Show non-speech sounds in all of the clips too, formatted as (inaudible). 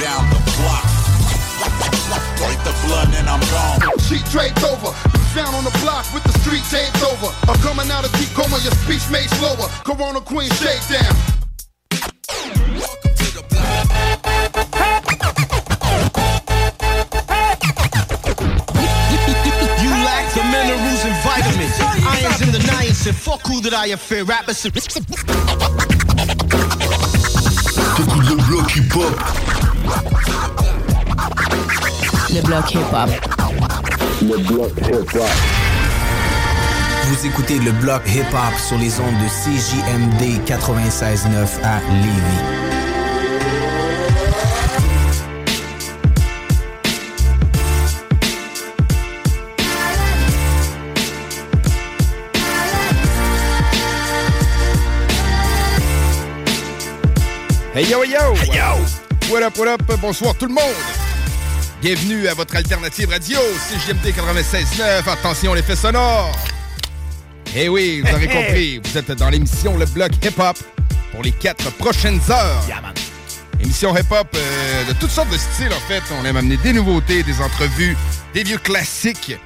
Down the block. Break the blood and I'm gone. Sheet draped over. Down on the block with the street taped over. I'm coming out of deep coma, your speech made slower. Corona Queen shakedown. You lack the minerals and vitamins. Irons in the niacin. Fuck who that I fear. Rappers. T'écoutes le bloc hip-hop. Le bloc hip-hop. Le bloc hip-hop. Vous écoutez le bloc hip-hop sur les ondes de CJMD 96.9 à Lévis. Hey yo, yo! Hey yo! What up, what up? Bonsoir tout le monde! Bienvenue à votre alternative radio, CJMD 96.9. Attention, l'effet sonore! Eh oui, vous aurez (laughs) compris, vous êtes dans l'émission Le Bloc Hip Hop pour les quatre prochaines heures. Émission hip hop euh, de toutes sortes de styles en fait. On aime amener des nouveautés, des entrevues, des vieux classiques,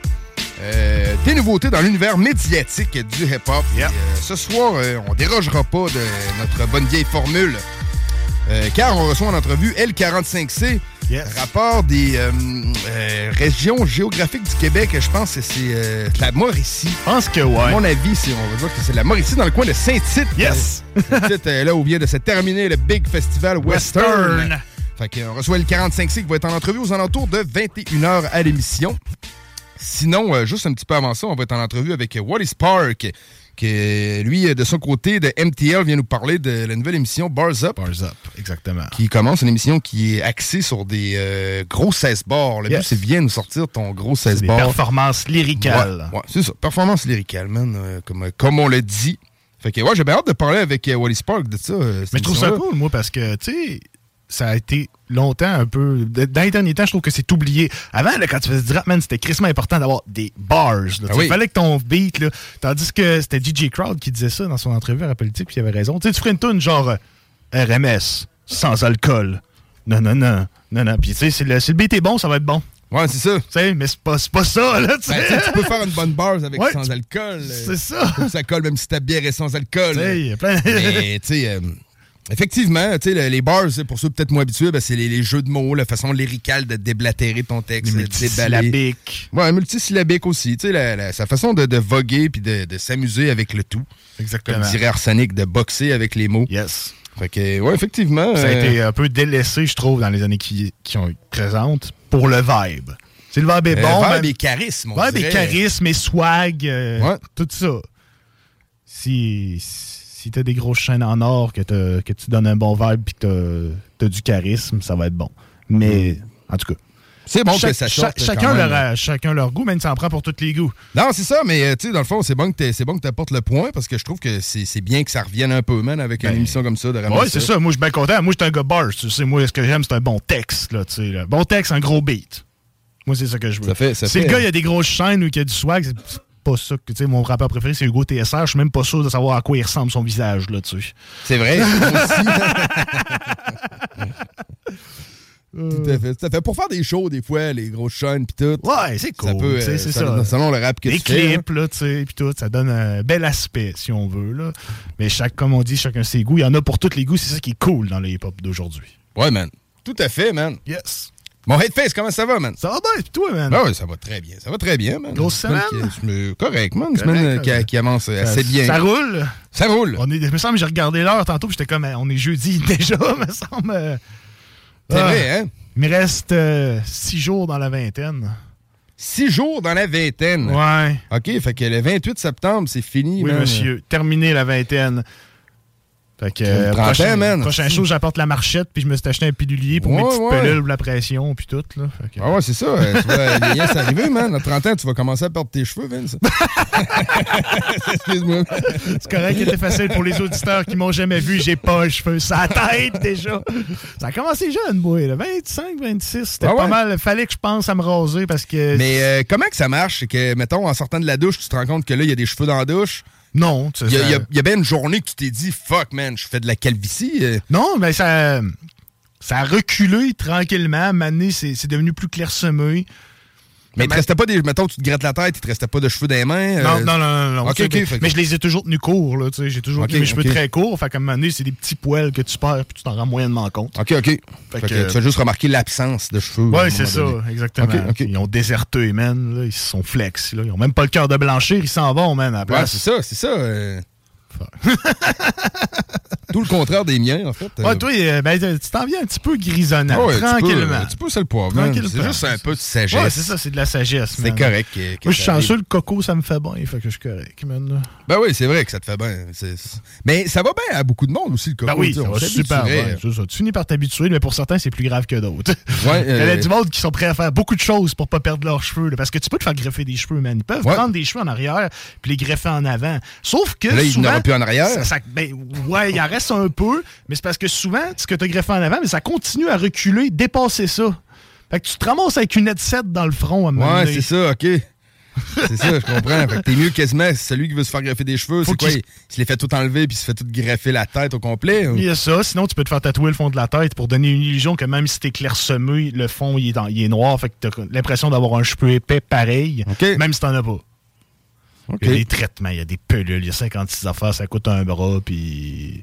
euh, des nouveautés dans l'univers médiatique du hip hop. Et, euh, ce soir, on dérogera pas de notre bonne vieille formule. Euh, car on reçoit en entrevue L45C, rapport des euh, euh, régions géographiques du Québec. Je pense que c'est la Mauricie. Je pense que. À mon avis, c'est, on va dire que c'est la Mauricie dans le coin de Saint-Tite. Yes! Saint-Tite, (laughs) là où vient de se terminer le Big Festival Western. Western. Fait qu'on reçoit le 45C qui va être en entrevue aux alentours de 21h à l'émission. Sinon, juste un petit peu avant ça, on va être en entrevue avec What is Park, lui, euh, de son côté, de MTL, vient nous parler de la nouvelle émission Bars Up. Bars Up, exactement. Qui commence une émission qui est axée sur des euh, gros 16 bars. Le but, Yes. c'est viens nous sortir ton gros 16 Des bars. performances lyricales. Ouais, ouais, c'est ça. Performance lyricale, man, euh, comme, euh, comme on le dit. Fait que, ouais, j'ai bien hâte de parler avec euh, Wally Spark de ça. Mais je trouve ça cool, moi, parce que, tu sais, ça a été longtemps un peu. Dans les derniers temps, je trouve que c'est oublié. Avant, là, quand tu faisais du rap, c'était crissement important d'avoir des bars. là. Ah oui. Il fallait que ton beat, là. Tandis que c'était DJ Crowd qui disait ça dans son entrevue, rappelle-t-il, puis il avait raison. Tu sais, tu ferais une tune genre euh, RMS, sans alcool. Non, non, non. Non, non. Puis, tu sais, si le, si le beat est bon, ça va être bon. Ouais, c'est ça. Tu sais, mais c'est pas, pas ça, là, tu Ben, tu peux faire une bonne bars avec Ouais, sans alcool. C'est ça. ça colle même si ta bière est sans alcool. Y a plein- Mais, tu sais, euh, effectivement, tu sais, le- les bars, pour ceux peut-être moins habitués, ben, c'est les, les jeux de mots, la façon lyricale de déblatérer ton texte. Multisyllabiques. Ouais, multisyllabique aussi. Tu sais, la- la- sa façon de, de voguer puis de, de s'amuser avec le tout. Exactement. Comme dirait Arsenic, de boxer avec les mots. Yes. Fait que, ouais, effectivement. Ça a euh, été un peu délaissé, je trouve, dans les années qui, qui ont été présentes pour le vibe. C'est le vibe est euh, bon. vibe mais- et charisme, on Vibe et charisme et swag, euh, Ouais. tout ça. Si, si t'as des grosses chaînes en or, que, que tu donnes un bon vibe puis que t'as as du charisme, ça va être bon. Mais, en tout cas. C'est bon que ça sorte, chacun, leur, même. a- chacun leur goût, mais ça en prend pour tous les goûts. Non, c'est ça, mais euh, tu sais, dans le fond, c'est bon que c'est bon tu apportes le point parce que je trouve que c'est bien que ça revienne un peu, man, avec une Ben, émission comme ça, de Oui, c'est ça. Moi, je suis bien content. Moi, je suis un gars bars. Tu sais, moi, ce que j'aime, c'est un bon texte. Là, tu sais, là. Bon texte, un gros beat. Moi, c'est ça que je veux. Ça fait- ça si le gars, il a des grosses chaînes ou qu'il a du swag, pas ça que, tu sais, mon rappeur préféré, c'est Hugo TSR. Je suis même pas sûr de savoir à quoi il ressemble son visage, là, tu sais. C'est vrai? (laughs) Tout à fait, tout à fait. Pour faire des shows, des fois, les grosses chaînes pis tout. Ouais, c'est cool. Ça peut, euh, c'est ça- ça. selon le rap que Des tu fais, clips, là, tu sais, puis tout, ça donne un bel aspect, si on veut, là. Mais chaque, comme on dit, chacun ses goûts. Il y en a pour tous les goûts. C'est ça qui est cool dans le hip-hop d'aujourd'hui. Ouais, man. Tout à fait, man. Yes. Mon Headface, comment ça va, man? Ça va bien, pis toi, man? Ah ouais, ça va très bien. Ça va très bien, man. Grosse semaine? qui- Correct, man. Une semaine qui, avance assez bien. Ça roule? Ça roule. On est, il me semble que j'ai regardé l'heure tantôt, puis j'étais comme, euh, on est jeudi (laughs) déjà, me semble. C'est Ah. vrai, hein? Il me reste euh, six jours dans la vingtaine. Six jours dans la vingtaine? Ouais. OK, fait que le 28 septembre, c'est fini, Oui, man. monsieur. Terminé la vingtaine. Fait que, euh, prochain, man. prochain show, j'apporte la marchette, puis je me suis acheté un pilulier pour mes petites ouais. pelules, la pression, puis tout. Là. Que- Ah ouais, c'est ça. tu vas, (laughs) arrivé, man. À 30 ans, tu vas commencer à perdre tes cheveux, Vince. (laughs) Excuse-moi. C'est correct, c'était facile pour les auditeurs qui m'ont jamais vu. J'ai pas les cheveux la tête déjà. Ça a commencé jeune, moi. là. 25, 26. C'était Ah ouais? pas mal. Fallait que je pense à me raser parce que. Mais euh, comment que ça marche? C'est que, mettons, en sortant de la douche, tu te rends compte que là, il y a des cheveux dans la douche. Non, tu sais, Il y, a- ça- y a- il y a bien une journée que tu t'es dit, fuck, man, je fais de la calvitie. euh. Non, mais ça, ça a reculé tranquillement. C'est c'est devenu plus clairsemé. Mais il te restait pas des. Mettons, tu te grattes la tête, il te restait pas de cheveux les mains. euh. Non, non, non, non. mais- je les ai toujours tenus courts, là. Tu sais, j'ai toujours tenu mes cheveux très courts. Fait qu'à un moment donné, c'est des petits poils que tu perds puis tu t'en rends moyennement compte. OK, OK. Tu fais juste remarquer l'absence de cheveux. moment c'est ça, exactement. Ils ont déserté, man. Ils se sont flex. Là. Ils ont même pas le cœur de blanchir. Ils s'en vont, man, à la Ouais, place. c'est ça, c'est ça. Euh. Tout le contraire des miens, en fait. Ouais, toi, euh, ben, tu t'en viens un petit peu grisonnant, ouais, tranquillement. Un petit peu, c'est le poivre. Tranquille, C'est juste un peu de sagesse. Ouais, c'est ça, c'est de la sagesse. C'est correct. que- que Moi, je suis chanceux, le coco, ça me fait bien. Fait que je suis correct, man. Ben oui, c'est vrai que ça te fait bien. Mais ça va bien à beaucoup de monde aussi, le coco. Ben oui, ça va super bien. ça. Tu finis par t'habituer, mais pour certains, c'est plus grave que d'autres. (laughs) Ouais, Il y a euh, du monde qui sont prêts à faire beaucoup de choses pour pas perdre leurs cheveux. là, parce que tu peux te faire greffer des cheveux, man. Ils peuvent prendre des cheveux en arrière puis les greffer en avant. Sauf que. Là, souvent, plus en arrière. ça- ça- ben, ouais, il en reste un peu, mais c'est parce que souvent, ce que tu as greffé en avant, mais ça continue à reculer, dépasser ça. Fait que tu te ramasses avec une headset dans le front à Ouais, c'est ça, OK. c'est ça, je comprends. Fait que t'es mieux quasiment celui qui veut se faire greffer des cheveux. C'est quoi? Il, il se les fait tout enlever puis il se fait tout greffer la tête au complet. ou- Il y a ça. Sinon, tu peux te faire tatouer le fond de la tête pour donner une illusion que même si t'es clairsemé, le fond, il est, dans- il est noir. Fait que t'as l'impression d'avoir un cheveu épais pareil, OK. même si t'en as pas. Il y a des traitements, il y a des pelules, il y a 56 affaires, ça coûte un bras, puis...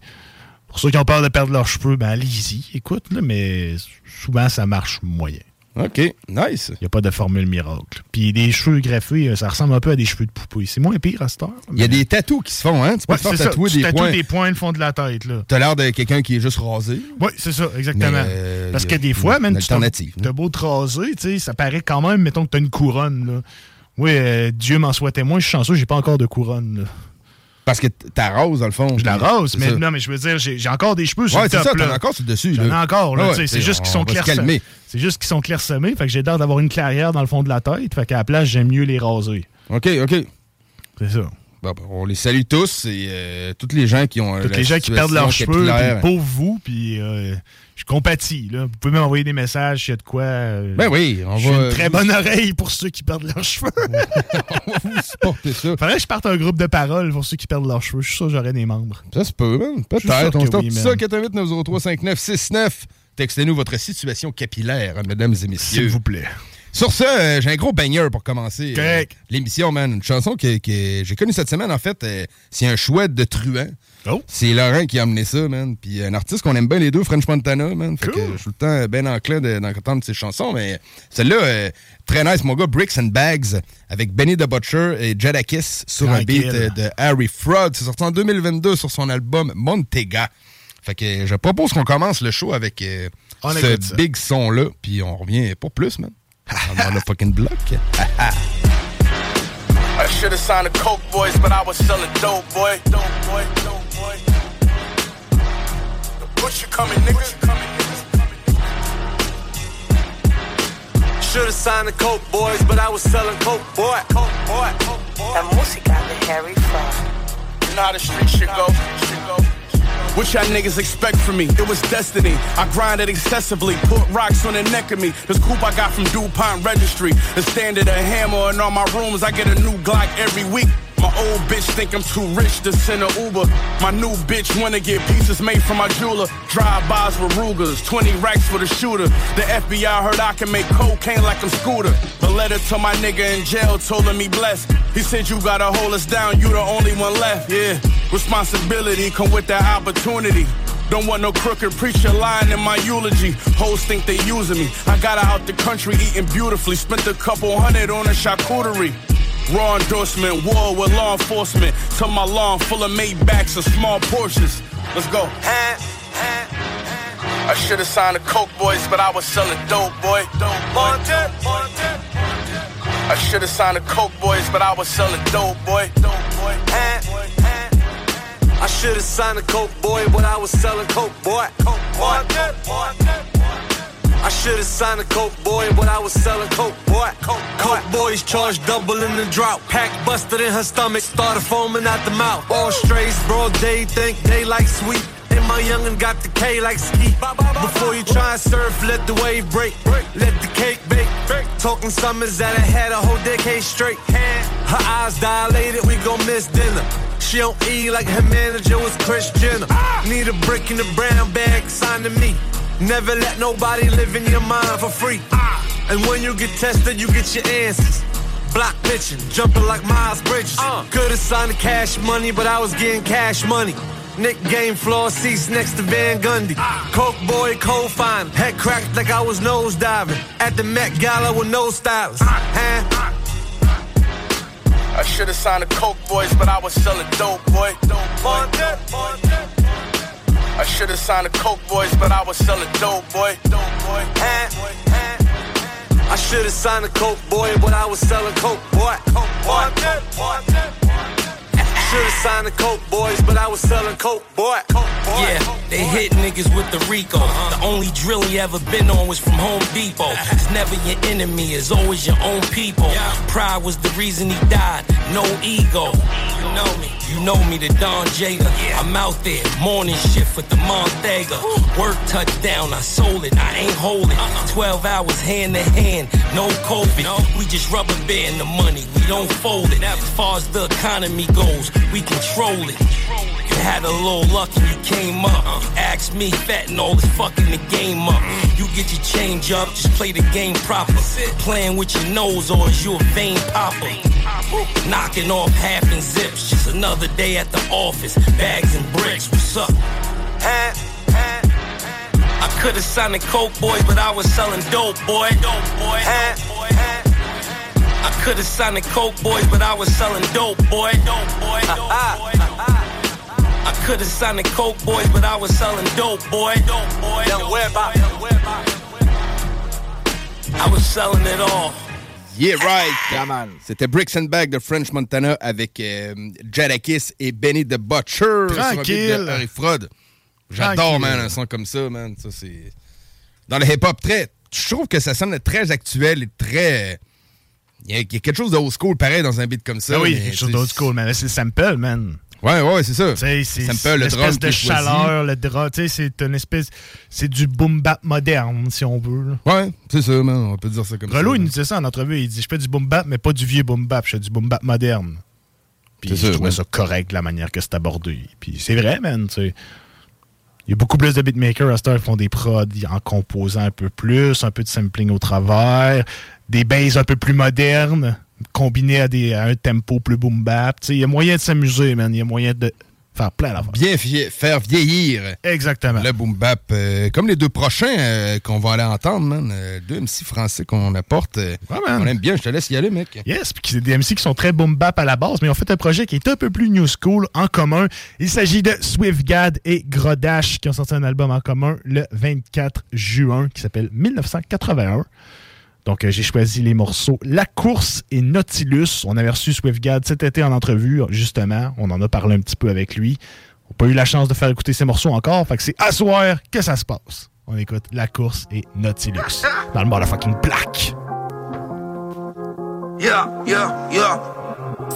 Pour ceux qui ont peur de perdre leurs cheveux, ben allez-y, écoute, là, mais souvent, ça marche moyen. OK, nice. Il n'y a pas de formule miracle. Puis des cheveux greffés, euh, ça ressemble un peu à des cheveux de poupée. C'est moins pire à cette heure. Il y a des tatous qui se font, hein? Tu peux Ouais, faire tatouer Tu des tatoues points. des points le fond de la tête, là. T'as l'air de quelqu'un qui est juste rasé. Oui, c'est ça, exactement. Euh, Parce que des fois, même, tu t'as beau te raser, tu sais, ça paraît quand même, mettons que t'as une couronne, là. Oui, euh, Dieu m'en soit témoin, je suis chanceux, j'ai pas encore de couronne, là. Parce que t'arroses, dans le fond. Je la puis- rase, c'est mais ça. non, mais je veux dire, j'ai encore des cheveux sur Ouais, le c'est top, ça, t'en là. as encore sur le dessus. J'en ai encore, là, Ouais, c'est juste qu'ils sont clairsemés. C'est juste qu'ils sont clairsemés, fait que j'ai l'air d'avoir une clairière dans le fond de la tête, fait qu'à la place, j'aime mieux les raser. OK, OK. C'est ça. Bon, ben, on les salue tous et euh, tous les gens qui ont. Toutes les gens qui perdent leurs cheveux, pauvre vous, puis euh, je compatis, là. Vous pouvez m'envoyer des messages s'il y a de quoi. euh, Ben oui, on va. une très bonne oreille pour ceux qui perdent leurs (laughs) cheveux. (laughs) supporter ça. Faudrait que je parte un groupe de paroles pour ceux qui perdent leurs cheveux. Je suis sûr que j'aurais des membres. Ça se peut, man. Peut-être. On oui, man. ça, 418 903 5969 Textez-nous votre situation capillaire, mesdames et messieurs. S'il vous plaît. Sur ce, euh, j'ai un gros banger pour commencer euh, l'émission, man. Une chanson que, que j'ai connue cette semaine, en fait. euh, c'est un chouette de truand. Oh. C'est Laurent qui a amené ça, man. Puis un artiste qu'on aime bien les deux, French Montana, man. Fait Cool. que je suis tout le temps bien enclin de- d'entendre ses chansons. Mais celle-là, très nice, mon gars, Bricks and Bags, avec Benny the Butcher et Jadakis sur un beat de Harry Fraud. C'est sorti en 2022 sur son album Montega. Fait que je propose qu'on commence le show avec ce big son-là. Puis on revient pour plus, man. Dans le fucking bloc. I should have signed the Coke boys, but I was selling dope, boy. Dope, boy, dope, boy. The butcher coming, nigga. Should have signed the Coke boys, but I was selling Coke, boy. Coke, boy. La música de Harry Fraud. You know how the street shit go. Shit go. What y'all niggas expect from me? It was destiny. I grinded excessively, put rocks on the neck of me. This coupe I got from DuPont Registry. The standard, a hammer, and all my rooms, I get a new Glock every week. My old bitch think I'm too rich to send a Uber. My new bitch wanna get pieces made from my jeweler. Drive-bys with Rugers, 20 racks for the shooter. The FBI heard I can make cocaine like I'm Scooter. A letter to my nigga in jail told him he blessed. He said you gotta hold us down, you the only one left. Yeah, responsibility come with that opportunity. Don't want no crooked preacher lying in my eulogy. Hoes think they using me. I got out the country eating beautifully. Spent a couple hundred on a charcuterie. Raw endorsement, war with law enforcement. Till my lawn full of Maybachs and small Porsches. Let's go. I should have signed the Coke Boys, but I was selling dope, boy. Dope. I should have signed the Coke Boys, but I was selling dope, boy. Dope, boy. I should have signed a coke boy, but I was selling coke boy. Coke boy. I should have signed a coke boy, but I was selling coke boy. Coke, coke boys charged double in the drought. Pack busted in her stomach, started foaming out the mouth. All strays, broad day, think they like sweet. And my youngin' got the K like ski. Before you try and surf, let the wave break. Let the cake bake. Talking summers that I had a whole decade straight. Her eyes dilated, we gon' miss dinner. She don't eat like her manager was Chris Jenner. Need a brick in the brown bag, signed to me. Never let nobody live in your mind for free. And when you get tested, you get your answers. Block pitching, jumping like Miles Bridges. Uh. Could've signed the cash money, but I was getting cash money. Nick game floor seats next to Van Gundy. Uh. Coke boy, cold fine. Head cracked like I was nose diving. At the Met Gala with no stylist. Uh. Huh? I should have signed the Coke Boys, but I was selling dope, boy. Dope, boy. I should have signed the Coke Boys, but I was selling dope, boy. Dope, boy. I should have signed a coke boy, but I was selling coke boy. Coke boy. Should have signed the coke boys, but I was selling coke boy. Coke boy. Yeah, they hit niggas with the Rico. The only drill he ever been on was from Home Depot. It's never your enemy, it's always your own people. Pride was the reason he died, no ego. You know me, you know me, the Don Jada. I'm out there, morning shift with the Montega. Work touchdown, I sold it, I ain't holding. 12 hours hand to hand, no COVID. We just rubber band the money, we don't fold it. As far as the economy goes, we control it. You had a little luck and you came up. Asked me, and all this fucking the game up. You get your change up, just play the game proper. Playing with your nose or is you a vein popper? Knocking off half and zips, just another day at the office. Bags and bricks, what's up? I could've signed the Coke boys, but I was selling dope, boy. Dope, boy. I could've signed the Coke boys, but I was selling dope, boy. Dope, boy. Dope, boy. I could've signed the Coke boys, but I was selling dope, boy. Dope, boy. Don't worry about it. I was selling it all. Yeah, right. C'était Bricks and Bag de French Montana avec euh, Jadakis et Benny the Butcher. Tranquille. De Harry Fraud. J'adore, Tranquille. man, un son comme ça, man. Ça, c'est... Dans le hip-hop, très... Je trouve que ça sonne très actuel et très... Il y, a, il y a quelque chose de old school pareil dans un beat comme ça. Ah oui, mais, quelque chose d'old school, man. C'est le sample, man. Ouais, ouais, c'est ça. C'est Sample, le drum de choisi. chaleur, le drum. C'est une espèce. C'est du boom bap moderne, si on veut. là. Ouais, c'est ça, man. On peut dire ça comme Relo, ça. il nous disait ça en entrevue. Il dit Je fais du boom bap, mais pas du vieux boom bap. Je fais du boom bap moderne. Puis je trouvais ouais. ça correct, la manière que c'est abordé. Puis c'est vrai, man. Il y a beaucoup plus de beatmakers à cette heure qui font des prods en composant un peu plus, un peu de sampling au travers, des basses un peu plus modernes, combinées à, des, à un tempo plus boom bap. Il y a moyen de s'amuser, man. Il y a moyen de faire plein d'affaires. Bien faire vieillir Exactement. le boom bap. euh, comme les deux prochains euh, qu'on va aller entendre, man. euh, deux MC français qu'on apporte. man. on aime bien, je te laisse y aller, mec. Yes, puis c'est des MC qui sont très boom bap à la base, mais ont fait un projet qui est un peu plus new school en commun. Il s'agit de Swiftgad et Grodash qui ont sorti un album en commun le 24 juin qui s'appelle 1981. Donc euh, j'ai choisi les morceaux La course et Nautilus. On avait reçu Swiftgad cet été en entrevue, justement. On en a parlé un petit peu avec lui. On n'a pas eu la chance de faire écouter ces morceaux encore, fait que c'est à soir que ça se passe. On écoute La course et Nautilus dans le motherfucking black. Yeah, yeah, yeah.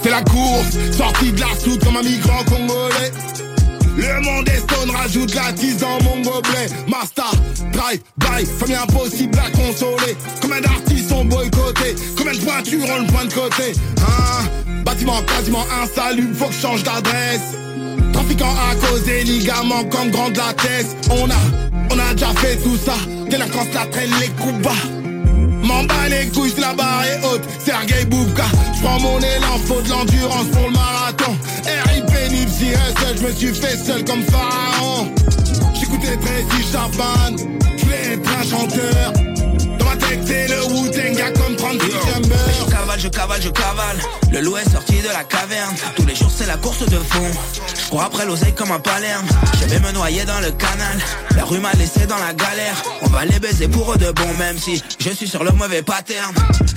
C'est la course, sorti de la soute comme un migrant congolais. Le monde est stone, rajoute la dans mon gobelet. Master, drive, bye, famille impossible à consoler. Combien d'artistes sont boycottés? Combien de voitures ont le point de côté? Hein? Bâtiment quasiment insalubre, faut que je change d'adresse. Trafiquant à cause des ligaments comme grande latex. On a, on a déjà fait tout ça. Délinquance la traîne les coups bas. M'en bats les couilles, la barre est haute. Sergei Boubka, j'prends mon élan, faut de l'endurance pour le marathon. RIP Nipsey Hussle, j'me suis fait seul comme pharaon. J'écoutais Tracy Chapman, j'voulais être un chanteur. C'est le Wu-Tang, y'a comme 36 Je cavale, je cavale, je cavale. Le loup est sorti de la caverne. Tous les jours, c'est la course de fond. Je après l'oseille comme un palerme. Je vais me noyer dans le canal. La rue m'a laissé dans la galère. On va les baiser pour eux de bon, même si je suis sur le mauvais pattern.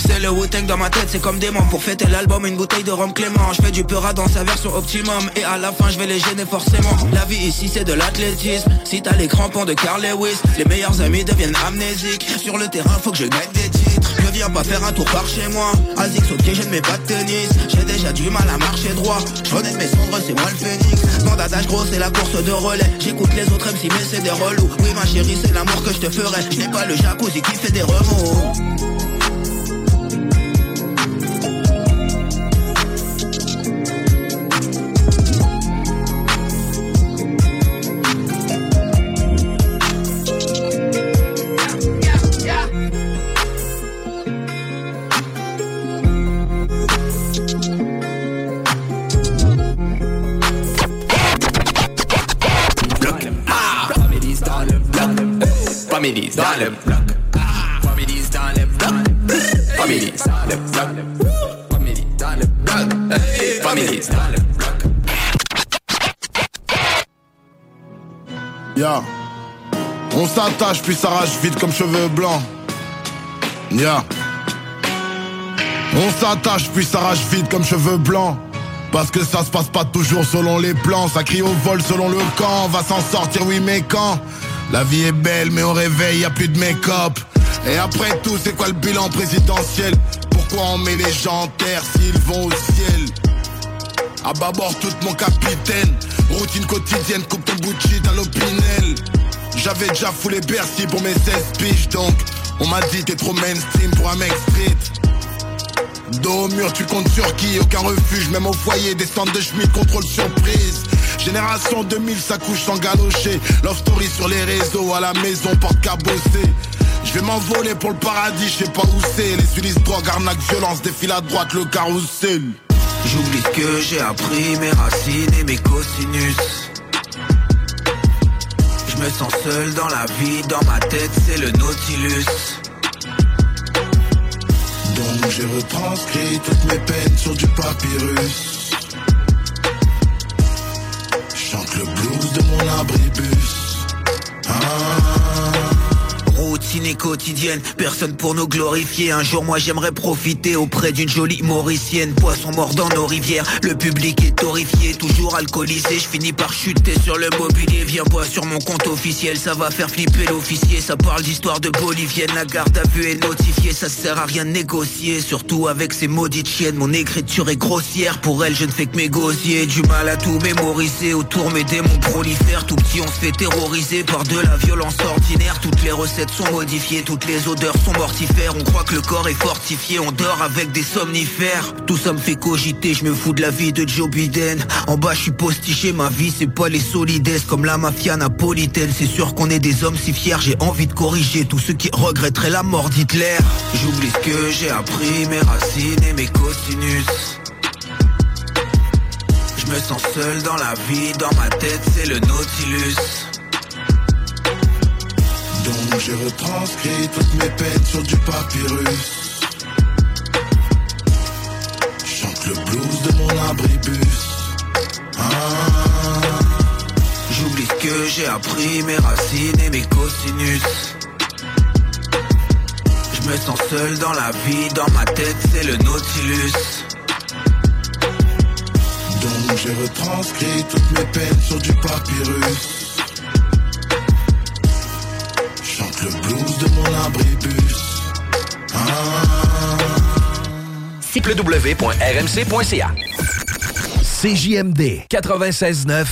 C'est le wu dans ma tête, c'est comme démon. Pour fêter l'album, une bouteille de rhum clément. Je fais du peur dans sa version optimum. Et à la fin, je vais les gêner forcément. La vie ici, c'est de l'athlétisme. Si t'as les crampons de Carl Lewis, les meilleurs amis deviennent amnésiques. Sur le terrain, faut que je gagne des titres. Ne viens pas faire un tour par chez moi. Azix au pied, j'ai mes pas de tennis. J'ai déjà du mal à marcher droit. Je connais mes cendres, c'est moi le phénix. Bandadage gros, c'est la course de relais. J'écoute les autres MC, mais c'est des relous. Oui, ma chérie, c'est l'amour que je te ferai. Je n'ai pas le jacuzzi qui fait des remous. Families dans le bloc. Families dans le bloc. Families dans le bloc. Families dans le bloc. Families dans le bloc. Ya. On s'attache puis s'arrache vite comme cheveux blancs. Ya. On s'attache puis s'arrache vite comme cheveux blancs. Parce que ça se passe pas toujours selon les plans. Ça crie au vol selon le camp. On va s'en sortir, oui, mais quand? La vie est belle, mais au réveil, y a plus de make-up. Et après tout, c'est quoi le bilan présidentiel? Pourquoi on met les gens en terre s'ils vont au ciel? À bâbord tout mon capitaine. Routine quotidienne, coupe ton shit à l'opinel. J'avais déjà foulé Bercy pour mes 16 piges Donc. On m'a dit t'es trop mainstream pour un mec street Dos au mur tu comptes sur qui? Aucun refuge même au foyer Des stands de Schmitt contrôle surprise. Génération 2000 ça couche sans galocher Love story sur les réseaux À la maison porte cabossé je vais m'envoler pour le paradis, je sais pas où c'est. Les Suisses, drogue, arnaque, violence, défile à droite, le carrousel. J'oublie que j'ai appris, mes racines et mes cosinus. Je me sens seul dans la vie, dans ma tête c'est le Nautilus. J'ai retranscrit toutes mes peines sur du papyrus. Chante le blues de mon abribus Routine et quotidienne, personne pour nous glorifier. Un jour, moi j'aimerais profiter auprès d'une jolie mauricienne. Poisson mort dans nos rivières, le public est horrifié. Toujours alcoolisé, je finis par chuter sur le mobilier. Viens boire sur mon compte officiel, ça va faire flipper l'officier. Ça parle d'histoire de bolivienne, la garde à vue est notifiée. Ça sert à rien de négocier, surtout avec ces maudites chiennes. Mon écriture est grossière, pour elle je ne fais que m'égosier. Du mal à tout mémoriser, autour mes démons prolifèrent. Tout petit on se fait terroriser par de la violence ordinaire. Toutes les recettes sont modifiées, toutes les odeurs sont mortifères. On croit que le corps est fortifié, on dort avec des somnifères. Tout ça me fait cogiter, je me fous de la vie de Joe Biden. En bas, je suis postiché, ma vie c'est pas les solides comme la mafia napolitaine. C'est sûr qu'on est des hommes si fiers, j'ai envie de corriger tous ceux qui regretteraient la mort d'Hitler. J'oublie ce que j'ai appris, mes racines et mes cosinus. Je me sens seul dans la vie, dans ma tête c'est le Nautilus. Donc j'ai retranscrit toutes mes peines sur du papyrus Chante le blues de mon abribus ah. J'oublie que j'ai appris, mes racines et mes cosinus. Je me sens seul dans la vie, dans ma tête c'est le Nautilus. Donc j'ai retranscrit toutes mes peines sur du papyrus le blues de mon abribus ah. www.rmc.ca CJMD 96.9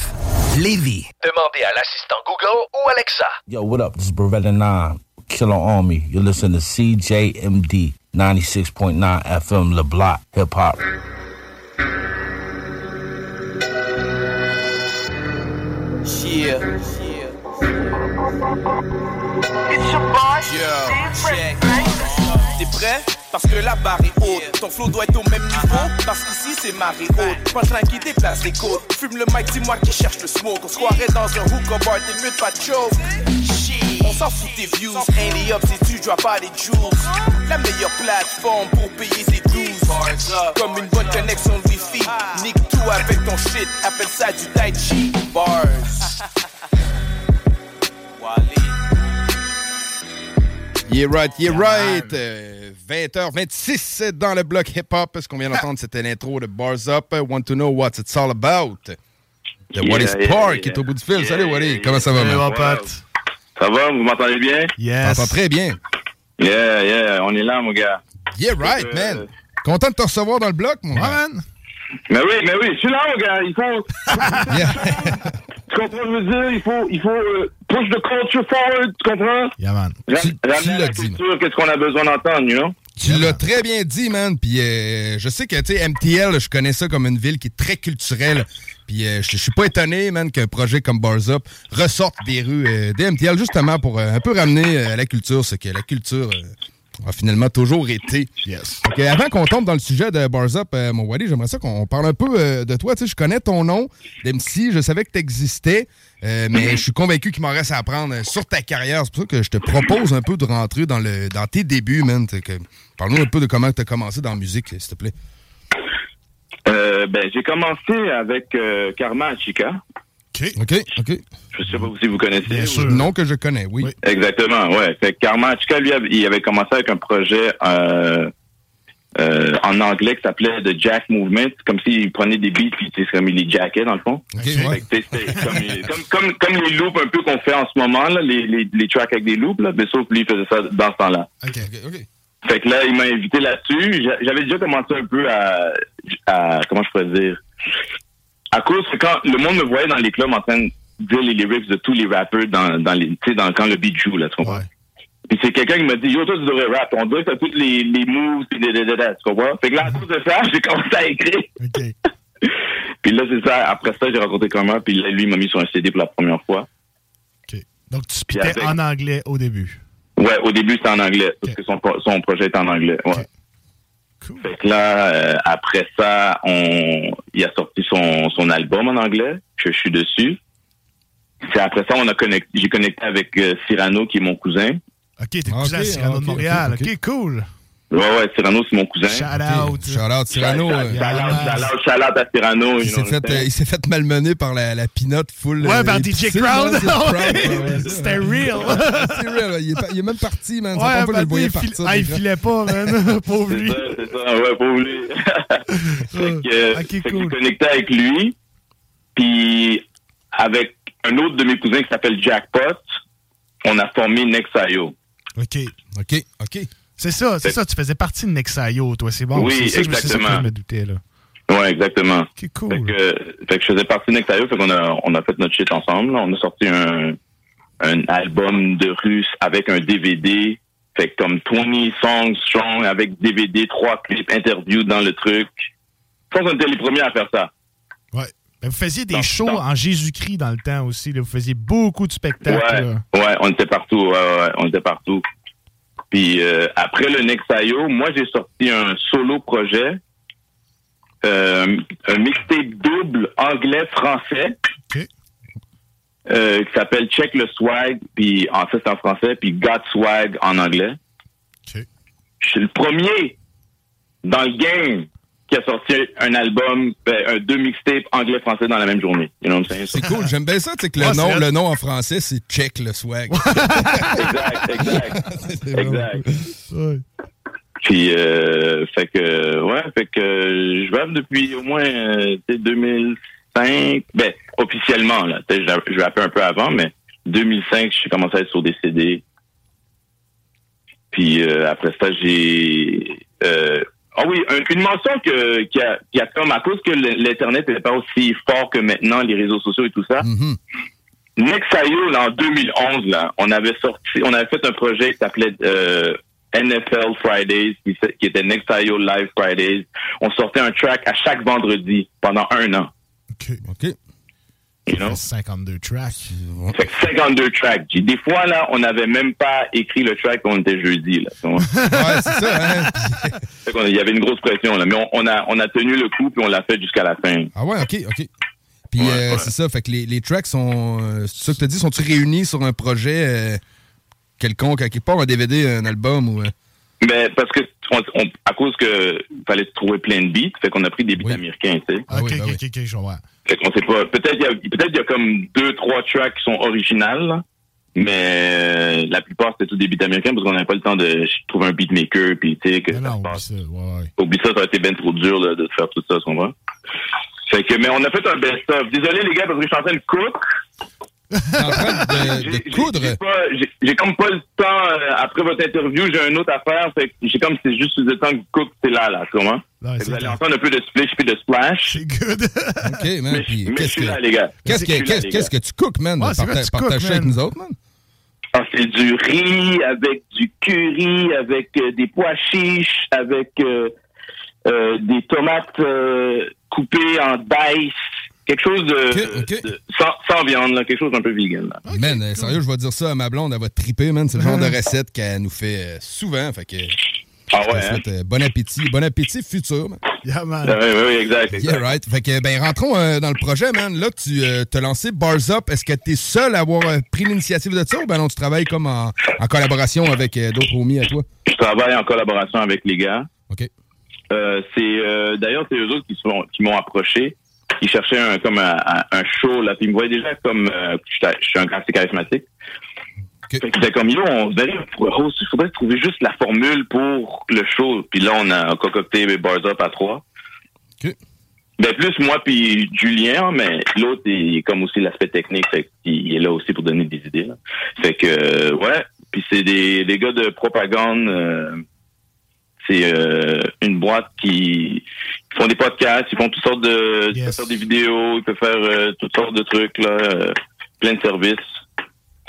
Lévis. Demandez à l'assistant Google ou Alexa. Yo, what up? This is Beretta 9, Killer Army. You're listening to CJMD 96.9 FM, Le Block, Hip Hop. Yeah. Yo, check. T'es prêt? Parce que la barre est haute. Ton flow doit être au même niveau. Parce qu'ici c'est marée haute. Punchline qui déplace les côtes. Fume le mic, dis-moi qui cherche le smoke. On se croirait dans un hookah bar, t'es mieux de pas de choke. Shit. On s'en fout des views. Ain't up si tu dois pas les jewels. La meilleure plateforme pour payer ses dues. Comme une bonne connexion Wi-Fi. Nique tout avec ton shit. Appelle ça du tai chi. Bars. (laughs) Yeah right, yeah right. Euh, 20h26 dans le bloc hip-hop. Ce qu'on vient (laughs) d'entendre, c'était l'intro de Bars Up. Want to know what it's all about. De Yeah, Wally yeah, Spark yeah. qui est au bout du fil. Yeah, Salut Wally, yeah, comment ça va, yeah. man? Ouais, Ça va, vous m'entendez bien? Yes. Très bien. Yeah, yeah, on est là, mon gars. Yeah right, Euh, man. Content de te recevoir dans le bloc, mon gars. Mais oui, mais oui, je suis là, gars. Il faut. (laughs) tu comprends ce que je veux dire? Il faut, il faut euh, push the culture forward, tu comprends? Yeah, man. Ra- Tu- à l'as dit, culture, qu'est-ce qu'on a besoin d'entendre, you know? Tu l'as très bien dit, man. Puis euh, je sais que, tu sais, MTL, je connais ça comme une ville qui est très culturelle. Puis euh, je je suis pas étonné, man, qu'un projet comme Bars Up ressorte des rues euh, des MTL, justement pour euh, un peu ramener euh, la culture, ce que la culture a finalement toujours été. Yes. Euh, avant qu'on tombe dans le sujet de Bars Up, euh, mon Wally, j'aimerais ça qu'on parle un peu euh, de toi. Tu sais, je connais ton nom d'MC, je savais que tu existais, mais je suis convaincu qu'il m'en reste à apprendre euh, sur ta carrière. C'est pour ça que je te propose un peu de rentrer dans, le, dans tes débuts, man. Parle-nous un peu de comment tu as commencé dans la musique, s'il te plaît. Euh, ben, j'ai commencé avec euh, Karma Achika. OK, OK. Je sais pas si vous connaissez. ou- Non que je connais, oui. Exactement, ouais. Fait que lui, il avait commencé avec un projet euh, euh, en anglais qui s'appelait The Jack Movement. C'est comme s'il prenait des beats puis sais, comme il les jackait, dans le fond. Fait que, comme, comme, comme, comme les loops un peu qu'on fait en ce moment, là, les, les, les tracks avec des loops, là, mais sauf que lui, il faisait ça dans ce temps-là. OK, OK, OK. Fait que là, il m'a invité là-dessus. J'a- J'avais déjà commencé un peu à, à comment je pourrais dire, à cause que quand le monde me voyait dans les clubs en train de dire les lyrics de tous les rappeurs dans, dans les, tu sais, dans, quand le beat joue, là, tu comprends? Puis c'est quelqu'un qui m'a dit, yo, toi, tu devrais rap. On dirait que t'as toutes les, les moves, pis des, tu comprends? Fait que là, à cause de ça, (laughs) j'ai commencé à écrire. (laughs) puis là, c'est ça. Après ça, j'ai rencontré comment, puis là, lui, il m'a mis sur un CD pour la première fois. Donc, tu avec- en anglais au début? Ouais, au début, c'était en anglais, parce que son, son projet est en anglais. Ouais. Fait que là, euh, après ça, on, il a sorti son, son album en anglais, que je suis dessus. C'est après ça, on a connecté, j'ai connecté avec euh, Cyrano, qui est mon cousin. OK, t'es cousin à Cyrano de Montréal. OK, cool. Ouais, ouais, Cyrano, c'est mon cousin. Shout out. Shout out Cyrano. Shout out, à Cyrano. Il s'est fait, euh, il s'est fait malmener par la, la pinotte full. Ouais, euh, par DJ Crowd. (laughs) C'était real. (laughs) C'est real, il, est, pa- il est même parti, man. Ouais, pas je le partir. ah, il filait pas, man. (laughs) Pauvre C'est lui. ça, c'est ça, ouais, pour lui. fait que, euh, fait que j'ai connecté avec lui, puis avec un autre de mes cousins qui s'appelle Jackpot, on a formé Nexayo. OK. OK, OK. C'est ça, c'est ça. Tu faisais partie de Nexayo, toi. C'est bon. Oui, c'est ça, c'est que exactement. je me doutais, là. Ouais, exactement. cool. Fait que, fait que je faisais partie de Nexayo, fait qu'on a, on a fait notre shit ensemble. On a sorti un, un album de russe avec un DVD. Fait que comme 20 songs strong avec DVD, trois clips, interviews dans le truc. Je pense qu'on était les premiers à faire ça. Ouais. Ben, vous faisiez des shows en Jésus-Christ dans le temps aussi. là. Vous faisiez beaucoup de spectacles. Ouais, ouais, on était partout. Ouais, on était partout. Puis euh, après le Nexayo, moi j'ai sorti un solo projet, euh, un mixtape double anglais-français, euh, qui s'appelle Check le Swag, puis en fait c'est en français, puis Got Swag en anglais. Je suis le premier dans le game qui a sorti un album, ben, un deux mixtapes anglais-français dans la même journée. You know? C'est cool, j'aime bien ça, sais que le, Ouais, nom, c'est- le nom en français, c'est Check le swag. (laughs) exact, exact. (laughs) exact. Puis, euh, fait que, ouais, fait que euh, je rappe depuis au moins euh, tu sais, 2005. Ben, officiellement, là. Je je rappais un peu avant, mais 2005, j'ai commencé à être sur des CD. Puis euh, après ça, j'ai... Euh, Ah oui, un- une mention que, qui, a, qui a comme, à cause que l'Internet n'est pas aussi fort que maintenant, les réseaux sociaux et tout ça, Mm-hmm. Nexayo, là, en 2011, là, on avait sorti, on avait fait un projet qui s'appelait euh, NFL Fridays, qui, qui était Nexayo Live Fridays. On sortait un track à chaque vendredi pendant un an. OK. You know? 52 tracks. Fait que 52 tracks. Des fois, là, on n'avait même pas écrit le track, on était jeudi, là. (laughs) Ouais, c'est ça, hein? Il y avait une grosse pression, là. Mais on, on a, on a tenu le coup, puis on l'a fait jusqu'à la fin. Ah ouais, OK, OK. Puis euh, c'est ça, fait que les, les tracks sont... euh, c'est ça que tu as dit, sont-ils réunis sur un projet euh, quelconque, à quelque part, un DVD, un album ou... Mais parce que, on, on- à cause que fallait trouver plein de beats, fait qu'on a pris des beats américains, tu sais. ok, ok, ok, ok, je vois. Fait qu'on sait pas. Peut-être il y a, peut-être il y a comme deux, trois tracks qui sont originales, mais euh, la plupart c'était tous des beats américains parce qu'on n'avait pas le temps de trouver un beatmaker puis tu sais que ça se passe. Oublie ça, ça aurait été bien trop dur là, de faire tout ça, on va. Fait que, mais on a fait un best-of. Désolé les gars parce que je suis en train de cook. De, de coudre. J'ai comme pas le temps euh, après votre interview, j'ai un autre affaire. Fait que j'ai comme c'est juste le temps que cook, c'est là là, comment? Que vous allez entendre un peu de splish puis de splash. C'est good. OK, man. Mais, puis mais je qu'est-ce suis que... là les gars. Qu'est-ce que, qu'est-ce gars. que tu cookes, man? Ouais, c'est vrai, Parta- tu cookes, partage avec nous autres, man? Ah, c'est du riz avec du curry, avec euh, des pois chiches, avec euh, euh, des tomates euh, coupées en dice. Quelque chose de, de- sans, sans viande, là, quelque chose d'un peu vegan. Là. Man, euh, sérieux, je vais dire ça à ma blonde, elle va triper, man. C'est le genre de (laughs) recette qu'elle nous fait euh, souvent. Fait que. Ah ouais, souhaite, euh, bon appétit. Bon appétit futur, man. Yeah, man. Ah, oui, oui, oui, exact. exact. Yeah, right. Fait que, ben, rentrons euh, dans le projet, man. Là, tu euh, t'as lancé Bars Up. Est-ce que t'es seul à avoir euh, pris l'initiative de ça ou ben non, tu travailles comme en, en collaboration avec euh, d'autres homies à toi? Je travaille en collaboration avec les gars. OK. Euh, c'est euh, d'ailleurs c'est eux autres qui m'ont approché. Ils cherchaient un comme un, show là. Puis ils me voyaient déjà comme euh, je suis- je suis un assez charismatique. Fait que C'était comme yo, on verrait host, il faudrait trouver juste la formule pour le show. Puis là on a concocté les Bars Up à trois. Ben plus moi puis Julien, mais l'autre il est comme aussi l'aspect technique, fait qu'il est là aussi pour donner des idées. Là. Fait que euh, ouais, puis c'est des, des gars de propagande. euh, c'est euh, une boîte qui ils font des podcasts, ils font toutes sortes de, ils peuvent faire des vidéos, ils peuvent faire euh, toutes sortes de trucs là, euh, plein de services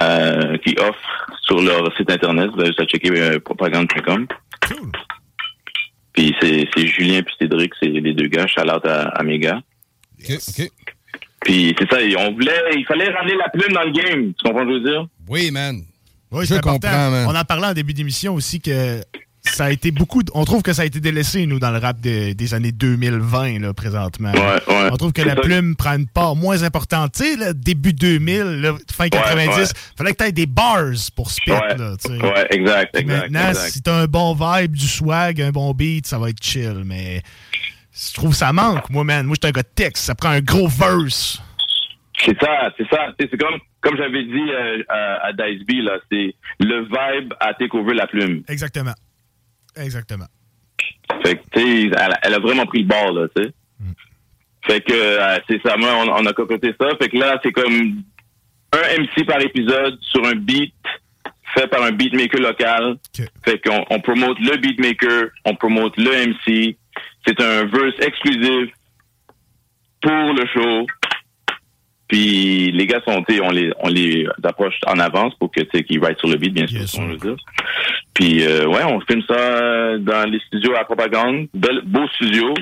euh, qu'ils offrent sur leur site internet. Vous avez juste à checker euh, propagande.com. Puis c'est c'est Julien puis Cédric, c'est les deux gars. Shout out à, à mes gars. Puis c'est ça, on voulait, il fallait ramener la plume dans le game. Tu comprends ce que je veux dire? Oui, man. Oui, Je comprends, man. On en parlait en début d'émission aussi que ça a été beaucoup. de- On trouve que ça a été délaissé, nous, dans le rap de- des années 2020, là, présentement. Ouais, ouais. On trouve que la ça. plume prend une part moins importante. Tu sais, début 2000, là, fin 90, ouais. fallait que tu aies des bars pour spit. Là, tu ouais, exact, Maintenant, exact. si t'as un bon vibe, du swag, un bon beat, ça va être chill. Mais je trouve que ça manque, moi, man. Moi, j'étais un gars de texte. Ça prend un gros verse. C'est ça, c'est ça. Tu C'est comme, comme j'avais dit euh, à, à Dice B, là, c'est le vibe à take over la plume. Exactement. Exactement. Fait que, tu sais, elle, a- elle a vraiment pris le bord, là, tu sais. Fait que, euh, c'est ça, moi, on, on a cocoté ça. Fait que là, c'est comme un MC par épisode sur un beat fait par un beatmaker local. Fait qu'on on promote le beatmaker, on promote le MC. C'est un verse exclusif pour le show. Puis les gars sont, tu sais, on les, on les approche en avance pour que, tu sais, qu'ils write sur le beat, bien sûr, on veut dire. Puis euh, ouais, on filme ça euh, dans les studios à propagande, Bel- beau studio.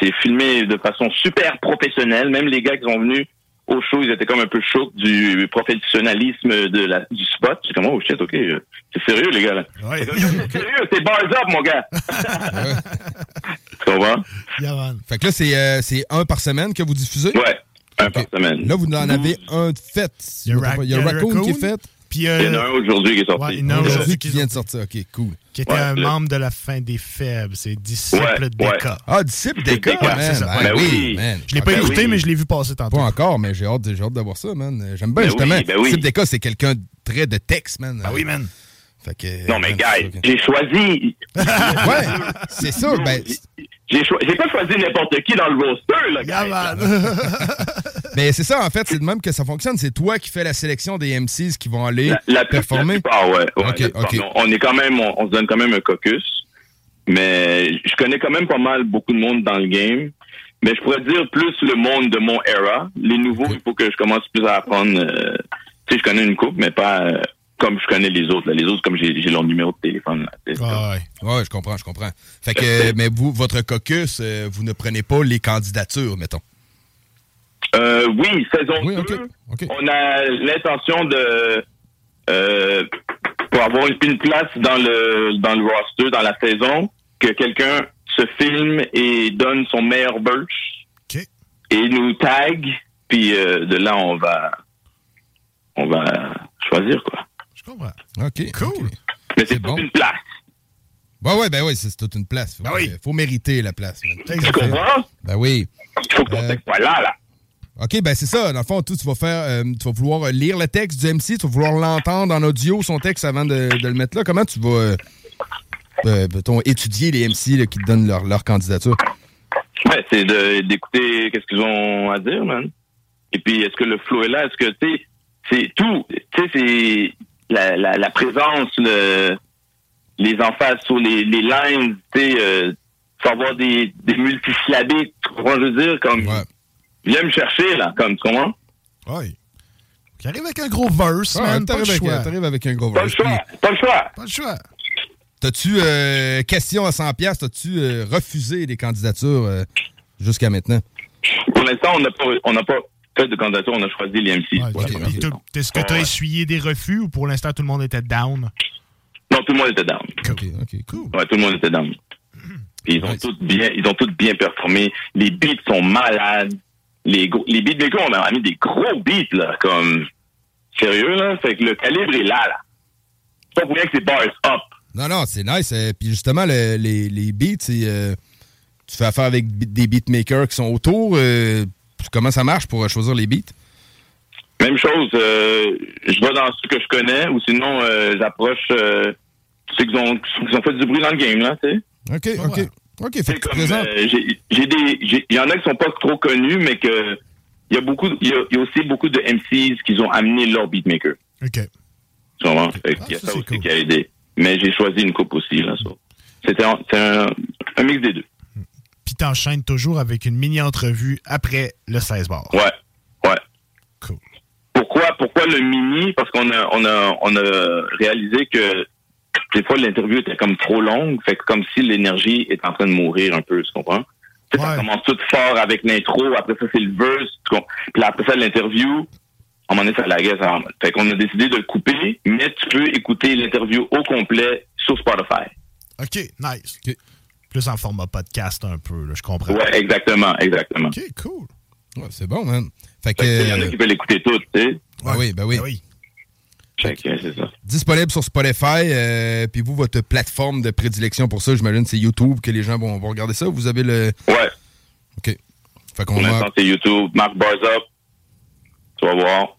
C'est filmé de façon super professionnelle. Même les gars qui sont venus au show, ils étaient comme un peu chocs du professionnalisme de la, du spot. C'est comme oh shit, ok, euh, c'est sérieux les gars là. C'est comme, C'est sérieux, c'est bars up mon gars. (laughs) tu comprends? Fait que là, c'est, euh, c'est un par semaine que vous diffusez? Ouais, un par semaine. Là, vous en avez un de fait. Il y a. Il y Raccoon qui est fait. Puis, euh, Il y en a un aujourd'hui qui est sorti. Ouais, il y en a un Aujourd'hui aujourd'hui qui vient de sortir. OK, cool. qui était Ouais, un le- membre de la fin des faibles. C'est disciple Ouais, de ouais. Deka. Ah, disciple Deka, Ouais, man. c'est ça. Ben Ouais. oui, man. Je l'ai pas Ben écouté, oui. mais je l'ai vu passer tantôt. Pas encore, mais j'ai hâte, j'ai hâte d'avoir ça, man. J'aime bien, Ben justement. oui, ben oui. Disciple Deka, c'est quelqu'un de très de texte, man. Ah oui, man. Fait que, Non mais c'est ça. j'ai choisi. (laughs) ouais, c'est ça. Ben, J'ai pas choisi n'importe qui dans le roster là. gars. ben, (laughs) c'est ça, en fait. C'est de même que ça fonctionne. C'est toi qui fais la sélection des MCs qui vont aller La, la, performer. Ah ouais, ouais. On, on est quand même, on, on se donne quand même un caucus. Mais je connais quand même pas mal beaucoup de monde dans le game. Mais je pourrais dire plus le monde de mon era. Les nouveaux, il faut que je commence plus à apprendre. euh, tu sais, je connais une coupe, mais pas euh, comme je connais les autres. là. Les autres, comme j'ai leur numéro de téléphone. là, sais. Ouais. ouais, je comprends, je comprends. Fait que, euh, mais vous, votre caucus, euh, vous ne prenez pas les candidatures, mettons? Euh, oui, saison 2. On a l'intention de euh, pour avoir une, une place dans le dans le roster, dans la saison, que quelqu'un se filme et donne son meilleur burch et nous tag, puis de là on va on va choisir quoi. Je comprends. OK. Cool. Mais c'est toute une place. Ouais, ouais, ben oui, c'est toute une place. Faut, faut mériter la place. man. Tu comprends? Ben oui. Faut qu'on soit là, là. OK, ben c'est ça. Dans le fond, tout, tu vas faire, euh, tu vas vouloir euh, lire le texte du MC, tu vas vouloir l'entendre en audio, son texte, avant de, de le mettre là. Comment tu vas, euh, euh, étudier les MC là, qui te donnent leur, leur candidature? Ouais, c'est d'écouter qu'est-ce qu'ils ont à dire, man. Et puis, est-ce que le flow est là? Est-ce que, tu sais, c'est tout. Tu sais, c'est la, la, la présence, le, les emphases sur les, les lines, tu sais, euh, faut avoir des, des multisyllabiques, tu comprends je veux dire? Comme, viens me chercher, là, comme, tu comprends? Ouais. Qui arrive avec un gros verse, Ouais, man. Pas le t'arrives avec, avec un gros Pas le verse. choix, pas le choix. Pas le choix. T'as-tu, euh, question à 100$, piastres, t'as-tu euh, refusé des candidatures euh, jusqu'à maintenant? Pour l'instant, on n'a pas, on n'a pas fait de candidature, on a choisi les MC. pour la première Puis t'as- saison. Est-ce que tu as Ouais. essuyé des refus ou pour l'instant tout le monde était down? Non, tout le monde était down. OK, OK, cool. Ouais, tout le monde était down. Puis ils ont tous bien, ils ont tous bien performé. Les beats sont malades. Les, gros- les beatmakers, on a mis des gros beats, là, comme, sérieux, là? Fait que le calibre est là, là. Pas pour rien que c'est bars up. Non, non, c'est nice. euh, Puis justement, le- les, les beats, c'est, euh, tu fais affaire avec des beatmakers qui sont autour. euh, comment ça marche pour euh, choisir les beats? Même chose, euh, je vais dans ceux que je connais, ou sinon, euh, j'approche, euh, ceux qui ont, qui ont fait du bruit dans le game, là, tu sais. OK, OK. OK, fait que tu Comme, présentes. euh, j'ai des, il y en a qui sont pas trop connus, mais que il y a beaucoup, il y a, il y a aussi beaucoup de MCs qui ont amené leur beatmaker. OK. Tu comprends? Fait qu'il y a ça, aussi qui a aidé. Mais j'ai choisi une coupe aussi, là, ça. C'était un, c'est un, un mix des deux. Puis t'enchaînes toujours avec une mini-entrevue après le 16 bars. Ouais, ouais. Pourquoi, pourquoi le mini? Parce qu'on a, on a, on a réalisé que des fois l'interview était comme trop longue, fait que comme si l'énergie est en train de mourir un peu, tu comprends? Tu sais, Ça commence tout fort avec l'intro, après ça c'est le verse, puis après ça l'interview, à un moment donné ça laguait, ça. Fait qu'on a décidé de le couper, mais tu peux écouter l'interview au complet sur Spotify. OK, nice. Plus en format podcast un peu, là, je comprends. Ouais, exactement, exactement. OK, cool. Ouais, c'est bon, man. Fait que. Il y en a qui veulent l'écouter tout, tu sais. Ben oui, ben oui. Fait que c'est ça. Disponible sur Spotify. euh, Puis vous, votre plateforme de prédilection pour ça, j'imagine, c'est YouTube que les gens vont, vont regarder ça. Vous avez le. Ouais. OK. Fait qu'on va. c'est YouTube. Marc Bars Up. Tu vas voir.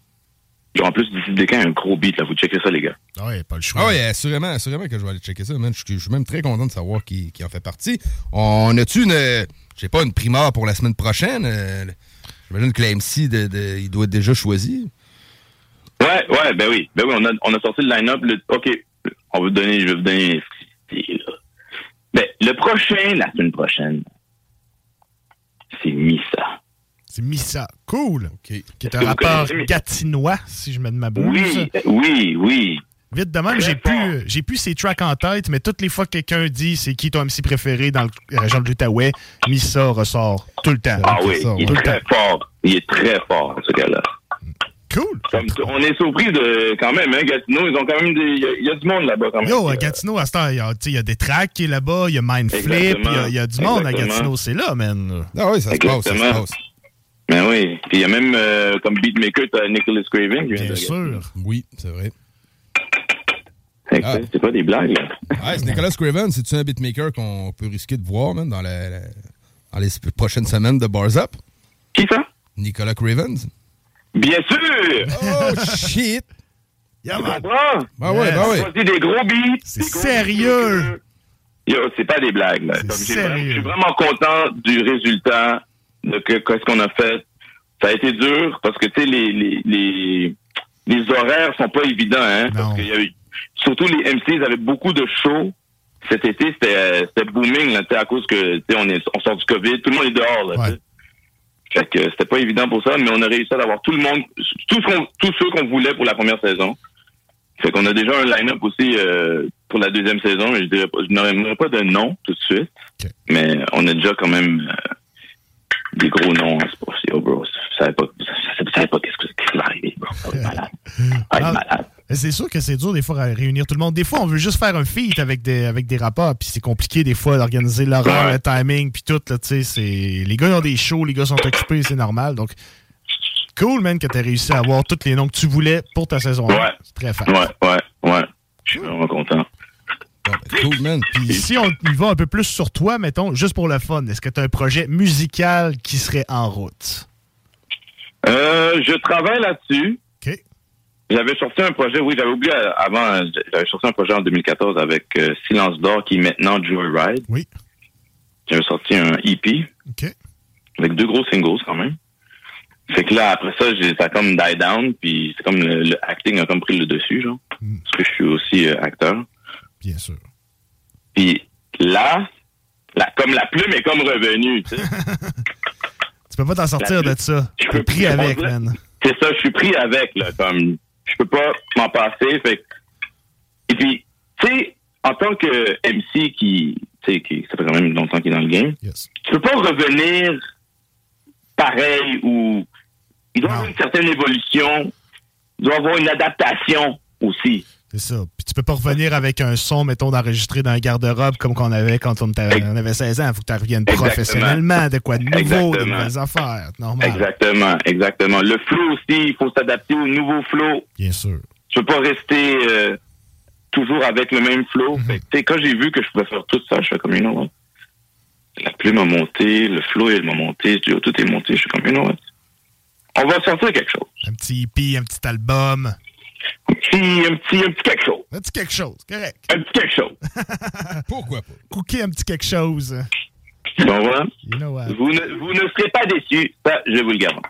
Puis en plus, d'ici des cas, un gros beat, là. Vous checkez ça, les gars. Ah ouais, pas le choix. Ah oui, assurément, assurément que je vais aller checker ça, man. Je, suis- je suis même très content de savoir qui, qui en fait partie. On a-tu une, je sais pas, une primeur pour la semaine prochaine? Euh, J'imagine que la MC, de, de- il doit être déjà choisi. Ouais, ouais, ben oui. Ben oui, on a, on a sorti le line-up. le- OK. On va vous donner, je vais vous donner. là. Ben, le prochain, la semaine prochaine, c'est Missa. C'est Missa. Cool. Qui est un rappeur gatinois, si je me ne m'abuse. Oui, oui, oui. Vite de même, j'ai plus, j'ai plus ses tracks en tête, mais toutes les fois que quelqu'un dit c'est qui ton MC préféré dans la région de l'Outaouais, Missa ressort tout le temps. Ah oui, il est très temps. fort. Il est très fort, ce gars-là. Cool. on est surpris de, quand même, hein, Gatineau, ils ont quand même des, il y a- il y, a du monde là-bas quand même. Yo, à Gatineau, à ce temps, il y a, des tracks qui est là-bas, il y a Mindflip, il y a, il y a du monde à. Gatineau, c'est là, man. Ah oui, ça se passe, ça se passe. Ben oui. Puis il y a même, euh, comme beatmaker, t'as Nicholas Craven. de Gatineau. Oui, c'est vrai. Ah. C'est pas des blagues, là. C'est Nicolas Craven, c'est-tu un beatmaker qu'on peut risquer de voir, man, dans, la- la- dans les prochaines semaines de Bars Up? Qui ça? Nicolas Craven. Bien sûr! Oh, shit! (laughs) Yeah, man. Ben ouais, ben ouais. Choisit des gros beats. C'est sérieux! Yo, c'est pas des blagues, là. Je suis vraiment content du résultat de que, qu'est-ce qu'on a fait? Ça a été dur parce que, tu sais, les, les, les, les horaires sont pas évidents, hein. Parce qu'il y surtout les MCs avaient beaucoup de shows cet été, c'était euh, c'était booming, là, tu sais, à cause que, tu sais, on, est, on sort du COVID, tout le monde est dehors, là. Fait que c'était pas évident pour ça, mais on a réussi à avoir tout le monde, tout ce qu'on, tous ceux qu'on voulait pour la première saison. Fait qu'on a déjà un line-up aussi euh, pour la deuxième saison, mais je dirais pas, je n'aurais pas de nom tout de suite. Mais on a déjà quand même euh, des gros noms. hein, C'est pas si, oh bro, je savais pas, je savais pas qu'est-ce que- qu'est-ce qui va arriver, bro. Ça va être malade. Ça va être malade. C'est sûr que c'est dur des fois à réunir tout le monde. Des fois, on veut juste faire un feat avec des, avec des rapports, puis c'est compliqué des fois d'organiser l'horaire, Ouais. le timing, puis tout. Là, tu sais, c'est... Les gars ont des shows, les gars sont occupés, c'est normal. Donc, cool, man, que tu réussi à avoir tous les noms que tu voulais pour ta saison. Ouais. C'est très fort. Ouais, ouais, ouais. Je suis vraiment content. Cool, man. Puis si on y va un peu plus sur toi, mettons, juste pour le fun, est-ce que tu as un projet musical qui serait en route? Euh, je travaille là-dessus. OK. J'avais sorti un projet, oui, j'avais oublié euh, avant, j'avais sorti un projet en 2014 avec euh, Silence d'or qui est maintenant Joyride. Oui. J'avais sorti un EP. OK. Avec deux gros singles quand même. Fait que là, après ça, j'ai, ça a comme die down, puis c'est comme le, le acting a comme pris le dessus, genre. Parce que je suis aussi euh, acteur. Bien sûr. Puis là, la, comme la plume est comme revenue, tu sais. (laughs) Tu peux pas t'en sortir de ça. Je peux pris avec, man. C'est ça, je suis pris avec, là, comme, je peux pas m'en passer, fait et puis, tu sais, en tant que MC qui, tu sais, qui, ça fait quand même longtemps qu'il est dans le game, tu peux pas revenir pareil ou, il doit y avoir une certaine évolution, il doit y avoir une adaptation aussi. C'est ça. Puis tu peux pas revenir avec un son, mettons, d'enregistré dans un garde-robe comme qu'on avait quand on, avait 16 ans. Faut que tu reviennes Exactement. professionnellement, de quoi de nouveau, de nouvelles affaires. Normal. Exactement, exactement. Le flow aussi, il faut s'adapter au nouveau flow. Bien sûr. Tu peux pas rester euh, toujours avec le même flow. Tu sais, quand j'ai vu que je pouvais faire tout ça, je fais comme, know what? La plume a monté, le flow, il m'a monté, tout tout est monté. Je suis comme, know what? On va sortir quelque chose. Un petit EP, un petit album. Un petit, un petit, un petit quelque chose. Un petit quelque chose, correct. Un petit quelque chose. (laughs) Pourquoi pas? Cookie, un petit quelque chose. You know what? Vous ne, vous ne serez pas déçus. Ça, je vous le garantis.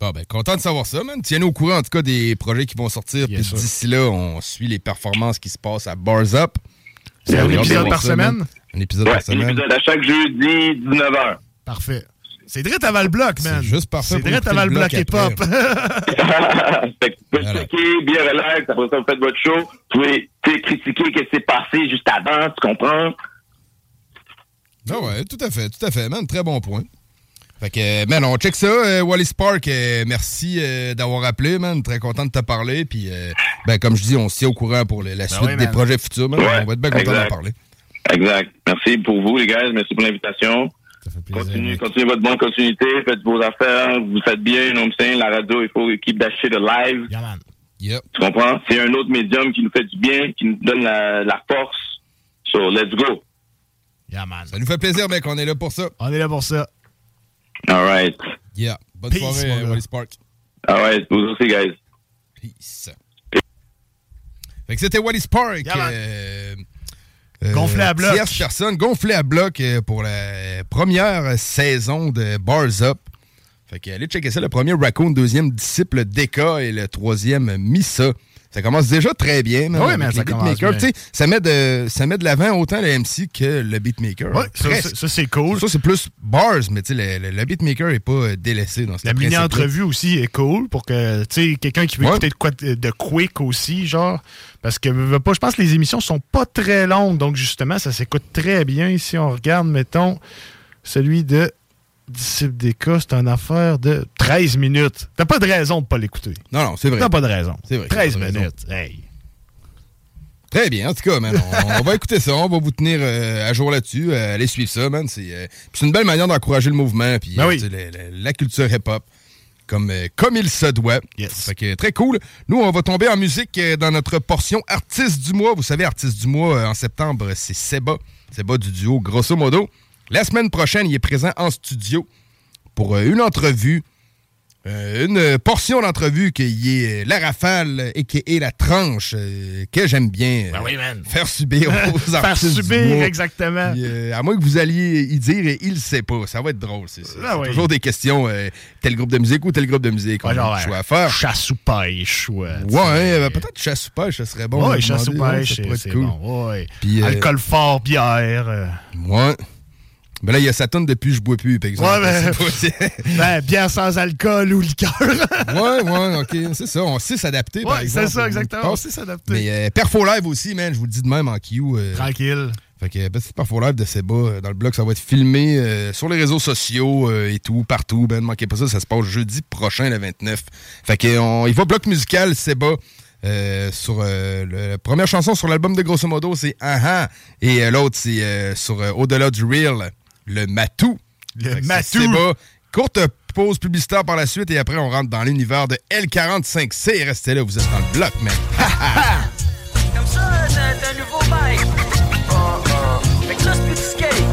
Bon, ben, content de savoir ça, man. Tiens-nous au courant, en tout cas, des projets qui vont sortir. Puis d'ici là, on suit les performances qui se passent à Bars Up. C'est un épisode par ça, man. semaine? Un épisode Ouais, par un semaine. épisode à chaque jeudi, 19h. Parfait. C'est direct avant le bloc, man. C'est juste parfait C'est direct avant le bloc hip-hop. (laughs) fait que le checker, bien relax, après ça, vous faites votre show. Vous pouvez critiquer ce qui s'est passé juste avant, tu comprends? Ah ouais, tout à fait, tout à fait, man. Très bon point. Fait que, euh, man, on check ça. Euh, Wally Spark, euh, merci euh, d'avoir appelé, man. Très content de te parler. Puis, euh, ben, comme je dis, on se tient au courant pour le- la suite oui, des projets futurs, man. Ouais, on va être bien content d'en parler. Exact. Merci pour vous, les gars. Merci pour l'invitation. Continuez, continuez votre bonne continuité. Faites vos affaires. Vous faites bien. You know what I'm saying? La radio, il faut keep that shit alive. Yep. Tu comprends? C'est un autre médium qui nous fait du bien, qui nous donne la, la force. So, let's go. Yeah, man. Ça nous fait plaisir, mec. On est là pour ça. On est là pour ça. All right. Yeah. Bonne Peace, soirée. Wally Spark. All right. Vous aussi, guys. Peace. Fait que c'était Wally Spark. Yeah, man. euh, Gonflé à bloc. tierce personne, gonflé à bloc euh, pour la première saison de Bars Up. Fait que allez checker ça. Le premier Raccoon, deuxième disciple Deka et le troisième Missa. Ça commence déjà très bien. Oui, mais ça commence bien. Tu sais, Ça met de, ça met de l'avant autant le MC que le beatmaker. Ouais, ça, c'est cool. Ça, c'est plus bars, mais tu sais, le, le- le beatmaker n'est pas euh, délaissé dans ce La mini-entrevue aussi est cool pour que, tu sais, quelqu'un qui veut écouter de quoi de, de quick aussi, genre. Parce que, je pense que les émissions sont pas très longues, donc justement, ça s'écoute très bien. Si on regarde, mettons, celui de Disciple des cas, c'est une affaire de 13 minutes. T'as pas de raison de pas l'écouter. Non, non, c'est vrai. T'as pas de raison. C'est vrai. 13 t'as raison. minutes. Hey. Très bien, en tout cas, man. On, on va écouter ça, on va vous tenir euh, à jour là-dessus. Euh, allez suivre ça, man. C'est euh, c'est une belle manière d'encourager le mouvement, puis Ben oui. la, la- la culture hip-hop, comme, comme il se doit. Fait que, très cool. Nous, on va tomber en musique dans notre portion Artiste du mois. Vous savez, Artiste du mois, en septembre, c'est Seba. Seba du duo Grosso Modo. La semaine prochaine, il est présent en studio pour euh, une entrevue euh, une portion d'entrevue qui est la rafale et qui est la tranche euh, que j'aime bien Ben euh, oui, faire subir (laughs) aux Faire subir, exactement. Puis, euh, à moins que vous alliez y dire et il sait pas. Ça va être drôle. C'est c'est oui. toujours des questions euh, tel groupe de musique ou tel groupe de musique. Ouais, a genre, choix euh, à faire. Chasse ou pêche. Ouais, Ouais, euh, peut-être chasse ou pêche, ça serait bon. Ouais, chasse ou ouais, pêche, ça c'est cool. bon. Ouais. Puis, euh, Alcool fort, bière. euh. Ouais. Ben là, il y a sa tonne depuis Je bois plus, par exemple. Ouais, ben- Ben, (laughs) bière sans alcool ou liqueur. ouais, ouais, ok. C'est ça. On sait s'adapter, par Ouais, exemple. c'est ça, exactement. On sait s'adapter. Mais euh, Perfo Live aussi, man, je vous le dis de même en Q. euh, Tranquille. Fait que ben, c'est Perfo Live de Seba euh, dans le blog. Ça va être filmé euh, sur les réseaux sociaux et tout, partout. Ben, ne manquez pas ça. Ça se passe jeudi prochain, le 29. Fait que on, il va bloc musical Seba. euh, sur euh, le- la première chanson sur l'album de Grosso Modo, c'est Aha. Et euh, l'autre, c'est sur Au-delà du Real, le Matou. Le Matou. c'est Seba. Courte pause publicitaire par la suite et après on rentre dans l'univers de L45C. Restez là, vous êtes dans le bloc, man. (laughs) Comme ça, c'est un- c'est un nouveau bike. Oh, oh. Fait que là, c'est plus du skate.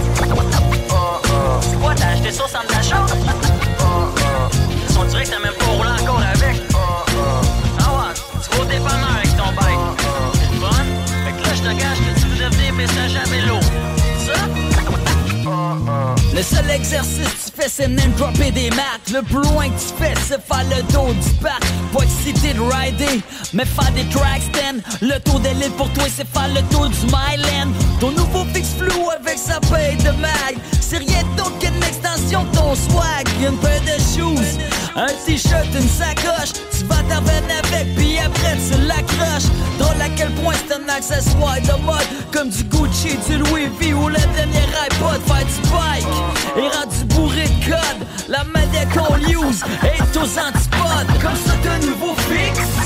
Oh, oh. C'est quoi, t'as acheté ça au centre d'achat? Oh, oh. On dirait que t'as même Le seul exercice que tu fais, c'est name dropper des maths. Le plus loin que tu fais, c'est faire le dos du parc. Pas excité de rider, mais faire des track stands. Le tour de l'île pour toi, c'est faire le tour du Myland. Ton nouveau fixe flou avec sa paille de mag. C'est rien d'autre qu'une extension de ton swag. Une paire de shoes, un t-shirt, une sacoche. Tu vas t'avenir avec, puis après tu l'accroches. Drôle à quel point c'est un accessoire de mode. Comme du Gucci, du Louis V ou le dernier iPod. Faire du bike et rendu bourré de code. La manette qu'on use est aux antipodes. Comme ça, un nouveau fixe.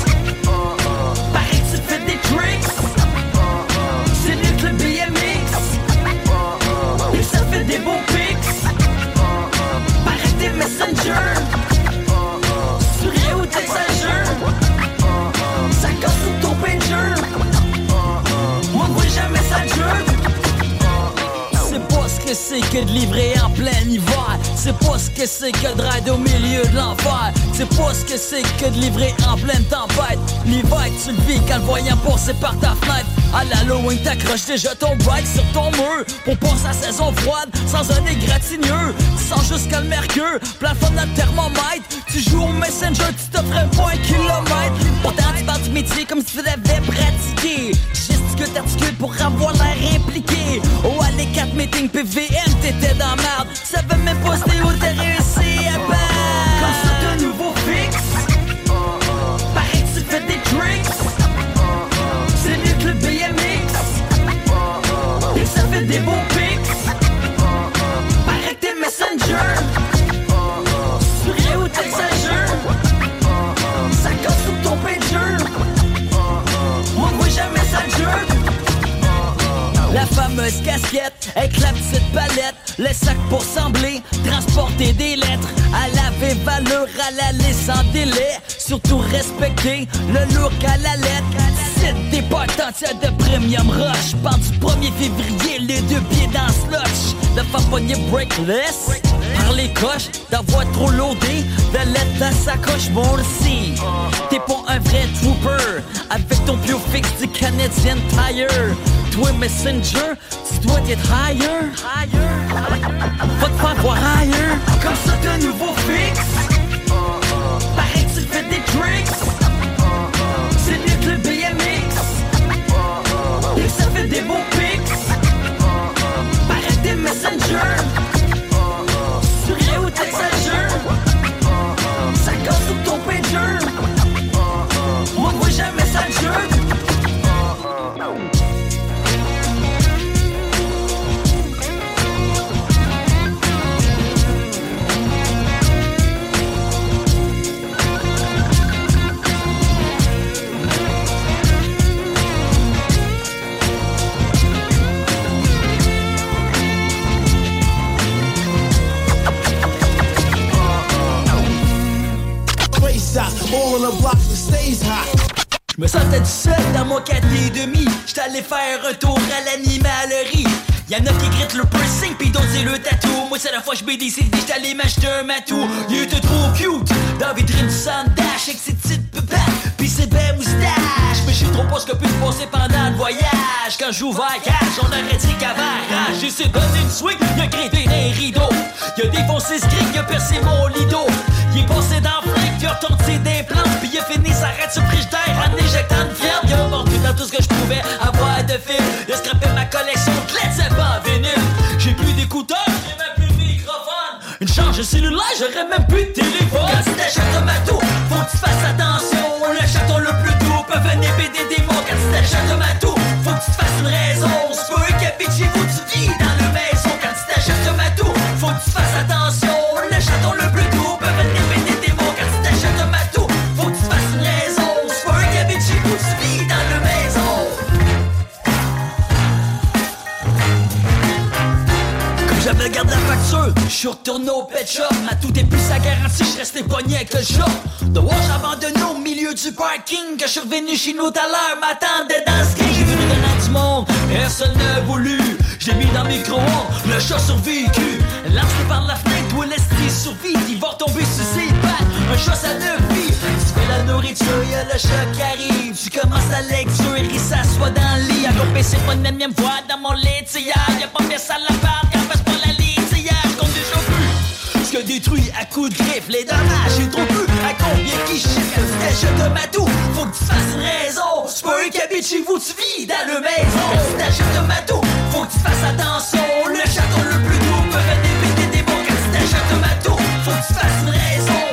C'est que de livrer en plein hiver. C'est pas ce que c'est que de rider au milieu de l'enfer. C'est pas ce que c'est que de livrer en pleine tempête. L'hiver, tu le vis quand le voyant passer par ta fenêtre. À l'Halloween, t'accroches déjà ton bike sur ton mur. Pour passer la saison froide sans un égratigneux. Tu sens jusqu'à le mercure, plafond dans le thermomètre. Tu joues au Messenger, tu t'offrais pas un kilomètre. Pourtant, tu parles du métier comme si tu l'avais pratiqué. Gesticule, t'articules pour avoir l'air impliqué. Oh, allez, 4 meetings PVM, t'étais dans merde. Tu savais même pas c'était où sans délai, surtout respecter le look à la lettre. Des potentiels de premium rush, part du 1er février, les deux pieds dans slush, de faire breakless, par les coches, d'avoir trop loadé, de lettres à sacoche, bon aussi. T'es pas un vrai trooper, avec ton bio fixe du Canadian Tire. Toi, Messenger, tu dois être higher. Va te faire voir ailleurs. Comme ça, un nouveau fixe. Pareil que Je me sentais tout seul dans mon 4 et demi. Allé faire un tour à l'animalerie. Y'en a qui gritent le piercing pis d'autres c'est le tatou Moi c'est la fois je décidé allé m'acheter un matou Il était trop cute Dans vitrine du Sundash Avec ses petites pépettes pis ses belles moustaches trop pas ce que peut se passer pendant le voyage. Quand j'ouvre cage on aurait dit qu'avant J'ai essayé de donner une swing Y'a grimpé des rideaux Y'a défoncé ce cric, y'a percé mon lido. Il est passé dans le flingue, il a retorti des plantes Pis il a fini sa raide sur frigidaire en éjectant une fière Il a mordu dans tout ce que je pouvais avoir de fil. Il a scrappé ma collection de lettres, pas en vinyle J'ai plus d'écouteurs, j'ai même plus de microphone. Une charge cellulaire, j'aurais même plus de téléphone. Quand tu t'achètes un matou, faut que tu fasses attention mots je suis retourné au pet shop. Ma tout est plus sa garantie, je restais pogné avec le chat De voir j'abandonné au milieu du parking. Que je suis revenu chez nous tout à l'heure, m'attendait dans ce J'ai vu le du monde, personne n'a voulu Je l'ai mis dans le micro-ondes, le chat survécu. Lancé par la fenêtre, où l'esprit survit. Il va retomber sur ses pattes, un chat ça ne vit. Tu fais la nourriture, y'a le chat qui arrive. Tu commences la lecture, il s'assoit dans le lit. Alors baisser pas une énième voix dans mon laitière. Y'a pas bien ça la part, plus ce que détruit à coups de griffe les dommages. J'ai trop plus à combien qui chiffre le jeu de matou. Faut que tu fasses raison. C'est pas eux qui chez vous, tu vis dans le maison. T'achètes un matou, faut que tu fasses attention. Le château le plus doux peut venir péter des mots Quand t'achètes un matou, faut que tu fasses raison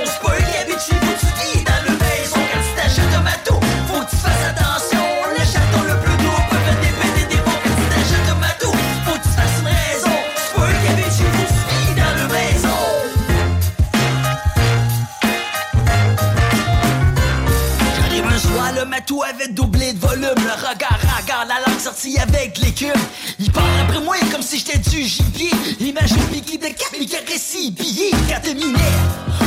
matou avait doublé de volume. Le regard regard, la langue sortie avec l'écume Il parle après moi comme si j'étais du gibier. Imagine Biggie de cap, il caresse billet. Quand t'es minet,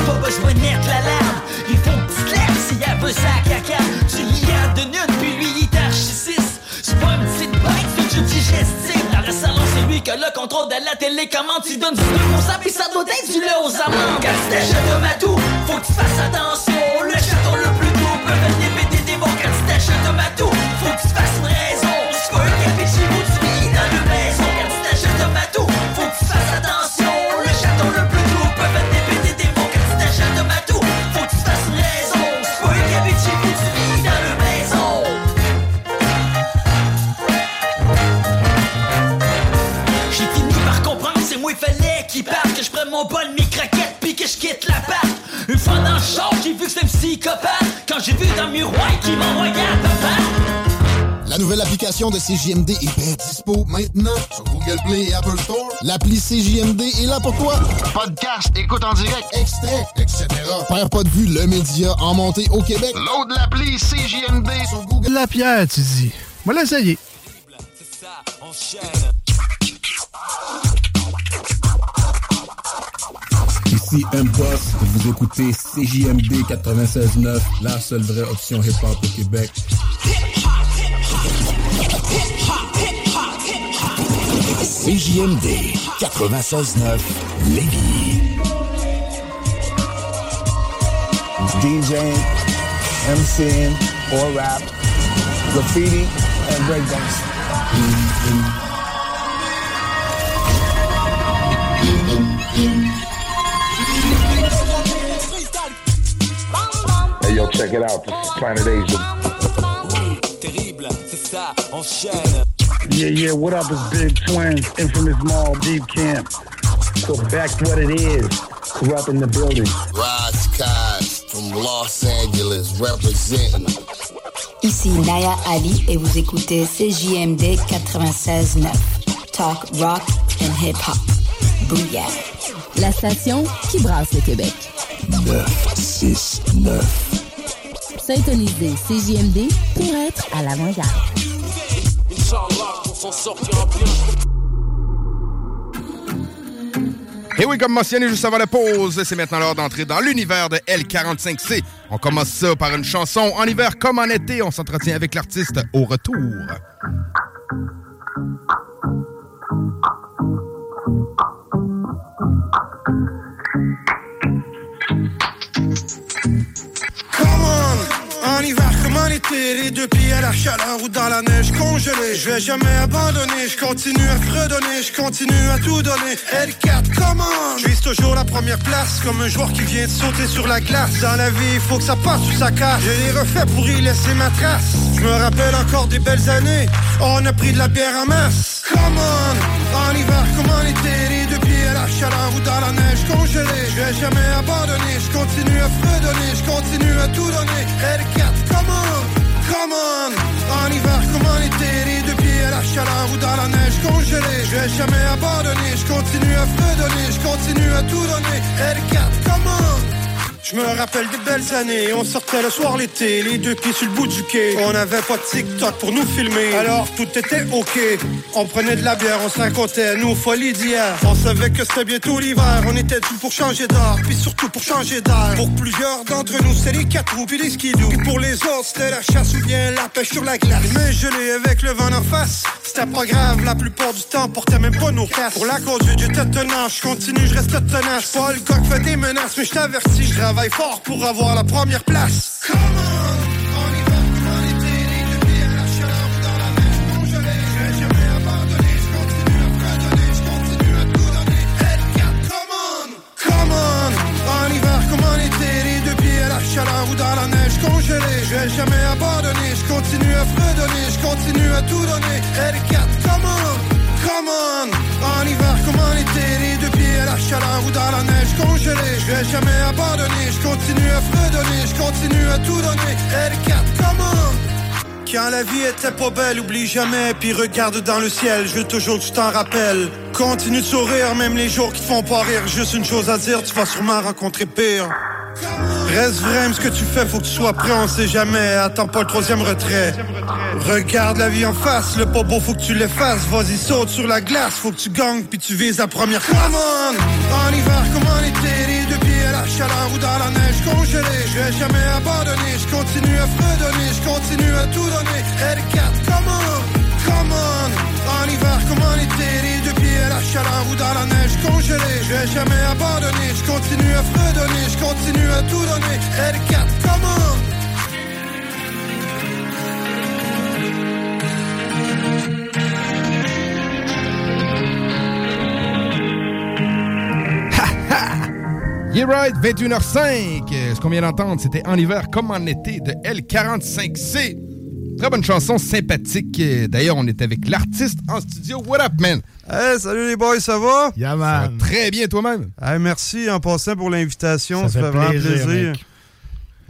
pas besoin de mettre la larme. Il faut petite lèvre s'il y a sa caca. Tu lis en de une, puis lui il t'archississe C'est pas une petite bête, c'est jeu digestif. Dans le salon, c'est lui qui a le contrôle de la télécommande Tu donnes du sable et ça doit être du lait aux amandes. Quand tu t'achètes un matou, faut que tu fasses attention. Le chaton le plus j'ai vu dans miroir qui m'envoyait à papa La nouvelle application de CJMD est bien dispo maintenant sur Google Play et Apple Store. L'appli CJMD est là pour toi. Podcast, écoute en direct, extrait, etc. Père pas de vue, le média en montée au Québec. Load l'appli CJMD sur Google. La pierre, tu dis. Moi, là, ça y est. Ici M-Boss, vous écoutez CJMD 96.9, la seule vraie option hip-hop au Québec. CJMD 96.9 Lévis. DJing, MCing, or rap, graffiti, and breakdance. Yo, check it out. This is Planet Asia. Terrible, c'est ça, enchaîne. Yeah, yeah, what up? It's Big Twins, Infamous Mall, Deep Camp. So back to what it is. Corrupt in the building. Rise Cos from Los Angeles representing. Ici Naya Ali et vous écoutez CJMD 96.9. Talk, rock and hip-hop. Booyah. La station qui brasse le Québec. 969. Syntonisez CJMD pour être à l'avant-garde. Et oui, comme mentionné juste avant la pause, c'est maintenant l'heure d'entrer dans l'univers de L45C. On commence ça par une chanson en hiver comme en été. On s'entretient avec l'artiste au retour. money rock les deux pieds à la chaleur ou dans la neige congelée. Je vais jamais abandonner, je continue à fredonner, je continue à tout donner. L4, comment Je vise toujours la première place comme un joueur qui vient de sauter sur la glace. Dans la vie, il faut que ça passe sous sa casse. Je l'ai refait pour y laisser ma trace. Je me rappelle encore des belles années. On a pris de la bière en masse. Come on, en hiver comme en été, les deux pieds à la chaleur ou dans la neige congelée. Je vais jamais abandonner, je continue à fredonner, je continue à tout donner. L4, come on, come on, en hiver comme en été, les deux pieds à la chaleur ou dans la neige congelée. Je vais jamais abandonner, je continue à fredonner, je continue à tout donner. L4, come on. Je me rappelle des belles années, on sortait le soir l'été, les deux pieds sur le bout du quai. On n'avait pas de TikTok pour nous filmer, alors tout était ok. On prenait de la bière, on se racontait nos folies d'hier. On savait que c'était bientôt l'hiver, on était dû pour changer d'art, puis surtout pour changer d'air. Pour plusieurs d'entre nous, c'est les quatre roues puis les skidoo. Pour les autres, c'était la chasse ou bien la pêche sur la glace. Mais gelé avec le vent en face, c'était pas grave, la plupart du temps, on portait même pas nos casques. Pour la conduite, j'étais tenace, je continue, je reste tenace. Pas le qui fait des menaces, mais je t'avertis, je travaille fort pour avoir la première place. Come on, chaleur ou dans la neige. Congelée. Je vais jamais abandonner, je continue à fredonner, je continue à tout donner. L4, come on, come on, en hiver comme en été, les deux pieds à la chaleur ou dans la neige congelée. Je vais jamais abandonner, je continue à fredonner, je continue à tout donner. L4, come on, come on, en hiver comme en été, les deux pieds à la chaleur ou dans la neige congelée. Je vais jamais abandonner, je continue à fredonner, je continue à tout donner. L4, come on. Quand la vie était pas belle, oublie jamais, puis regarde dans le ciel, je veux toujours que tu t'en rappelles. Continue de sourire, même les jours qui te font pas rire. Juste une chose à dire, tu vas sûrement rencontrer pire. Reste vrai, ce que tu fais, faut que tu sois prêt, on sait jamais. Attends pas le troisième retrait. Regarde la vie en face, le pas beau, faut que tu l'effaces. Vas-y, saute sur la glace, faut que tu gagnes, puis tu vises la première classe. Come on, en hiver comme en été, les deux pieds à la chaleur ou dans la neige congelée. Je vais jamais abandonner, je continue à fredonner, je continue à tout donner. L4, come on, come on, en hiver comme en été, à la chaleur ou dans la neige congelée. Je vais jamais abandonner, je continue à fredonner, je continue à tout donner. L4, come on. (laughs) Yeah right, 21h05. Euh, Ce qu'on vient d'entendre, c'était En hiver comme en été de L45C. Très bonne chanson, sympathique. Euh, D'ailleurs, on est avec l'artiste en studio. What up, man? Hey, salut les boys, ça va? Yeah, Ça va très bien toi-même. Hey, merci en passant pour l'invitation. Ça Ça, fait fait vraiment plaisir, plaisir. mec.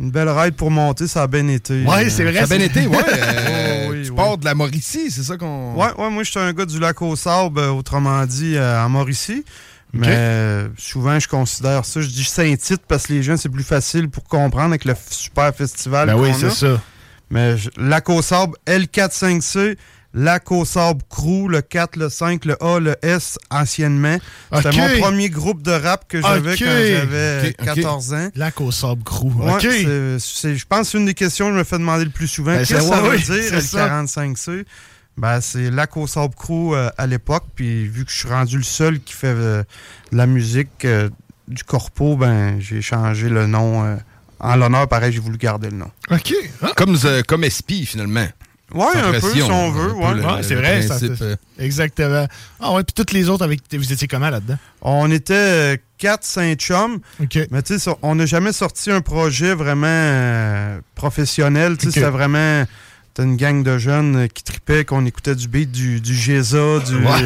Une belle ride pour monter, ça a bien été. Ouais, c'est vrai, Ça a bien été, ouais. (laughs) Euh, Oh, oui, tu oui. pars de la Mauricie, c'est ça qu'on. Ouais, ouais, moi, je suis un gars du lac au sable, euh, autrement dit, euh, en Mauricie. Mais euh, souvent, je considère ça. Je dis Saint-Tite parce que les gens, c'est plus facile pour comprendre avec le super festival. Ben oui, c'est ça. Mais je- lac au sable, L45C, lac au sable crew, le 4, le 5, le A, le S, anciennement. C'était mon premier groupe de rap que j'avais quand j'avais Ok, ok. 14 ans. Lac au sable crew. Ouais, c'est- je pense que c'est une des questions que je me fais demander le plus souvent. Ben, Qu'est-ce que ça veut dire, c'est le ça. 45C? Ben, c'est Lac au Sable Crew euh, à l'époque. Puis vu que je suis rendu le seul qui fait euh, de la musique euh, du corpo, ben j'ai changé le nom. Euh, en l'honneur, pareil, j'ai voulu garder le nom. OK. Comme, euh, comme SP, finalement. Ouais, Sans un peu, si on un veut. ouais. Ouais, c'est vrai. ça- principe, euh, Exactement. Ah ouais, puis toutes les autres, avec vous étiez comment là-dedans? On était 4 5 chums. Mais tu sais, on n'a jamais sorti un projet vraiment euh, professionnel. Tu sais, Ok. C'était vraiment. C'était une gang de jeunes euh, qui tripaient, qu'on écoutait du beat, du, du GESA, du, Ouais.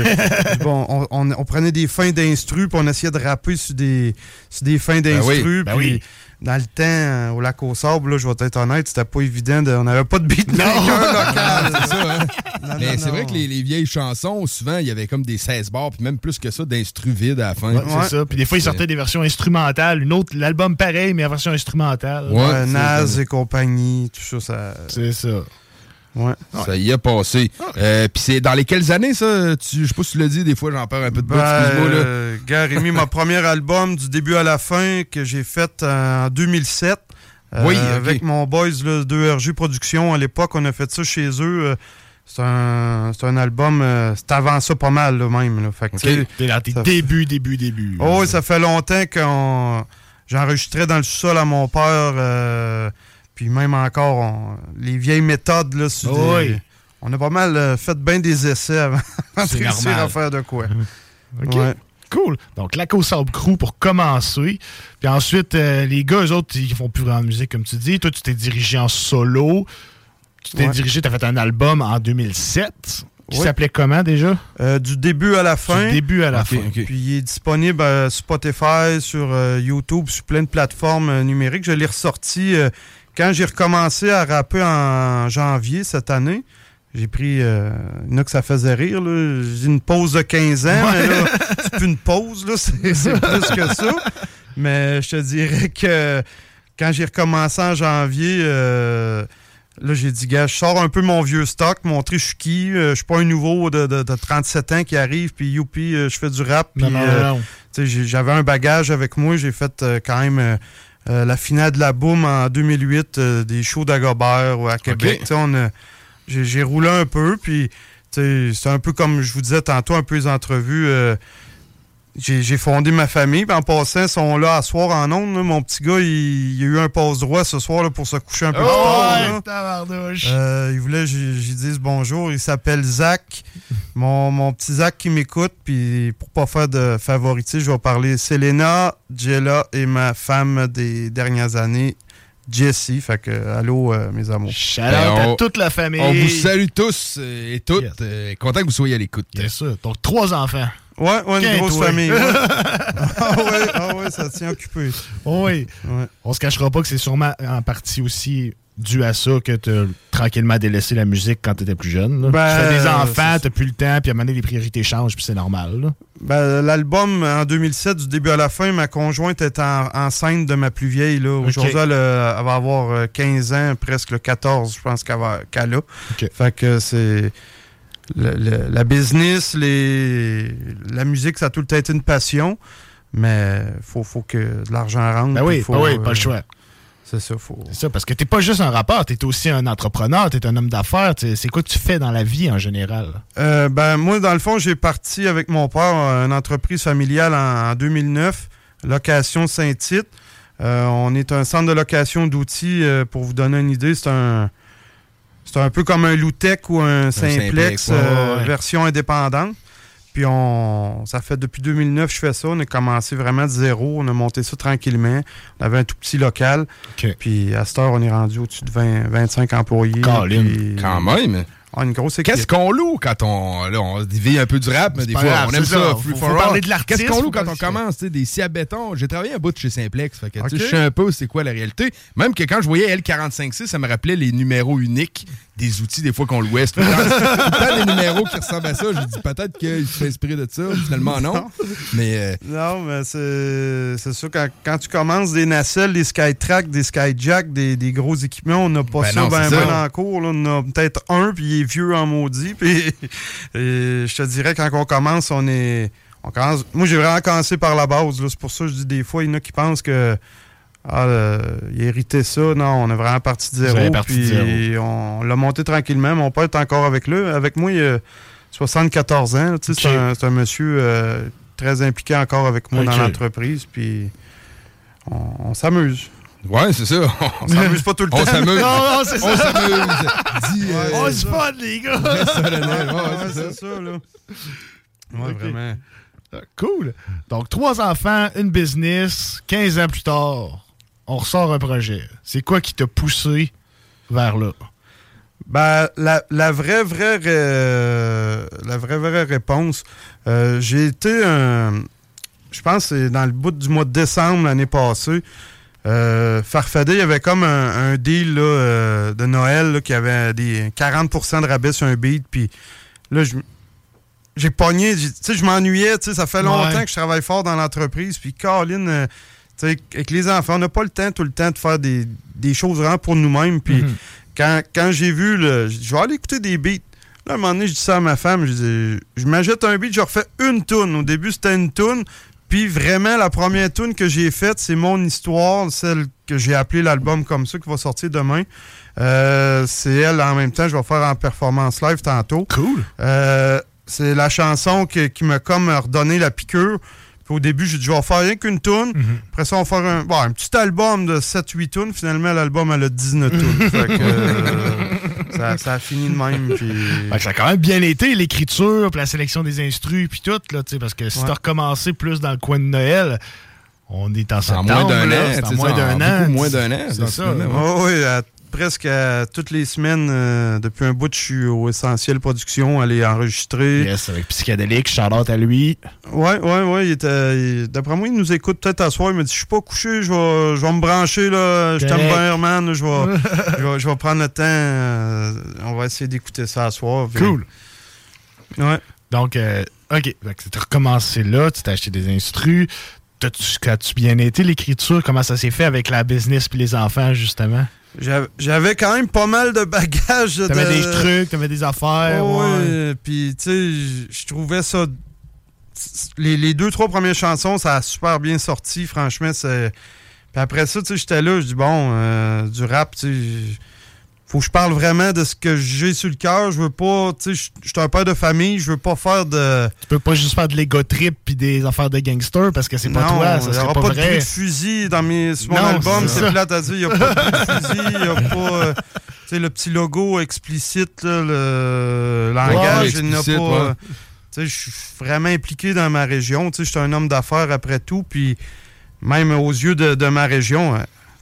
du- bon, on, on- on prenait des fins d'instru, puis on essayait de rapper sur des, sur des fins Ben oui, d'instru. ben puis oui. Dans le temps, euh, au lac au sable, là, je vais être honnête, c'était pas évident. de- on n'avait pas de beatmaker (laughs) local. c'est ça, hein? (laughs) Non, Mais c'est vrai que les, les vieilles chansons, souvent, il y avait comme des 16 bars, puis même plus que ça, d'instru vides à la fin. Ouais, c'est ça. Puis des fois, ils sortaient des versions instrumentales. Une autre, l'album pareil, mais en version instrumentale. Ouais, Naz et compagnie, tout ça. ça... C'est ça. Ouais. Ça y est passé. Euh, Puis c'est dans lesquelles années, ça? Tu, je sais pas si tu l'as dit, des fois, j'en perds un peu de Ben, excuse-moi, là. euh, gars, Rémi, mon premier album du début à la fin que j'ai fait en 2007. euh, Oui. Avec mon boys là, 2RG Productions. À l'époque, on a fait ça chez eux. euh, C'est un, c'est un album, euh, c'est avant ça pas mal là, même. Là. Fait que, OK. tu sais, T'es dans tes ça- débuts, débuts, débuts. Oh, oui, ça fait longtemps qu'on j'enregistrais dans le sous-sol à mon père. euh, Puis même encore, on- les vieilles méthodes, là, sur Oh des- oui. on a pas mal euh, fait bien des essais avant (laughs) de réussir à faire de quoi. OK. Ouais. Cool. Donc, la Sable Crew pour commencer. Puis ensuite, euh, les gars, eux autres, ils font plus vraiment de musique, comme tu dis. Toi, tu t'es dirigé en solo. Tu t'es Ouais. dirigé, tu as fait un album en 2007 qui s'appelait comment déjà? Euh, du début à la fin. Du début à la Ok, fin. ok. Puis il est disponible sur Spotify, sur euh, YouTube, sur plein de plateformes euh, numériques. Je l'ai ressorti quand j'ai recommencé à rapper en janvier cette année. J'ai pris. Euh, il y en a que ça faisait rire. là. J'ai une pause de 15 ans, mais là, (laughs) c'est plus une pause, là, c'est c'est plus que ça. Mais je te dirais que quand j'ai recommencé en janvier, euh, là, j'ai dit, gars, je sors un peu mon vieux stock, montrer je suis qui. euh, je suis pas un nouveau de, de- de 37 ans qui arrive, puis youpi, euh, je fais du rap. Non, puis, non, euh, non. J'avais un bagage avec moi. J'ai fait euh, quand même euh, euh, la finale de la Boom en 2008, euh, des shows d'Agobert à Québec. On J'ai roulé un peu, puis c'est un peu comme je vous disais tantôt, un peu les entrevues. J'ai fondé ma famille, puis en passant, ils sont là à soir en ondes. Mon petit gars, il, il a eu un passe-droit ce soir là, pour se coucher un peu Oh, plus tard. ouais, là. tabarnouche. Euh, il voulait que j'y dise bonjour. Il s'appelle Zach. Mon, mon petit Zach qui m'écoute. Puis pour pas faire de favoritisme, je vais parler Selena, Jella et ma femme des dernières années, Jessie. Fait que, allô, euh, mes amours. Shout out à toute la famille. On vous salue tous euh, et toutes. Euh, content que vous soyez à l'écoute. Bien sûr. Donc, trois enfants. Ouais, ouais, une grosse toi. famille. ouais. (laughs) ah ouais, ah ouais, ça tient occupé. oui. On se cachera pas que c'est sûrement en partie aussi dû à ça que tu as tranquillement délaissé la musique quand tu étais plus jeune. là. Ben, tu fais des c'est enfants, tu plus le temps, puis à un moment donné, les priorités changent, puis c'est normal. Ben, L'album en 2007, du début à la fin, ma conjointe est en- enceinte de ma plus vieille. Aujourd'hui, elle, euh, elle va avoir euh, 15 ans, presque le 14, je pense qu'elle a. Fait que c'est. Le- le- la business, les, la musique, ça a tout le temps été une passion, mais faut, faut que de l'argent rentre. Ben oui, faut, ben oui, euh, pas le choix. C'est ça, faut. C'est ça, parce que t'es pas juste un rappeur, t'es aussi un entrepreneur, t'es un homme d'affaires. C'est quoi que tu fais dans la vie en général? Euh, ben, moi, dans le fond, j'ai parti avec mon père euh, une entreprise familiale en, en 2009, Location Saint-Tite. Euh, on est un centre de location d'outils, euh, pour vous donner une idée, c'est un c'est un peu comme un Loutec ou un Simplex, Simplex, ouais, euh, ouais. version indépendante. Puis on, ça fait depuis 2009 je fais ça. On a commencé vraiment de zéro. On a monté ça tranquillement. On avait un tout petit local. Puis à cette heure, on est rendu au-dessus de 20, 25 employés. Colin. Puis- Quand même. Ah, une grosse équipe. Qu'est-ce qu'on loue quand on. Là, on dévie un peu du rap, mais des fois, grave, on aime ça. ça. Faut- faut parler de l'artiste, Qu'est-ce qu'on loue quand on commence, tu sais, des scies à béton? J'ai travaillé un bout de chez Simplex. Fait que, tu sais, Ok. je sais un peu c'est quoi la réalité? Même que quand je voyais L456, ça me rappelait les numéros uniques des outils, des fois qu'on louait. Tout le des numéros qui ressemblent à ça. J'ai dit peut-être qu'il s'est inspiré de ça. Finalement, non. Mais. euh, Non, mais c'est c'est sûr, quand, quand tu commences des nacelles, des Skytrack, des Skyjack, des, des gros équipements, on n'a pas Ben ça non, ben c'est ben ça. en cours. là. On a peut-être un, puis il est vieux en maudit. Puis (laughs) je te dirais, quand on commence, on est. On commence, moi, j'ai vraiment commencé par la base. C'est pour ça que je dis des fois, il y en a qui pensent que. Ah, euh, il héritait ça. Non, on est vraiment parti de zéro. parti de puis on l'a monté tranquillement. Mon père est encore avec lui. Avec moi, il a 74 ans. Tu sais, C'est un, monsieur euh, très impliqué encore avec moi dans l'entreprise. Puis on, on s'amuse. Ouais, c'est ça. (laughs) On s'amuse pas tout le temps. On s'amuse. Non, non, c'est On ça. s'amuse. Dis, euh, on se fun, les gars! Solennel. Ouais, c'est ça, là. Ouais, vraiment. Cool. Donc, trois enfants, une business, 15 ans plus tard, on ressort un projet. C'est quoi qui t'a poussé vers là? Ben, la, la vraie, vraie, euh, la vraie, vraie réponse, euh, j'ai été un. Je pense que c'est dans le bout du mois de décembre l'année passée. Euh, Farfadé, il y avait comme un, un deal là, euh, de Noël là, qui avait des 40% de rabais sur un beat. Puis là, je- j'ai pogné. Tu sais, je m'ennuyais. Tu sais, ça fait longtemps Ouais. que je travaille fort dans l'entreprise. Puis Caroline, euh, tu sais, avec les enfants, on n'a pas le temps tout le temps de faire des, des choses vraiment pour nous-mêmes. Puis Mhm. quand, quand j'ai vu, le, je vais aller écouter des beats. Là, à un moment donné, je dis ça à ma femme, je dis, je m'achète un beat, je refais une toune. Au début, c'était une toune. Puis vraiment, la première tune que j'ai faite, c'est mon histoire, celle que j'ai appelée l'album comme ça, qui va sortir demain. Euh, c'est elle en même temps, je vais faire en performance live tantôt. Cool. Euh, c'est la chanson que- qui m'a comme redonné la piqûre. Puis au début, j'ai dit, je vais faire rien qu'une tune. Mhm. Après ça, on va faire un, bon, un petit album de 7-8 tunes. Finalement, l'album, elle a 19 (laughs) tunes. Fait que, euh, ça, ça a fini de même. (laughs) Puis... Que ça a quand même bien été, l'écriture, puis la sélection des instrus, puis tout, là, tu sais, parce que si Ouais. t'as recommencé plus dans le coin de Noël, on est en En septembre. moins d'un là, an, c'est en moins d'un an. beaucoup moins d'un an, C'est ça. Ah oui, à- presque toutes les semaines, euh, depuis un bout, je suis au Essentiel Production, aller enregistrer. Yes, avec Psychédélique, shout-out à lui. Ouais, ouais, ouais. Il d'après moi, il nous écoute peut-être à soir. Il me dit Je suis pas couché, je vais, je vais me brancher, là. Je t'aime bien, Herman. Je vais, (laughs) je, vais, je vais prendre le temps. euh, on va essayer d'écouter ça à soir. puis- Cool. Ouais. Donc, euh, OK. Que t'as recommencé là, tu t'as acheté des instrus. T'as-tu as-tu bien été l'écriture? Comment ça s'est fait avec la business puis les enfants, justement? J'avais- quand même pas mal de bagages. de- T'avais des trucs, t'avais des affaires. Oh, ouais. Puis, tu sais, je- je trouvais ça. Les, les deux, trois premières chansons, ça a super bien sorti. Franchement, c'est. Puis après ça, tu sais, j'étais là, je dis, bon, euh, du rap, tu sais. Faut que je parle vraiment de ce que j'ai sur le cœur. Je veux pas, tu sais, je suis un père de famille, je veux pas faire de. Tu peux pas juste faire de l'ego trip puis des affaires de gangster parce que c'est pas Non, toi, ça il y serait aura pas, pas de vrai. bruit de fusil dans mes, sur mon Non, album, c'est plate à dire. Il n'y a pas de de fusil, il n'y a pas. euh, tu sais, le petit logo explicite, là, le langage, Ouais, il n'y a pas. euh, ouais. tu sais, je suis vraiment impliqué dans ma région. Tu sais, je suis un homme d'affaires après tout, puis même aux yeux de, de ma région.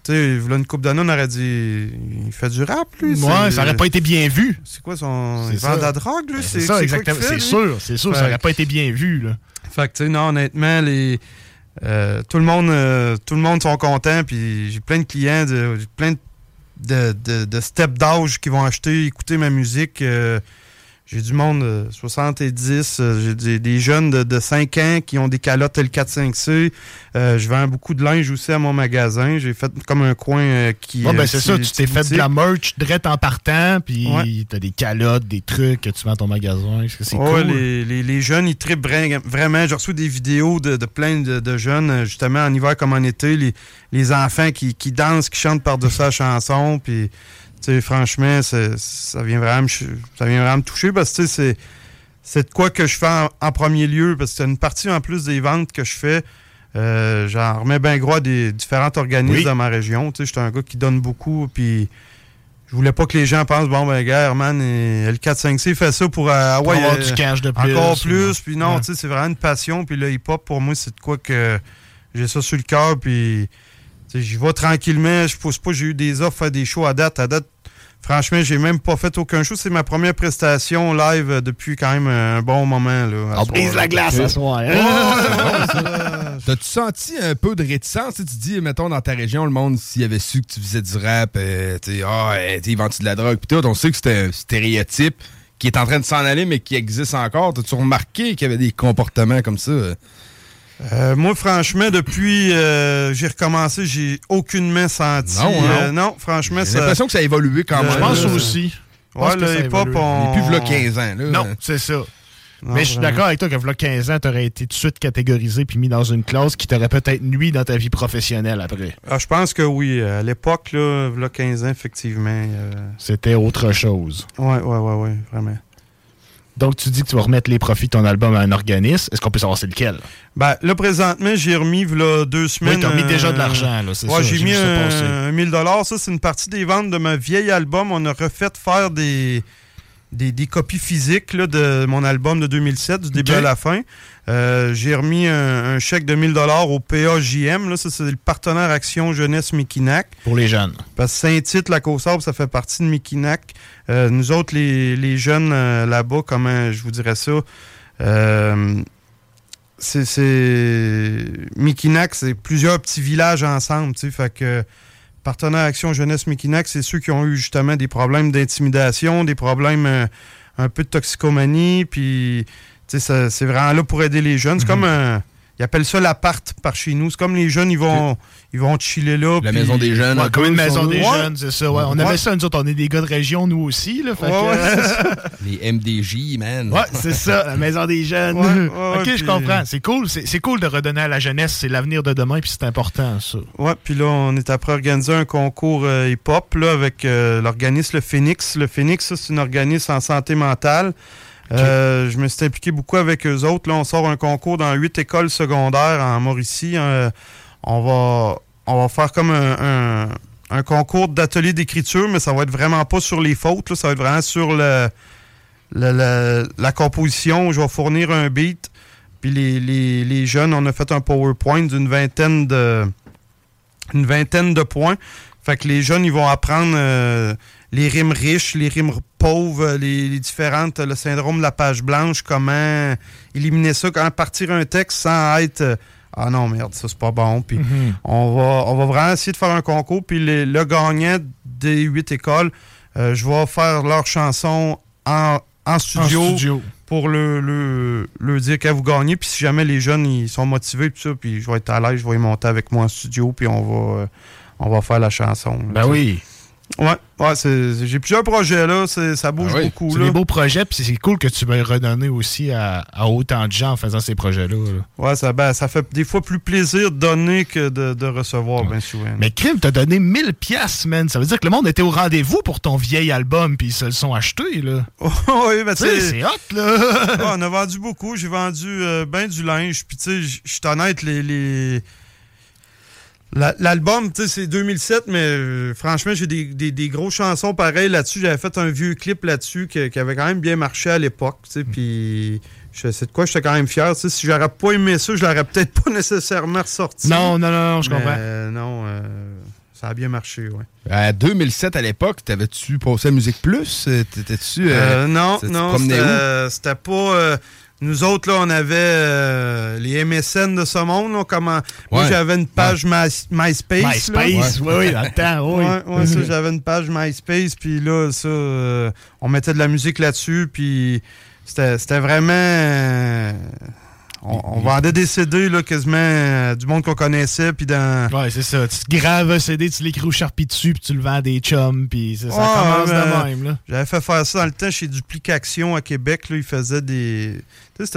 Tu sais, voilà une coupe d'années, on aurait dit. Il fait du rap, lui. Ouais, ça aurait pas été bien vu. C'est quoi son. Il vend de la drogue, lui? Ben, C'est ça, exactement. C'est sûr, c'est sûr, ça aurait pas été bien vu, là. fait que, tu sais, non, honnêtement, les, euh, tout, le monde, euh, tout le monde sont contents. Puis j'ai plein de clients, de, plein de, de, de step d'âge qui vont acheter, écouter ma musique. euh, j'ai du monde de 70, euh, j'ai des, des jeunes de, de 5 ans qui ont des calottes L45C. Euh, je vends beaucoup de linge aussi à mon magasin. J'ai fait comme un coin euh, qui. Ouais, ben euh, c'est ça, tu t'es fait de la merch direct en partant, puis Ouais. t'as des calottes, des trucs que tu mets à ton magasin. C'est Ouais, cool? les, les- les jeunes, ils trippent vra- vraiment. J'ai reçu des vidéos de, de plein de, de jeunes, euh, justement, en hiver comme en été, les, les enfants qui, qui dansent, qui chantent par-dessus la chanson. Puis, franchement, ça vient, vraiment me, ça vient vraiment me toucher parce que, c'est- c'est de quoi que je fais en, en premier lieu. Parce que c'est une partie, en plus des ventes que je fais. Euh, J'en remets bien gros à des différents organismes Oui. dans ma région. Sais, j'étais un gars qui donne beaucoup. Puis, je voulais pas que les gens pensent, bon, ben, gars, Herman, et L4-5C fait ça pour, euh, Pour ouais, avoir euh, du cash de plus, Encore plus. Puis non, Ouais. c'est vraiment une passion. Puis le hip-hop, pour moi, c'est de quoi que j'ai ça sur le cœur. Puis, j'y vais tranquillement. Je pousse pas. J'ai eu des offres à des shows à date. À date, franchement, j'ai même pas fait aucun show. C'est ma première prestation live euh, depuis quand même un bon moment. Là, On soir, brise là. la glace à soir. hein? (laughs) T'as-tu senti un peu de réticence? Tu dis, mettons, dans ta région, le monde, s'il avait su que tu faisais du rap, euh, tu sais, ah, euh, ils vendent de la drogue, pis tout, on sait que c'était un stéréotype qui est en train de s'en aller, mais qui existe encore. T'as-tu remarqué qu'il y avait des comportements comme ça? Euh, moi, franchement, depuis euh, j'ai recommencé, j'ai aucunement senti. Non, hein? euh, non, franchement, J'ai l'impression que ça a évolué quand même. Je pense le- aussi. Je Ouais, pense le hip-hop, on. Il est plus v'là 15 ans, là. Non, c'est ça. Non, Mais je suis d'accord avec toi que v'là 15 ans, t'aurais été tout de suite catégorisé puis mis dans une classe qui t'aurait peut-être nuit dans ta vie professionnelle après. Ah, je pense que oui. À l'époque, là, là 15 ans, effectivement. euh, C'était autre chose. Ouais, ouais, ouais, ouais, vraiment. Donc, tu dis que tu vas remettre les profits de ton album à un organisme. Est-ce qu'on peut savoir c'est lequel? Ben, là, présentement, j'ai remis, là, deux semaines. t'as mis euh, déjà de l'argent, là, c'est ouais, ça, j'ai mis passer. un, un 1000 Ça, c'est une partie des ventes de ma vieille album. On a refait faire des, des, des copies physiques là, de mon album de 2007, du début à la fin. Euh, j'ai remis un, un chèque de 1000 au PAJM. Là, ça, c'est le partenaire Action Jeunesse Mikinac. Pour les jeunes. Parce que Saint-Tite, la Côte-Sable, ça fait partie de Mikinac. Euh, nous autres, les, les jeunes euh, là-bas, comment je vous dirais ça? C'est, c'est... Mikinac, c'est plusieurs petits villages ensemble, fait que Partenaire Action Jeunesse Mikinac, c'est ceux qui ont eu justement des problèmes d'intimidation, des problèmes euh, un peu de toxicomanie, puis c'est vraiment là pour aider les jeunes. C'est comme un... Ils appellent ça l'appart par chez nous. C'est comme les jeunes, ils vont, ils vont chiller là. La puis- maison des jeunes. Ouais, comme une maison des Ouais. jeunes, c'est ça. Ouais. On Ouais. avait ça, nous autres, on est des gars de région, nous aussi. Là, fait Ouais, que- ouais, c'est (laughs) ça. Les MDJ, man. Ouais, c'est ça, la maison des jeunes. Ouais, ouais, (laughs) ok, puis- je comprends. C'est cool. C'est c'est cool de redonner à la jeunesse. C'est l'avenir de demain, puis c'est important, ça. Ouais, puis là, on est après organiser un concours euh, hip-hop là, avec euh, l'organisme Le Phoenix. Le Phoenix, ça, c'est un organisme en santé mentale. Euh, je me suis impliqué beaucoup avec eux autres. Là, on sort un concours dans huit écoles secondaires en Mauricie. Euh, on va on va faire comme un, concours d'atelier d'écriture, mais ça va être vraiment pas sur les fautes. là. ça va être vraiment sur la composition. Je vais fournir un beat. Puis les jeunes, on a fait un PowerPoint d'une vingtaine de une vingtaine de points. Fait que les jeunes, ils vont apprendre euh, les rimes riches, les rimes pauvres, les, les différentes, le syndrome de la page blanche, comment éliminer ça, comment partir un texte sans être euh, ah non merde, ça c'est pas bon. Puis Mhm. on va on va vraiment essayer de faire un concours. Puis les- le gagnant des huit écoles, euh, je vais faire leur chanson en, en studio, studio. pour le, le, le dire qu'à vous gagnez. Puis si jamais les jeunes ils sont motivés, puis ça, puis je vais être à l'aise, je vais y monter avec moi en studio, puis on va, euh, on va faire la chanson. là, Ben oui. Ouais, ouais c'est- j'ai plusieurs projets là, ça bouge Ah oui, beaucoup. C'est des beaux projets, puis c'est cool que tu me redonner aussi à, à autant de gens en faisant ces projets-là. là. Ouais, ça, ben, ça fait des fois plus plaisir de donner que de, de recevoir, bien souvent. Mais Crime, t'as donné 1000 piastres, man. Ça veut dire que le monde était au rendez-vous pour ton vieil album, puis ils se le sont achetés, là. (laughs) oui, ben, c'est hot, là. (laughs) Ouais, on a vendu beaucoup. J'ai vendu euh, ben du linge. Puis, tu sais, je suis honnête, les. les- L'album, tu sais, c'est 2007, mais euh, franchement, j'ai des, des, des grosses chansons pareilles là-dessus. J'avais fait un vieux clip là-dessus qui, qui avait quand même bien marché à l'époque, tu sais, puis je- c'est de quoi j'étais quand même fier. tu sais. Si j'aurais pas aimé ça, je l'aurais peut-être pas (laughs) nécessairement ressorti. Non, non, non, non, je comprends. euh, non, euh, ça a bien marché, ouais. À 2007, à l'époque, t'avais-tu passé à Musique Plus? Euh, T'étais-tu... euh, Euh, non, non, c'était pas. Euh, nous autres, là, on avait euh, les MSN de ce monde. Là, comment... Moi, Ouais. j'avais une page My- MySpace. là. MySpace, oui, oui, dans le temps, oui. Ouais, ouais, ça, j'avais une page MySpace. Puis là, ça, euh, on mettait de la musique là-dessus. Puis c'était c'était vraiment. On, on vendait des CD là, quasiment euh, du monde qu'on connaissait. Puis dans. Ouais, c'est ça. Tu te graves un CD, tu l'écris au Sharpie dessus, puis tu le vends à des chums, puis ça, ça Ouais, commence de même. J'avais fait faire ça dans le temps chez Duplication à Québec. Là, ils faisaient des.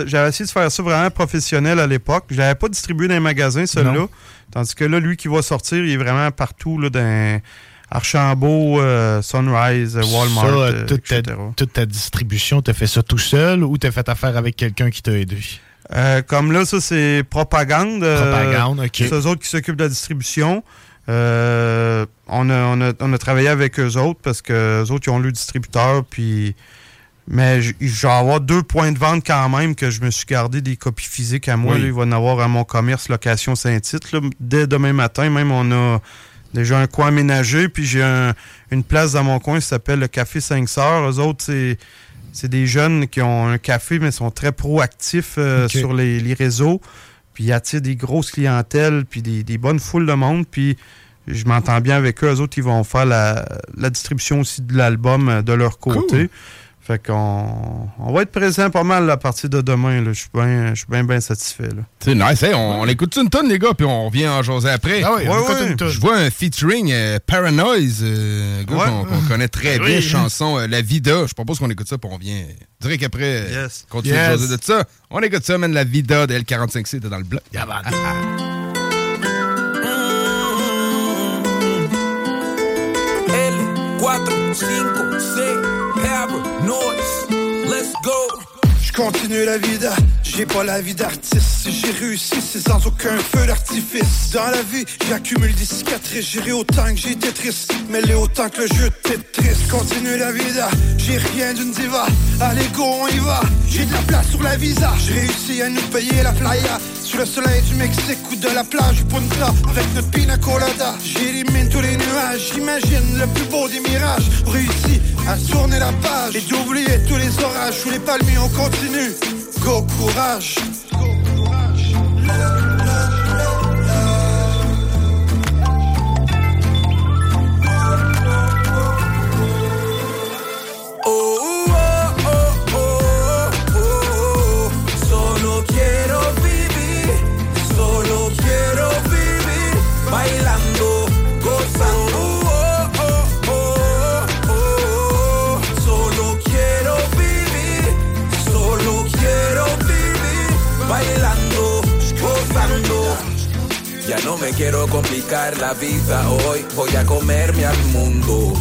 J'avais essayé de faire ça vraiment professionnel à l'époque. Je l'avais pas distribué dans les magasins, celui-là. Tandis que là, lui qui va sortir, il est vraiment partout là, dans Archambault, euh, Sunrise, Walmart, Ça, euh, ta, etc. toute ta distribution, t'as fait ça tout seul ou t'as fait affaire avec quelqu'un qui t'a aidé? Euh, comme là, ça, c'est Propagande. euh, Propagande, ok. C'est eux autres qui s'occupent de la distribution. Euh, on, a, on, a, on a travaillé avec eux autres parce que eux autres, ils ont le distributeur. Puis, mais je vais avoir deux points de vente quand même que je me suis gardé des copies physiques à moi. Oui. Là, il va en avoir à mon commerce Location Saint-Tite. là. Dès demain matin, même, on a déjà un coin aménagé. Puis j'ai un- une place dans mon coin qui s'appelle le Café 5 Sœurs. Eux autres, c'est. C'est des jeunes qui ont un café, mais sont très proactifs euh, sur les, les réseaux. Puis ils attirent des grosses clientèles, puis des, des bonnes foules de monde. Puis je m'entends bien avec eux. Eux autres, ils vont faire la, la distribution aussi de l'album euh, de leur côté. Fait qu'on on va être présent pas mal à partir de demain. Je suis bien ben, ben satisfait. C'est nice. Hein, on, ouais. on, écoute une tonne, les gars, puis on revient en jaser après. Ah oui, ouais, ouais. Je vois un featuring euh, Paranoise, euh, qu'on connaît très bien, chanson euh, La Vida. Je propose qu'on écoute ça, puis on vient euh, direct après euh, yes. continuer yes. à de ça. On écoute ça, man, La Vida de L45C, dans le bloc. Ah. L4, paranoid. Let's go. Continue la vida, j'ai pas la vie d'artiste. Si j'ai réussi, c'est sans aucun feu d'artifice. Dans la vie, j'accumule des cicatrices. J'irai autant que été triste, mais les autant que le jeu Tetris. Continue la vida, j'ai rien d'une diva. Allez, go, on y va. J'ai de la place sur la visa. J'ai réussi à nous payer la playa. Sur le soleil du Mexique ou de la plage Punta. Avec notre pina colada. J'élimine tous les nuages. J'imagine le plus beau des mirages. Réussi à tourner la page. Et d'oublier tous les orages. Sous les palmiers, on continue. Go, courage. Oh, Ya no me quiero complicar la vida hoy, voy a comerme al mundo.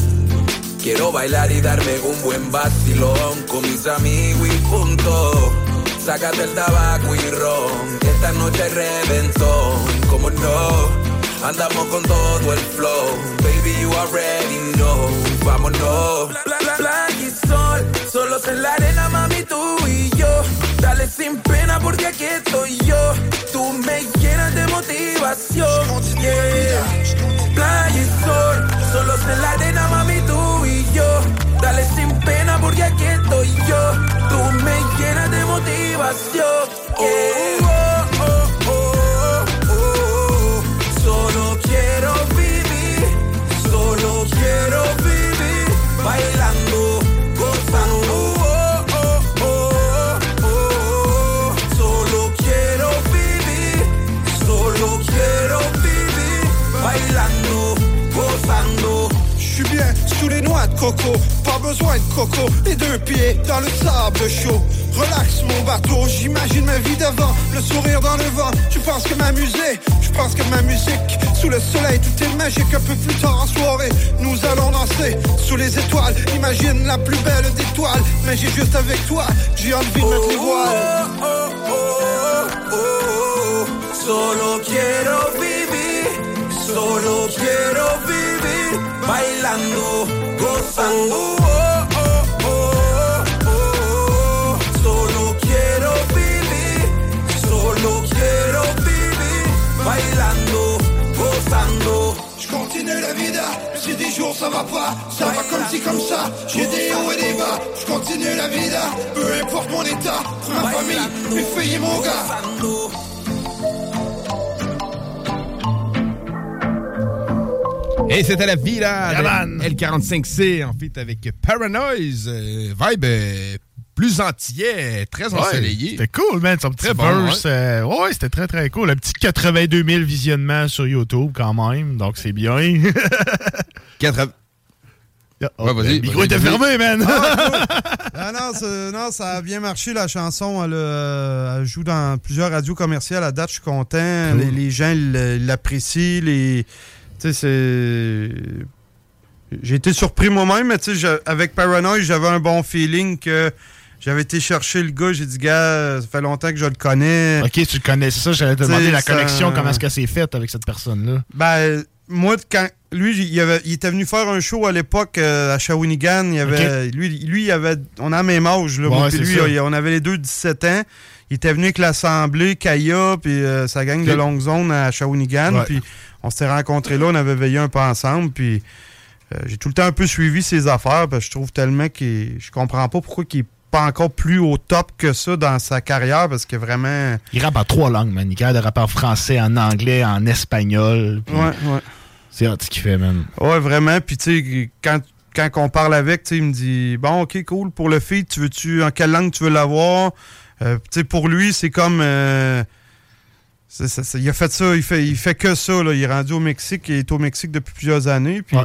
Quiero bailar y darme un buen vacilón con mis amigos y punto. Sácate el tabaco y ron, esta noche hay reventón, como no. Andamos con todo el flow, baby you already know, vámonos. Bla, bla, bla, y sol, solos en la arena, mami, tú y yo. Dale sin pena porque aquí estoy yo. Tú me llenas de motivación, yeah. Playa y sol, solos en la arena, mami, tú y yo. Dale sin pena porque aquí estoy yo. Tú me llenas de motivación, yeah. Sous les noix de coco, pas besoin de coco, les deux pieds dans le sable chaud. Relax mon bateau, j'imagine ma vie d'avant, le sourire dans le vent. Je pense que m'amuser, je pense que ma musique, sous le soleil tout est magique. Un peu plus tard en soirée, nous allons danser sous les étoiles. Imagine la plus belle des toiles, mais j'ai juste avec toi, j'ai envie de mettre les voiles. Oh, oh, oh. Solo quiero vivir, solo quiero vivir bailando, gozando. Oh, oh, oh, oh. Solo quiero vivir, solo quiero vivir bailando, gozando. Je continue la vida, si des jours ça va pas, ça va comme ci comme ça, j'ai des hauts et des bas, je continue la vida, peu importe mon état, ma famille, mes filles et mon gars. Et c'était la de L45C, en fait, avec Paranoise, euh, vibe euh, plus antillais, très ensoleillé. C'était cool, man. Son petit Très bon, verse. euh, ouais, c'était très, très cool. Un petit 82 000 visionnements sur YouTube, quand même. Donc, c'est bien. (laughs) 80... Oh, Ouais, vas-y, le micro était fermé, man. Ah (laughs) non, non, ça a bien marché la chanson. Elle, euh, elle joue dans plusieurs radios commerciales. À date, je suis content. Cool. Les, les gens l'apprécient. Les, tu sais, c'est. J'ai été surpris moi-même, mais tu sais, avec Paranoid, j'avais un bon feeling que j'avais été chercher le gars. J'ai dit, gars, ça fait longtemps que je le connais. ok, tu le connais. C'est ça, j'allais te demander la ça- connexion, comment est-ce que c'est fait avec cette personne-là? Ben, moi, quand lui, il, avait- il était venu faire un show à l'époque euh, à Shawinigan. Il avait, lui, lui, il avait, on a le même âge. Là, Ouais, moi puis lui, ça. on avait les deux 17 ans. Il était venu avec l'Assemblée, Kaya, puis euh, sa gang de longue zone à Shawinigan. Puis on s'était rencontrés là, on avait veillé un peu ensemble. Puis euh, j'ai tout le temps un peu suivi ses affaires. Parce que je trouve tellement qu'il. Je comprends pas pourquoi il est pas encore plus au top que ça dans sa carrière. Parce que vraiment. Il rappe en trois langues, man. Il de rapper en français, en anglais, en espagnol. puis Ouais, ouais. C'est hot ce qu'il fait, man. Ouais, vraiment. Puis, tu sais, quand, quand on parle avec, tu sais, il me dit Bon, ok, cool, pour le feed, tu veux-tu, en quelle langue tu veux l'avoir? Euh, pour lui, c'est comme. euh, il a fait ça, il fait, il fait que ça. Là. Il est rendu au Mexique, il est au Mexique depuis plusieurs années. Puis,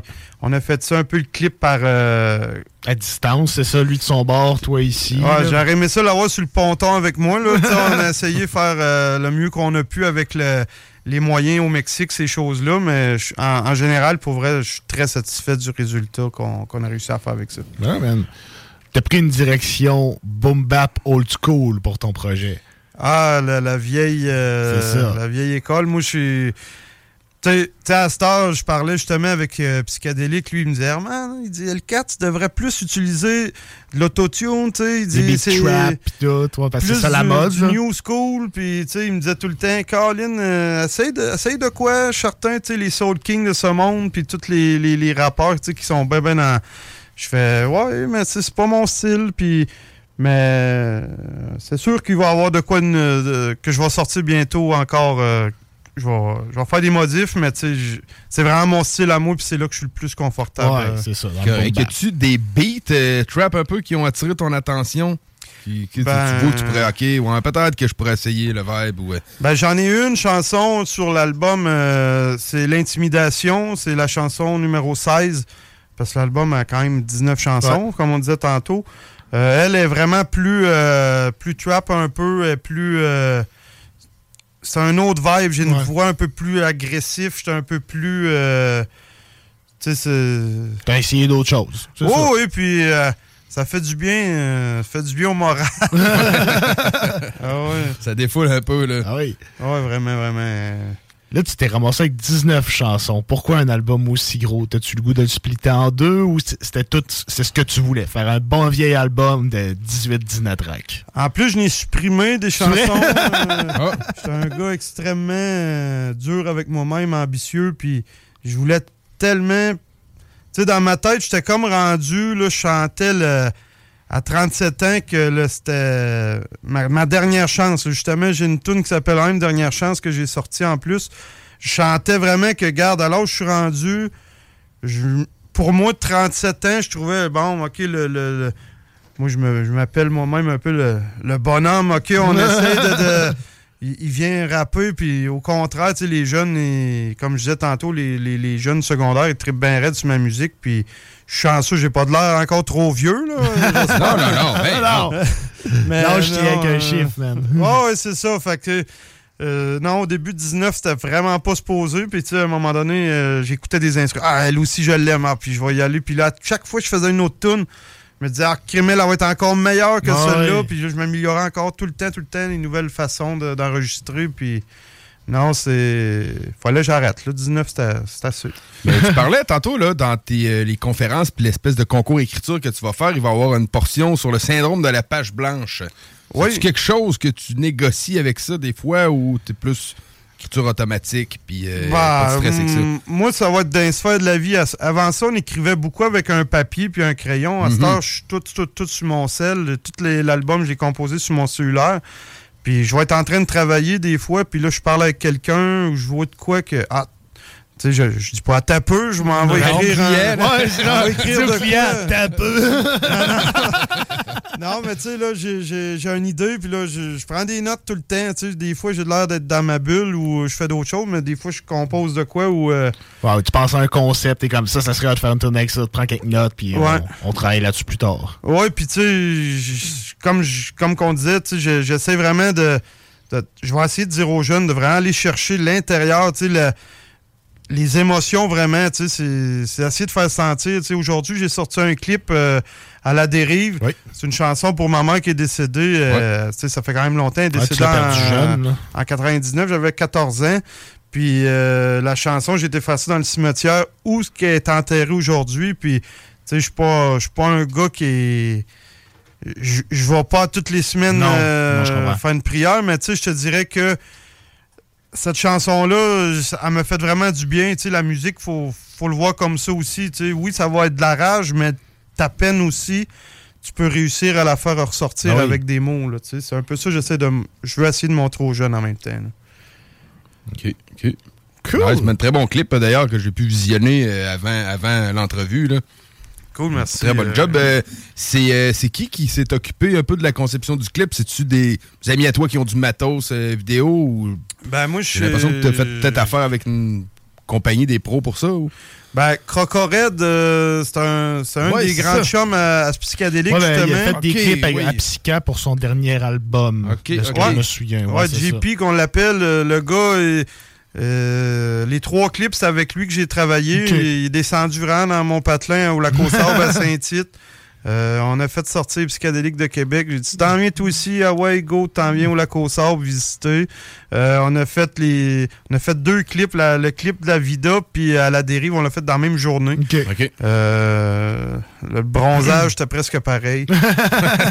on a fait ça un peu le clip par. euh, À distance, c'est ça, lui de son bord, toi ici. Ouais, j'aurais aimé ça l'avoir sur le ponton avec moi. Là. (laughs) On a essayé de faire le mieux qu'on a pu avec le- les moyens au Mexique, ces choses-là. Mais je- en, en général, pour vrai, je suis très satisfait du résultat qu'on qu'on a réussi à faire avec ça. Ouais, man. T'as pris une direction boom bap old school pour ton projet. Ah, la, la vieille euh, ça. la vieille école. Moi, je suis. Tu sais- à cette heure, je parlais justement avec euh, Psychédélique. Lui, il me disait, Herman, il dit, L4, tu devrais plus utiliser de l'autotune, tu sais. Il dit, c'est- trap tout, toi, parce que c'est la mode, du new school, puis tu sais, il me disait tout le temps, Colin, euh, essaye, de, essaye de quoi, certain, tu sais, les Soul Kings de ce monde, puis tous les, les, les rappeurs, tu sais, qui sont ben ben dans... Je fais, ouais, mais c'est pas mon style, puis... Mais c'est sûr qu'il va y avoir de quoi une- de- que je vais sortir bientôt encore. euh, je, vais, je vais faire des modifs, mais c'est vraiment mon style à moi, puis c'est là que je suis le plus confortable. Ouais, euh. c'est ça. bap. Y a-tu des beats euh, trap un peu qui ont attiré ton attention? Qui, qui- tu- Ben- Tu vois, tu pourrais, ok, ouais, peut-être que je pourrais essayer le vibe. Ou, euh, Ben, j'en ai une chanson sur l'album, euh, c'est L'Intimidation, c'est la chanson numéro 16, parce que l'album a quand même 19 chansons, comme on disait tantôt. Euh, elle est vraiment plus, euh, plus trap un peu, plus... euh, c'est un autre vibe, j'ai une Ouais. voix un peu plus agressive, j'étais un peu plus... euh, tu sais, c'est. T'as essayé d'autres choses. c'est ça. Oh oui, puis euh, ça fait du bien, euh, ça fait du bien au moral. (laughs) ah ouais. Ça défoule un peu, là. Ah oui. Ouais, vraiment, vraiment. Là, tu t'es ramassé avec 19 chansons. Pourquoi un album aussi gros? T'as-tu le goût de le splitter en deux ou c'était tout, c'est ce que tu voulais? Faire un bon vieil album de 18-19 tracks. En plus, je n'ai supprimé des chansons. (laughs) euh, J'étais un gars extrêmement euh, dur avec moi-même, ambitieux, puis je voulais tellement... Tu sais, dans ma tête, j'étais comme rendu, là, je chantais le- à 37 ans que c'était ma, ma dernière chance. Justement, j'ai une tune qui s'appelle Une dernière chance que j'ai sortie en plus. Je chantais vraiment que, garde, alors je suis rendu, je- pour moi, de 37 ans, je trouvais, bon, OK, le- le- le moi, je me- je m'appelle moi-même un peu le, le bonhomme. OK, on (laughs) essaie de. de- il, vient rapper, puis au contraire, tu sais, les jeunes, ils- comme je disais tantôt, les, les- les jeunes secondaires, ils trippent bien raide sur ma musique, puis je suis chanceux, j'ai pas de l'air encore trop vieux, là. (laughs) Non, non, non, ben non. (laughs) Lâche tes (laughs) avec un euh, chiffre, man. Ouais, ouais, c'est ça. Fait que. euh, non, au début de 19, c'était vraiment pas se poser. Puis, tu sais, à un moment donné, euh, j'écoutais des instruments. Ah, elle aussi, je l'aime. Ah, puis, je vais y aller. Puis là, chaque fois que je faisais une autre tune, je me disais, ah, Crémel, elle va être encore meilleure que celle-là. Puis, je m'améliorais encore tout le temps, tout le temps, les nouvelles façons de- d'enregistrer. puis, non, c'est. Fallait que j'arrête. Là, 19, c'était c'était assez. Mais tu parlais tantôt, là, dans tes, euh, les conférences puis l'espèce de concours écriture que tu vas faire, il va y avoir une portion sur le syndrome de la page blanche. Oui. C'est quelque chose que tu négocies avec ça des fois ou t'es plus écriture automatique puis euh, Bah, pas de stress avec ça? hum, Moi, ça va être dans les sphères de la vie. Avant ça, on écrivait beaucoup avec un papier puis un crayon. À cette Mhm. heure, je suis tout, tout, tout sur mon sel. Tout l'album, j'ai composé sur mon cellulaire. Puis je vais être en train de travailler des fois, puis là, je parle avec quelqu'un ou je vois de quoi que... Ah, tu sais, je, je dis pas à ta peu, je m'en vais écrire... un- ouais, je vais (laughs) écrire de quoi? t'as peu. (laughs) Non, mais tu sais, là, j'ai- une idée, puis là, je, je prends des notes tout le temps. Tu sais, des fois, j'ai l'air d'être dans ma bulle ou je fais d'autres choses, mais des fois, je compose de quoi ou... euh, tu penses à un concept, t'es comme ça, ça serait de faire une tournée avec ça, tu prends quelques notes, puis Ouais. on, on travaille là-dessus plus tard. Ouais, puis tu sais, comme comme qu'on disait, tu sais, je- j'essaie vraiment de, de- Je vais essayer de dire aux jeunes de vraiment aller chercher l'intérieur, tu sais, le- les émotions vraiment, tu sais, c'est- essayer de faire sentir. Tu sais, aujourd'hui, j'ai sorti un clip euh, à la dérive. C'est une chanson pour ma mère qui est décédée. euh, tu sais, ça fait quand même longtemps. Elle est tu décédée en, en 99, j'avais 14 ans. Puis euh, la chanson, j'ai été effacée dans le cimetière où ce qui est enterré aujourd'hui. Puis, tu sais, je suis pas, je suis pas un gars qui est. Je je vais pas toutes les semaines Non, euh, non, faire une prière, mais tu sais, je te dirais que cette chanson-là, elle me fait vraiment du bien. Tu sais, la musique, faut, faut le voir comme ça aussi. Tu sais, oui, ça va être de la rage, mais ta peine aussi, tu peux réussir à la faire ressortir Ah oui. avec des mots. là, tu sais. C'est un peu ça, j'essaie de. Je veux essayer de montrer aux jeunes en même temps. là. OK, OK. Cool. c'est un très bon clip, euh, d'ailleurs, que j'ai pu visionner euh, avant, avant l'entrevue. Cool, merci. Très bon euh, job. Euh, c'est euh, c'est qui qui s'est occupé un peu de la conception du clip? C'est-tu des amis à toi qui ont du matos euh, vidéo? Ou... Ben, moi, J'ai l'impression que tu as fait peut-être affaire avec une compagnie des pros pour ça? Ou... Ben, Crocored, euh, c'est un, c'est un Ouais, des grands ça. chums à, à ce psychédélique, Ouais, ben, il a fait des clips oui. à Psycha pour son dernier album. de ce que Ouais. je me souviens. Ouais, Ouais. JP qu'on l'appelle, le gars, euh, les trois clips, c'est avec lui que j'ai travaillé. Il est descendu vraiment dans mon patelin au lac aux à (laughs) Saint-Tite. Euh, on a fait sortir Psychédélique de Québec. J'ai dit, t'en viens toi aussi, ah ouais, go, t'en viens au lac aux Sables visiter. Euh, on a fait les, on a fait deux clips, la- le clip de la Vida puis à la dérive, on l'a fait dans la même journée. OK. Euh, le bronzage, c'était presque pareil. (laughs)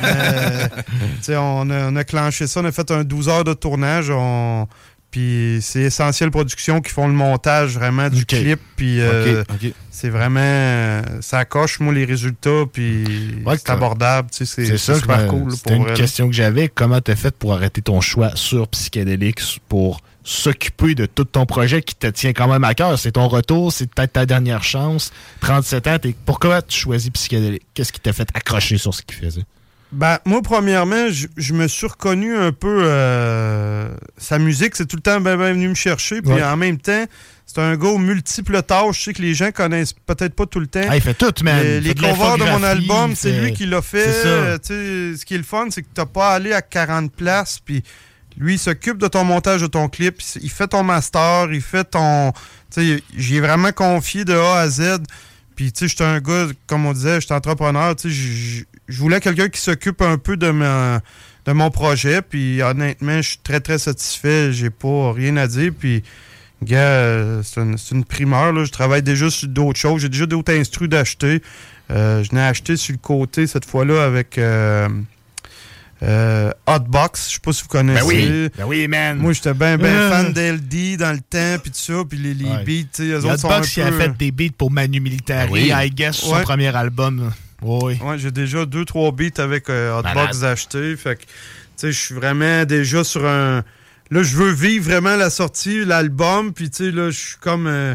Euh, tu sais, on, a, on a clenché ça, on a fait un 12 heures de tournage. On, puis c'est Essentiel Productions qui font le montage vraiment du clip. Puis euh, c'est vraiment. euh, ça coche, moi, les résultats. Puis Ouais, c'est abordable. tu sais, C'est super cool. C'était une vrai, question que j'avais. Comment t'as fait pour arrêter ton choix sur Psychedelics pour s'occuper de tout ton projet qui te tient quand même à cœur? C'est ton retour, c'est peut-être ta dernière chance. 37 ans, pourquoi tu choisis Psychedelics? Qu'est-ce qui t'a fait accrocher sur ce qu'il faisait? Ben, moi, premièrement, je, je me suis reconnu un peu. euh, sa musique, c'est tout le temps bien venu me chercher. Puis Ouais. en même temps, c'est un gars aux multiples tâches. Je sais que les gens connaissent peut-être pas tout le temps. Ah, il fait tout, man. Les, les covers de mon album, c'est lui qui l'a fait. Euh, tu sais, ce qui est le fun, c'est que t'as pas allé à 40 places. Puis Lui, il s'occupe de ton montage de ton clip, il fait ton master, il fait ton. Tu sais, j'ai vraiment confié de A à Z. Puis, tu sais, j'étais un gars, comme on disait, j'étais entrepreneur. Tu je- voulais quelqu'un qui s'occupe un peu de, mon projet. Puis, honnêtement, je suis très, très satisfait. J'ai pas rien à dire. Puis, gars, c'est une, primeur. Je travaille déjà sur d'autres choses. J'ai déjà d'autres instrus d'acheter. Euh, je n'ai acheté sur le côté cette fois-là avec euh, euh, Hotbox. Je sais pas si vous connaissez. Ben oui, ben oui, man. Moi, j'étais bien ben fan d'LD dans le temps, puis tout ça, puis les, les Ouais. beats, tu sais, eux Il y a Hotbox fait des beats pour Manu Militari, Ben oui. I guess, sur son premier album. Oui. Ouais, j'ai déjà deux, trois beats avec euh, Hotbox Malade. achetés. Fait que, tu sais, je suis vraiment déjà sur un. Là, je veux vivre vraiment la sortie, l'album. Puis, tu sais, là, je suis comme euh,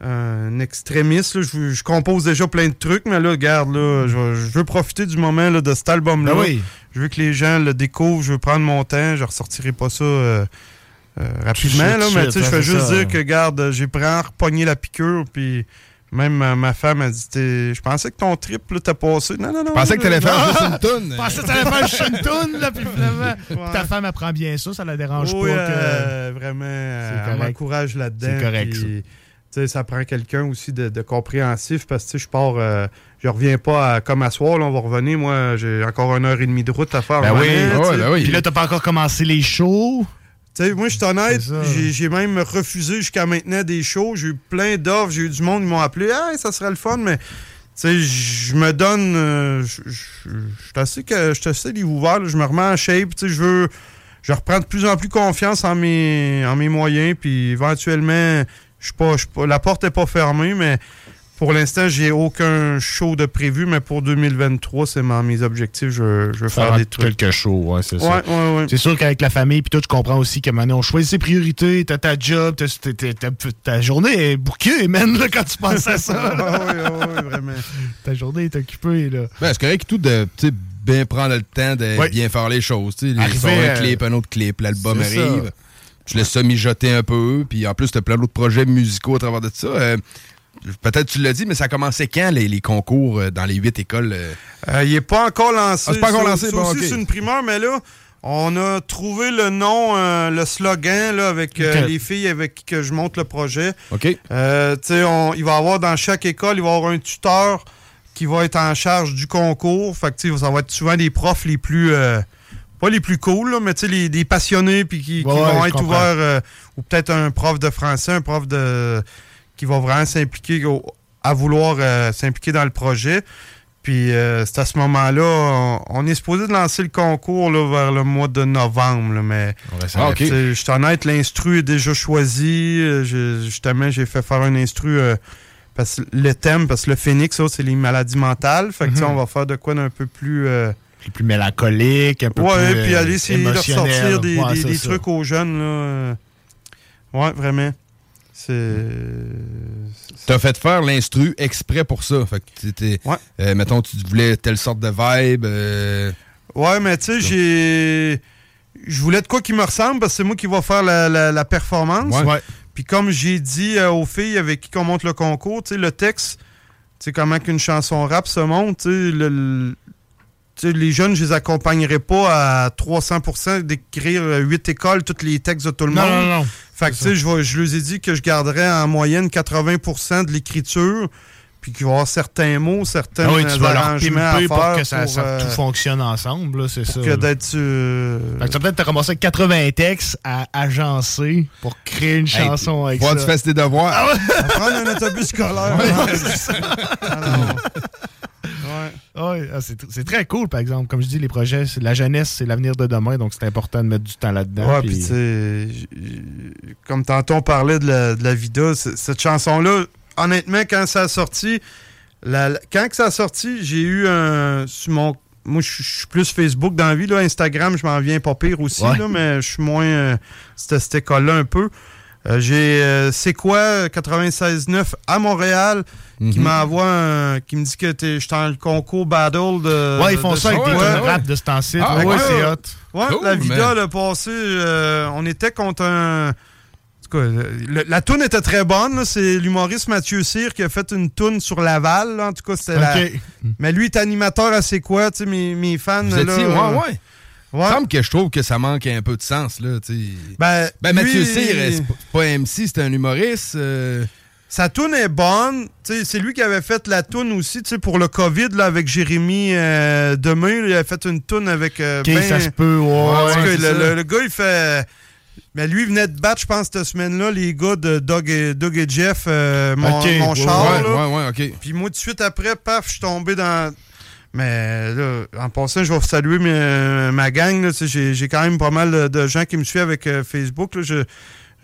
un extrémiste. là. Je, je compose déjà plein de trucs, mais là, regarde, là, je, je veux profiter du moment là, de cet album-là. Ben oui. Je veux que les gens le découvrent. Je veux prendre mon temps. Je ressortirai pas ça. euh, euh, rapidement, là, mais tu sais, je fais juste ça. dire que, garde, j'ai pris repogné la piqûre, puis même ma, ma femme a dit, je pensais que ton trip, t'as passé. Non, non, non. pensais que t'allais faire juste une toune. Je pensais que t'allais faire juste une toune, là, puis finalement, (laughs) Ouais. ta femme apprend bien ça, ça la dérange Oui, pas que... euh, vraiment, euh, C'est elle m'encourage là-dedans. C'est correct, puis, ça. Tu sais, ça prend quelqu'un aussi de, de compréhensif parce que tu sais, je pars, euh, je reviens pas à, comme à soir, là, on va revenir. Moi, j'ai encore une heure et demie de route à faire. Ben en oui, revenant, tu sais. Puis là, t'as pas encore commencé les shows? Tu sais, moi, je suis honnête, j'ai- même refusé jusqu'à maintenant des shows. J'ai eu plein d'offres, j'ai eu du monde qui m'ont appelé. Ah, ça serait le fun, mais je me donne. euh, je suis assez, que- je suis assez livre ouvert, je me remets en shape. Je veux. Je reprends de plus en plus confiance en mes, en mes moyens, puis éventuellement, je suis pas, pas- la porte n'est pas fermée, mais pour l'instant, j'ai aucun show de prévu, mais pour 2023, c'est mes objectifs. Je, je veux faire des trucs. quelques shows, ouais, c'est ça. Ouais, ouais, ouais. C'est sûr qu'avec la famille, puis tout, je comprends aussi que maintenant, on choisit ses priorités, t'as ta job, t'as- t'as- t'as- t'as- ta journée est bouquée, man, là, quand tu penses à ça. là. oui, oui, vraiment. Ta journée est occupée, là. Ben, c'est correct tout de tu sais, bien prendre le temps de Ouais. bien faire les choses. Les- Arriver, un clip, un autre clip, l'album ça. Tu laisses ça mijoter un peu, puis en plus, tu as plein d'autres projets musicaux à travers de ça. Euh, Peut-être tu l'as dit, mais ça a commencé quand, les, les concours euh, dans les huit écoles? euh? Euh, il n'est pas encore lancé. Ah, c'est pas encore lancé, bon, aussi, ok. c'est une primeur, mais là, on a trouvé le nom, euh, le slogan là, avec euh, les filles avec qui que je monte le projet. OK. Euh, tu sais, on- il va y avoir dans chaque école, il va y avoir un tuteur qui va être en charge du concours. Fait que, ça va être souvent des profs les plus. Pas les plus cool, là, mais tu sais, les, des passionnés puis qui, vont être comprends. ouverts. euh, ou peut-être un prof de français, un prof de qui va vraiment s'impliquer à vouloir euh, s'impliquer dans le projet. Puis euh, c'est à ce moment-là, on, on est supposé de lancer le concours là, vers le mois de novembre. là, mais Ah, je suis honnête, l'instru est déjà choisi. Justement, j'ai fait faire un instru euh, parce que le thème, parce que le phénix, c'est les maladies mentales. Fait que tu sais, Mhm. on va faire de quoi d'un peu plus. Euh, plus mélancolique, un peu ouais, plus puis euh, aller essayer de émotionnel. ressortir des, Ouais, des- trucs aux jeunes. Là. Ouais, vraiment. C'est. T'as fait faire l'instru exprès pour ça. Fait que t'étais- euh, mettons, tu voulais telle sorte de vibe. euh, Ouais, mais tu sais, j'ai. Je voulais de quoi qui me ressemble parce que c'est moi qui va faire la, la- la performance. Ouais. Ouais. Puis comme j'ai dit euh, aux filles avec qui on monte le concours, tu sais, le texte, tu sais, comment qu'une chanson rap se monte, tu sais, le- les jeunes, je les accompagnerai pas à 300% d'écrire huit écoles, tous les textes de tout le Non, monde. non, non. Fait que, tu sais, je, je leur ai dit que je garderais en moyenne 80% de l'écriture, puis qu'il va y avoir certains mots, certains Ah oui, tu vas leur à pour que ça, ça- euh, tout fonctionne ensemble, là, c'est ça. que d'être... euh, Fait que peut-être te ramasser avec 80 textes à agencer pour créer une Hey, chanson avec faut ça. que tu fasses tes devoirs. Ah ouais? On va prendre un autobus scolaire. Ouais, c'est. Alors, Ouais, ah, c'est c'est très cool, par exemple. Comme je dis, les projets, c'est- la jeunesse, c'est l'avenir de demain, donc c'est important de mettre du temps là-dedans. Ouais, puis- comme tantôt on parlait de la, de la vida, cette chanson-là, honnêtement, quand ça a sorti, la- quand que ça a sorti, j'ai eu un. Sur mon, moi, je suis- plus Facebook dans la vie, là, Instagram, je m'en viens pas pire aussi, Ouais. là, mais je suis moins. euh, cette, cette école-là un peu. Euh, j'ai euh, C'est quoi 96.9 à Montréal qui Mhm. m'envoie un- qui me dit que t'es- je suis dans le concours Battle de. Ouais, ils font de- ça avec de- des Ouais. rap de ce temps-ci. Ah, ouais, ouais. c'est hot. Ouais, Cool, la vida, le passé, euh, on était contre un. En tout cas, le- la toune était très bonne. C'est l'humoriste Mathieu Cyr qui a fait une toune sur Laval. là. En tout cas, c'était la- Ok. Mais lui est animateur à C'est quoi, tu sais, mes, mes fans. Vous là, étiez, ouais, ouais. Il me semble que je trouve que ça manque un peu de sens, là, tu sais. Ben, Mathieu Cyr, c'est pas- MC, c'est un humoriste. euh, Sa toune est bonne. C'est lui qui avait fait la toune aussi pour le COVID là, avec Jérémy euh, là, Il a fait une toune avec. euh, Ok, ben- ça se peut, ouais, ouais, le gars, il fait. Mais lui, il venait de battre, je pense, cette semaine-là, les gars de Doug et, Doug et Jeff, euh, mon, mon char. ouais. Puis moi, tout de suite après, paf, je suis tombé dans. Mais là, en passant, je vais saluer mes- ma gang. J'ai quand même pas mal de, gens qui me suivent avec euh, Facebook. là. Je-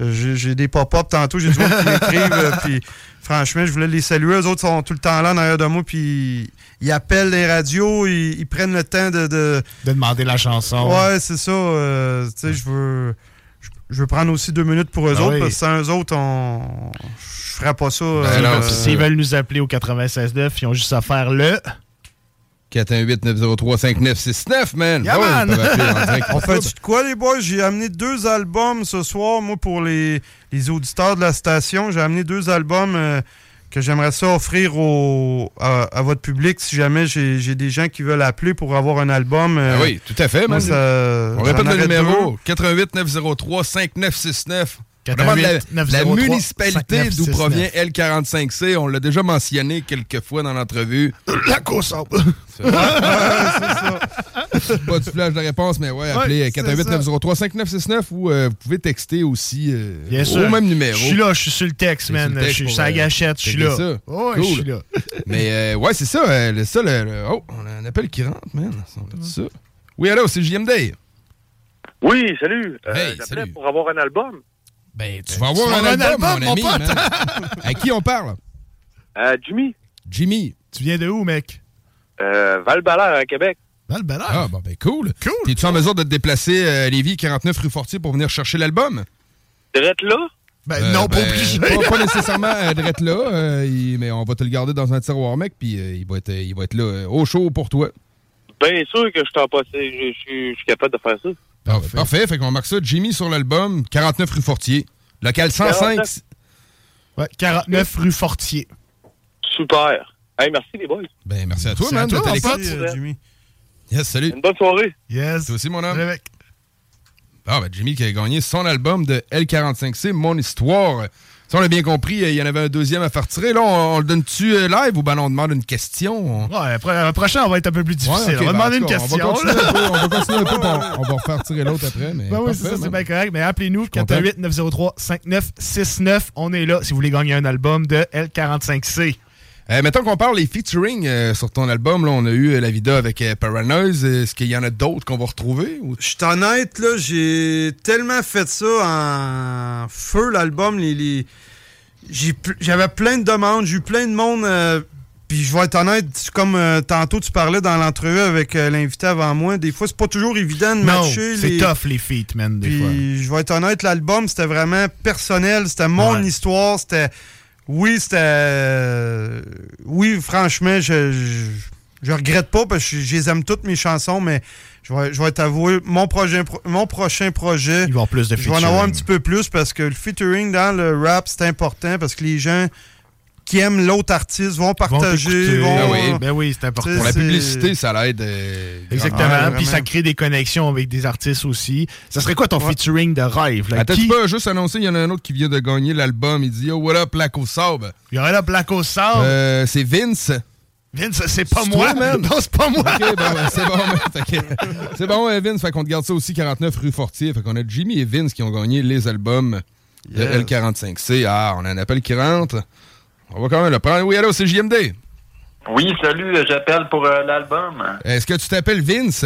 J'ai des pop-up tantôt, j'ai du monde qui m'écrivent. euh, Puis franchement, je voulais les saluer. Eux autres sont tout le temps là, derrière de moi. Puis ils appellent les radios, ils, ils prennent le temps de. De, De demander la chanson. Ouais, c'est ça. euh, tu sais, je veux. Je- veux prendre aussi deux minutes pour eux Ah autres, oui. parce que sans eux autres, on. Je ferais pas ça. S'ils euh, veulent- S'ils veulent nous appeler au 96.9, ils ont juste à faire le. 418-903-5969, man. Yeah, Ah man. On fait de quoi, les boys? J'ai amené deux albums ce soir, moi, pour les, les auditeurs de la station. J'ai amené deux albums euh, que j'aimerais ça offrir au, à, à votre public si jamais j'ai des gens qui veulent appeler pour avoir un album. euh, Ah oui, tout à fait, moi, ça- On répète le numéro 88-903-5969. On demande la, 88-903-5969. la municipalité d'où provient L45C. On l'a déjà mentionné quelques fois dans l'entrevue. (coughs) La course C'est (laughs) (laughs) pas du flash de réponse, mais ouais, appelez Ouais, c'est 418-903-5969 ou euh, vous pouvez texter aussi euh, Bien au sûr. même numéro. Je suis là, je suis sur le texte, man. Je suis sur la euh, gâchette, je suis là. ça. Oh, Cool. je suis là. (laughs) Mais euh, ouais, c'est ça. euh, le- ça le, le- oh, on a un appel qui rentre, man. On ça. Oui, allô, c'est JMD. Oui, salut. Euh, Hey, J'appelais pour avoir un album. Ben, tu vas avoir un, album, mon ami. man. (laughs) à qui on parle? Euh, Jimmy. Jimmy. Tu viens de où, mec? Euh, val à Québec. Val Ah, bon, ben cool. T'es-tu en mesure de te déplacer à Lévis, 49 rue Fortier, pour venir chercher l'album? D'être là? Ben, non, pas obligé. Pas, pas nécessairement euh, d'être là, euh, il- mais on va te le garder dans un tiroir, mec, puis euh, il, va être, il va être là, euh, au chaud pour toi. Bien sûr que je t'en passe. Je je suis je suis capable de faire ça. Ah, Parfait, fait qu'on marque ça. Jimmy sur l'album, 49 rue Fortier. Local 105. 49. Ouais, 49 rue Fortier. Super. Hey, merci les boys. Ben, merci à toi, Merci à man, toi, euh, Jimmy. Yes, salut. Une bonne soirée. Yes. Toi aussi, mon homme. Ah, ben, Jimmy qui a gagné son album de L45C, Mon Histoire. Si on a bien compris, il y en avait un deuxième à faire tirer. Là, on, on le donne-tu euh, live ou ben on demande une question? Ouais, après- le prochain, on va être un peu plus difficile. Ouais, on va ben, demander une cas, question. On va continuer un peu, on va continuer un peu, puis on, on va refaire tirer l'autre après. Mais Ben oui, c'est ça, c'est bien correct. Mais appelez-nous, content. 418-903-5969. On est là si vous voulez gagner un album de L45C. Euh, mettons qu'on parle des featuring euh, sur ton album. Là, on a eu euh, la vidéo avec euh, Paranoise. Est-ce qu'il y en a d'autres qu'on va retrouver? ou- Je suis honnête, là, j'ai tellement fait ça en feu, l'album. Les, les- j'ai pl- J'avais plein de demandes, j'ai eu plein de monde. euh, puis je vais être honnête, c'est comme euh, tantôt tu parlais dans l'entrevue avec euh, l'invité avant moi, des fois c'est pas toujours évident de Non, matcher. c'est les- tough les feats, man, des Puis fois. je vais être honnête, l'album c'était vraiment personnel, c'était mon Ouais. histoire, c'était. Oui, c'était. euh, Oui, franchement, je, je, je regrette pas parce que je, les aime toutes mes chansons, mais je vais, je vais t'avouer, mon, projet, mon prochain projet. Il va plus de Je vais en avoir un petit peu plus parce que le featuring dans le rap, c'est important parce que les gens qui aiment l'autre artiste vont partager. vont- Ah oui, ben oui, c'est important. Pour la publicité, ça l'aide. euh, Exactement. Puis ça crée des connexions avec des artistes aussi. Ça serait quoi ton featuring de rêve? Là? Attends, Qui- tu peux juste annoncer, il y en a un autre qui vient de gagner l'album. Il dit Yo, what up, Black au sable? Il y aurait là Black au sable. Euh, c'est Vince. Vince, c'est pas moi. toi, man? Non, c'est pas moi. Ok, bon, ben, c'est bon, C'est bon, ouais, Vince. Fait qu'on te garde ça aussi, 49 rue Fortier. Fait qu'on a Jimmy et Vince qui ont gagné les albums de Yes. L45C. Ah, on a un appel qui rentre. On va quand même le prendre. Oui, allô, c'est JMD. Oui, salut, euh, j'appelle pour euh, l'album. Est-ce que tu t'appelles Vince?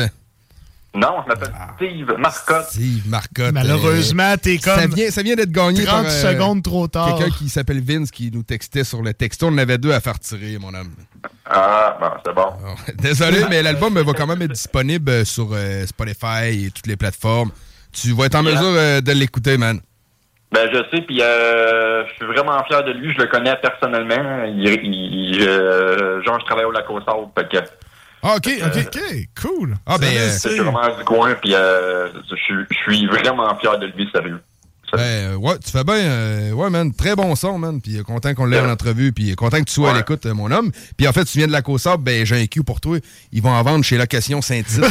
Non, je m'appelle Steve Marcotte. Steve Marcotte. Malheureusement, t'es comme Ça vient, ça vient d'être gagné 30 par... euh, secondes trop tard. Quelqu'un qui s'appelle Vince qui nous textait sur le texto. On en avait deux à faire tirer, mon homme. Ah, bon, c'est bon. (laughs) Désolé, mais (laughs) l'album va quand même être disponible sur euh, Spotify et toutes les plateformes. Tu vas être en Yeah. mesure euh, de l'écouter, man. Ben, je sais, puis euh, je suis vraiment fier de lui. Je le connais personnellement. Il, il- euh, genre, je travaille au lac fait que... Ah, OK, OK, OK, cool. Ah, ben, euh, Je suis vraiment du coin, puis euh, je suis- je suis vraiment fier de lui, sérieux. Ben, ouais, tu fais bien. euh, ouais, man, très bon son, man. Puis euh, content qu'on l'ait en entrevue. Puis content que tu sois à l'écoute, euh, mon homme. Puis en fait, tu viens de la Côte-Sable, ben j'ai un cul pour toi. Ils vont en vendre chez Location Saint-Tite. (laughs) (laughs)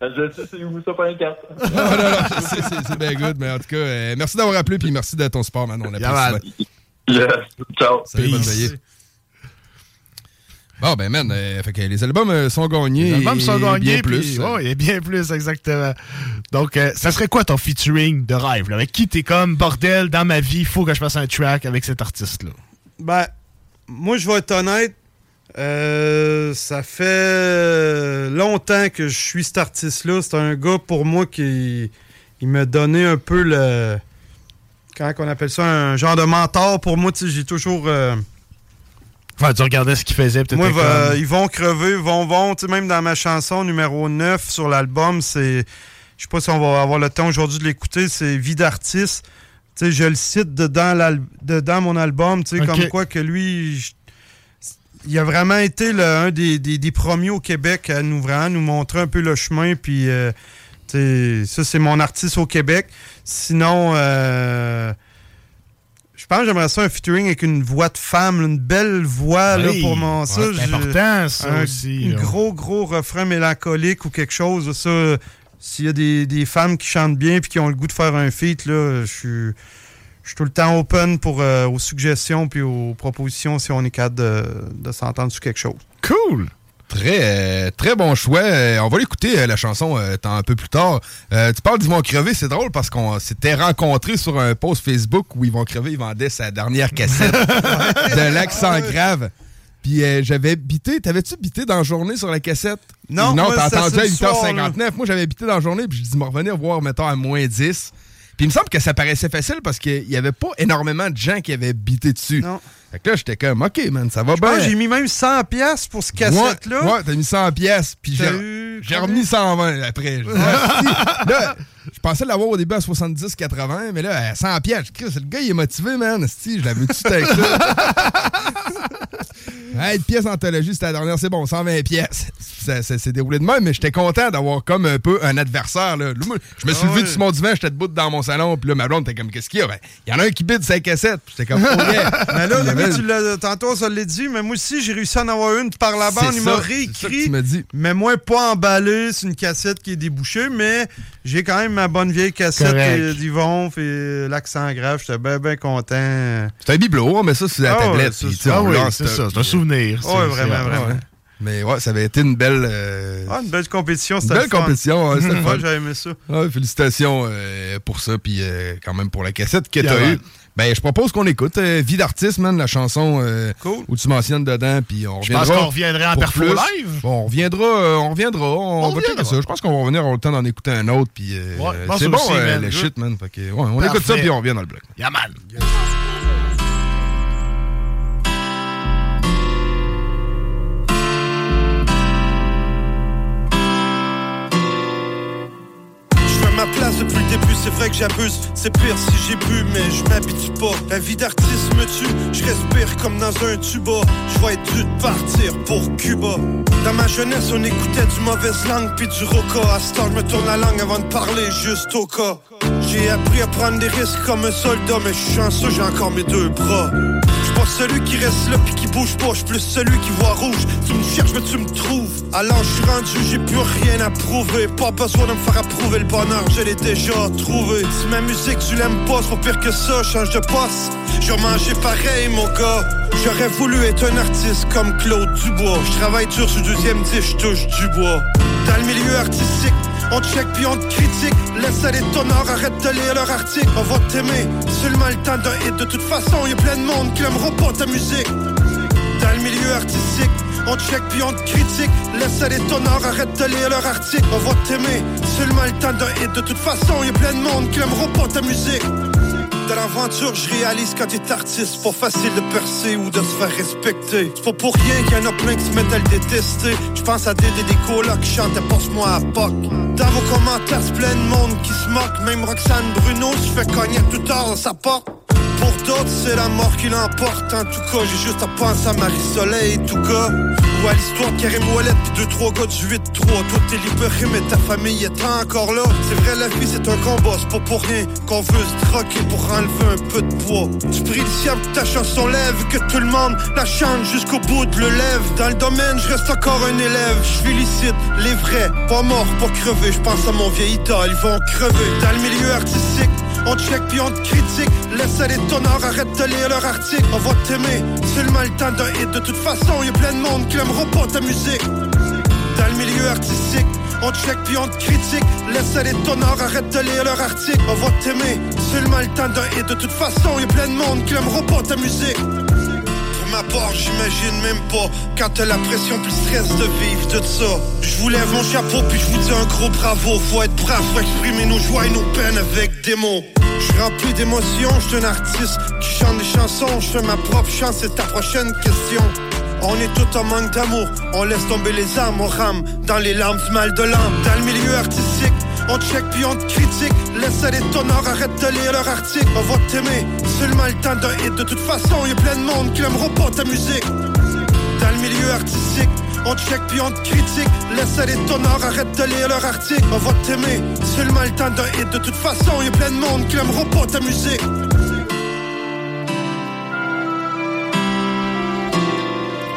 Je sais c'est où ça, pas un 4. (laughs) Non, non, c'est- c'est c'est bien good. Mais en tout cas, euh, merci d'avoir appelé. Puis merci de ton support, man. On Yeah, apprécie man. Yes. Ciao. Salut, bonne veillée. Bon, ben, man, euh, fait que les albums euh, sont gagnés. Les albums sont et gagnés, Bien puis- plus. ouais, et bien plus, exactement. Donc, euh, ça serait quoi ton featuring de rêve? là? Avec qui t'es comme, bordel, dans ma vie, il faut que je fasse un track avec cet artiste-là? Ben, moi, je vais être honnête. euh, ça fait longtemps que je suis cet artiste-là. C'est un gars, pour moi, qui il m'a donné un peu le... Comment on appelle ça? Un genre de mentor. Pour moi, tu sais, j'ai toujours... euh, Enfin, tu regardais ce qu'il faisait, peut-être. moi, t'es va- comme- ils vont crever, vont, vont. Tu sais, même dans ma chanson numéro 9 sur l'album, c'est. Je sais pas si on va avoir le temps aujourd'hui de l'écouter, c'est Vie d'artiste. Tu sais, je le cite dedans, dedans mon album, tu sais, comme quoi que lui. je- il a vraiment été le- un des, des- des premiers au Québec à nous vraiment nous montrer un peu le chemin. Puis, euh, ça, c'est mon artiste au Québec. Sinon, euh, pense que j'aimerais ça un featuring avec une voix de femme, une belle voix là, pour mon ça. Ouais, c'est important, ça un, aussi, Un gros, gros refrain mélancolique ou quelque chose. Ça, s'il y a des, des femmes qui chantent bien et qui ont le goût de faire un feat, là, je suis. Je suis tout le temps open pour, euh, aux suggestions puis aux propositions si on est capable de, de s'entendre sur quelque chose. Cool! Très, euh, très bon choix. Euh, on va l'écouter, euh, la chanson, un peu plus tard. Euh, tu parles d'Yvon Crevé, c'est drôle parce qu'on s'était rencontrés sur un post Facebook où Yvon Crevé vendait sa dernière cassette (laughs) de l'accent grave. Puis euh, j'avais bité. T'avais-tu bité dans la journée sur la cassette? Non, Non, t'as entendu à ce soir, 8h59. Moi, j'avais bité dans la journée, puis je dis, me revenir voir, mettons, à moins 10. Puis il me semble que ça paraissait facile parce qu'il y avait pas énormément de gens qui avaient bité dessus. Non. Fait que là, j'étais comme, OK, man, ça va bien. j'ai mis même 100$ piastres pour ce cassette-là. Ouais, ouais, t'as mis 100 pièces, puis j'ai remis 120 après. (laughs) Là, je pensais l'avoir au début à 70-80, mais là, à 100 pièces, crie, le gars, il est motivé, man. Si, je l'avais tout avec ça? (laughs) (laughs) hey, une pièce d'anthologie, c'était la dernière, c'est bon, 120 pièces. Ça, ça s'est déroulé de même, mais j'étais content d'avoir comme un peu un adversaire. Là. Je me suis Ah levé du mon divan, j'étais debout dans mon salon, puis là, ma blonde était comme, qu'est-ce qu'il y a? Ben, il y en a un qui bide sa cassette. Puis j'étais comme, oh yeah. (laughs) Mais là, lui, tu l'as- tantôt, ça l'a dit, mais moi aussi, j'ai réussi à en avoir une par la bande. C'est Il m'a c'est réécrit. Mais moi, pas emballé, c'est une cassette qui est débouchée, mais j'ai quand même ma bonne vieille cassette euh, d'Yvon, fait l'accent grave. J'étais bien, bien content. C'est un bibelot, met ça sur la Ah ouais, tablette. C'est ça. oui, un souvenir, euh, ça, Ouais, vraiment, vraiment. Mais ouais, ça avait été une belle. euh, Ah, une belle compétition, une c'était belle le fun. compétition, ouais, c'était (laughs) j'ai aimé ça. Ouais, félicitations euh, pour ça, puis euh, quand même pour la cassette que Yeah, t'as eue. Ben, je propose qu'on écoute euh, Vie d'artiste, man, la chanson euh, où tu mentionnes dedans, puis on Je pense reviendra. qu'on reviendrait en pour perfo live. Bon, on reviendra, euh, on reviendra, on, va checker reviendra. ça. Je pense qu'on va revenir avoir le temps d'en écouter un autre, puis euh, Ouais, je pense c'est bon, aussi, euh, man. le shit, man. Fait que, ouais, on écoute ça, puis on revient dans le bloc. Yeah, man. Je début, c'est vrai que j'abuse. C'est pire si j'ai bu, mais je m'habitue pas. La vie d'artiste me tue, je respire comme dans un tuba. Je vais être dû de partir pour Cuba. Dans ma jeunesse, on écoutait du mauvaise langue puis du roca. À ce temps, je me tourne la langue avant de parler juste au cas. J'ai appris à prendre des risques comme un soldat, mais je suis chanceux, j'ai encore mes deux bras. Celui qui reste là puis qui bouge pas, je plus celui qui voit rouge. Tu me cherches, mais tu me trouves. Alors je suis rendu, j'ai plus rien à prouver. Pas besoin de me faire approuver le bonheur, je l'ai déjà trouvé. Si ma musique tu l'aimes pas, c'est pas pire que ça, change de poste. Je manger pareil, mon gars. J'aurais voulu être un artiste comme Claude Dubois. Je travaille dur sur le deuxième disque, je touche du bois. Dans le milieu artistique, on check puis on critique. Laisse aller ton or, arrête de lire leur article. On va t'aimer, seulement le temps d'un hit. De toute façon, y a plein de monde qui n'aimera pas ta musique. Dans le milieu artistique, on check puis on critique. Laisse aller ton or, arrête de lire leur article. On va t'aimer, seulement le temps d'un hit. De toute façon, y a plein de monde qui n'aimera pas ta musique. De l'aventure, je réalise quand t'es artiste, c'est pas facile de percer ou de se faire respecter. C'est pas pour rien qu'il y en a plein qui se mettent à le détester. Je pense à des des colas qui chantent Passe-moi à POC. Dans vos commentaires, c'est plein de monde qui se moque. Même Roxane Bruno se fait cogner tout tard dans sa porte. Pour chose d'autre, c'est la mort qui l'emporte. En tout cas, j'ai juste à penser à Marie-Soleil, tout cas. Ou à l'histoire de Karim Ouellet, pis deux, trois gars du 8-3. Toi, t'es libéré, mais ta famille est encore là. C'est vrai, la vie, c'est un combat, c'est pas pour rien qu'on veut se troquer pour enlever un peu de poids. Tu pries le ciel que ta chanson lève, que tout le monde la chante jusqu'au bout de le lève. Dans le domaine, je reste encore un élève. Je félicite les vrais, pas morts, pas crevés. Je pense à mon vieil idole, ils vont crever. Dans le milieu artistique, on check puis on te critique. Laisse aller ton arrête de lire leur article. On va t'aimer, seulement le temps d'un hit. De toute façon, y a plein de monde qui n'aimera pas ta musique. Dans le milieu artistique, on check puis on te critique. Laisse aller ton art, arrête de lire leur article. On va t'aimer, seulement le temps d'un hit. De toute façon, y a plein de monde qui n'aimera pas ta musique. Pour ma part, j'imagine même pas quand t'as la pression puis le stress de vivre de ça. Je vous lève mon chapeau puis je vous dis un gros bravo. Faut être brave, faut exprimer nos joies et nos peines avec des mots. Je suis rempli d'émotions, je un artiste qui chante des chansons. Je ma propre chance, c'est ta prochaine question. On est tout en manque d'amour, on laisse tomber les armes, on rame dans les larmes mal de l'âme. Dans le milieu artistique, on check puis on critique. Laisse aller ton art, arrête de lire leur article. On va t'aimer, seulement le temps d'un hit. De toute façon, y a plein de monde qui n'aimera pas ta musique. Dans le milieu artistique, on check puis on critique. Laisse aller ton art, arrête de lire leur article. On va t'aimer, seulement le temps d'un hit. De toute façon, y a plein de monde qui n'aimera pas ta musique.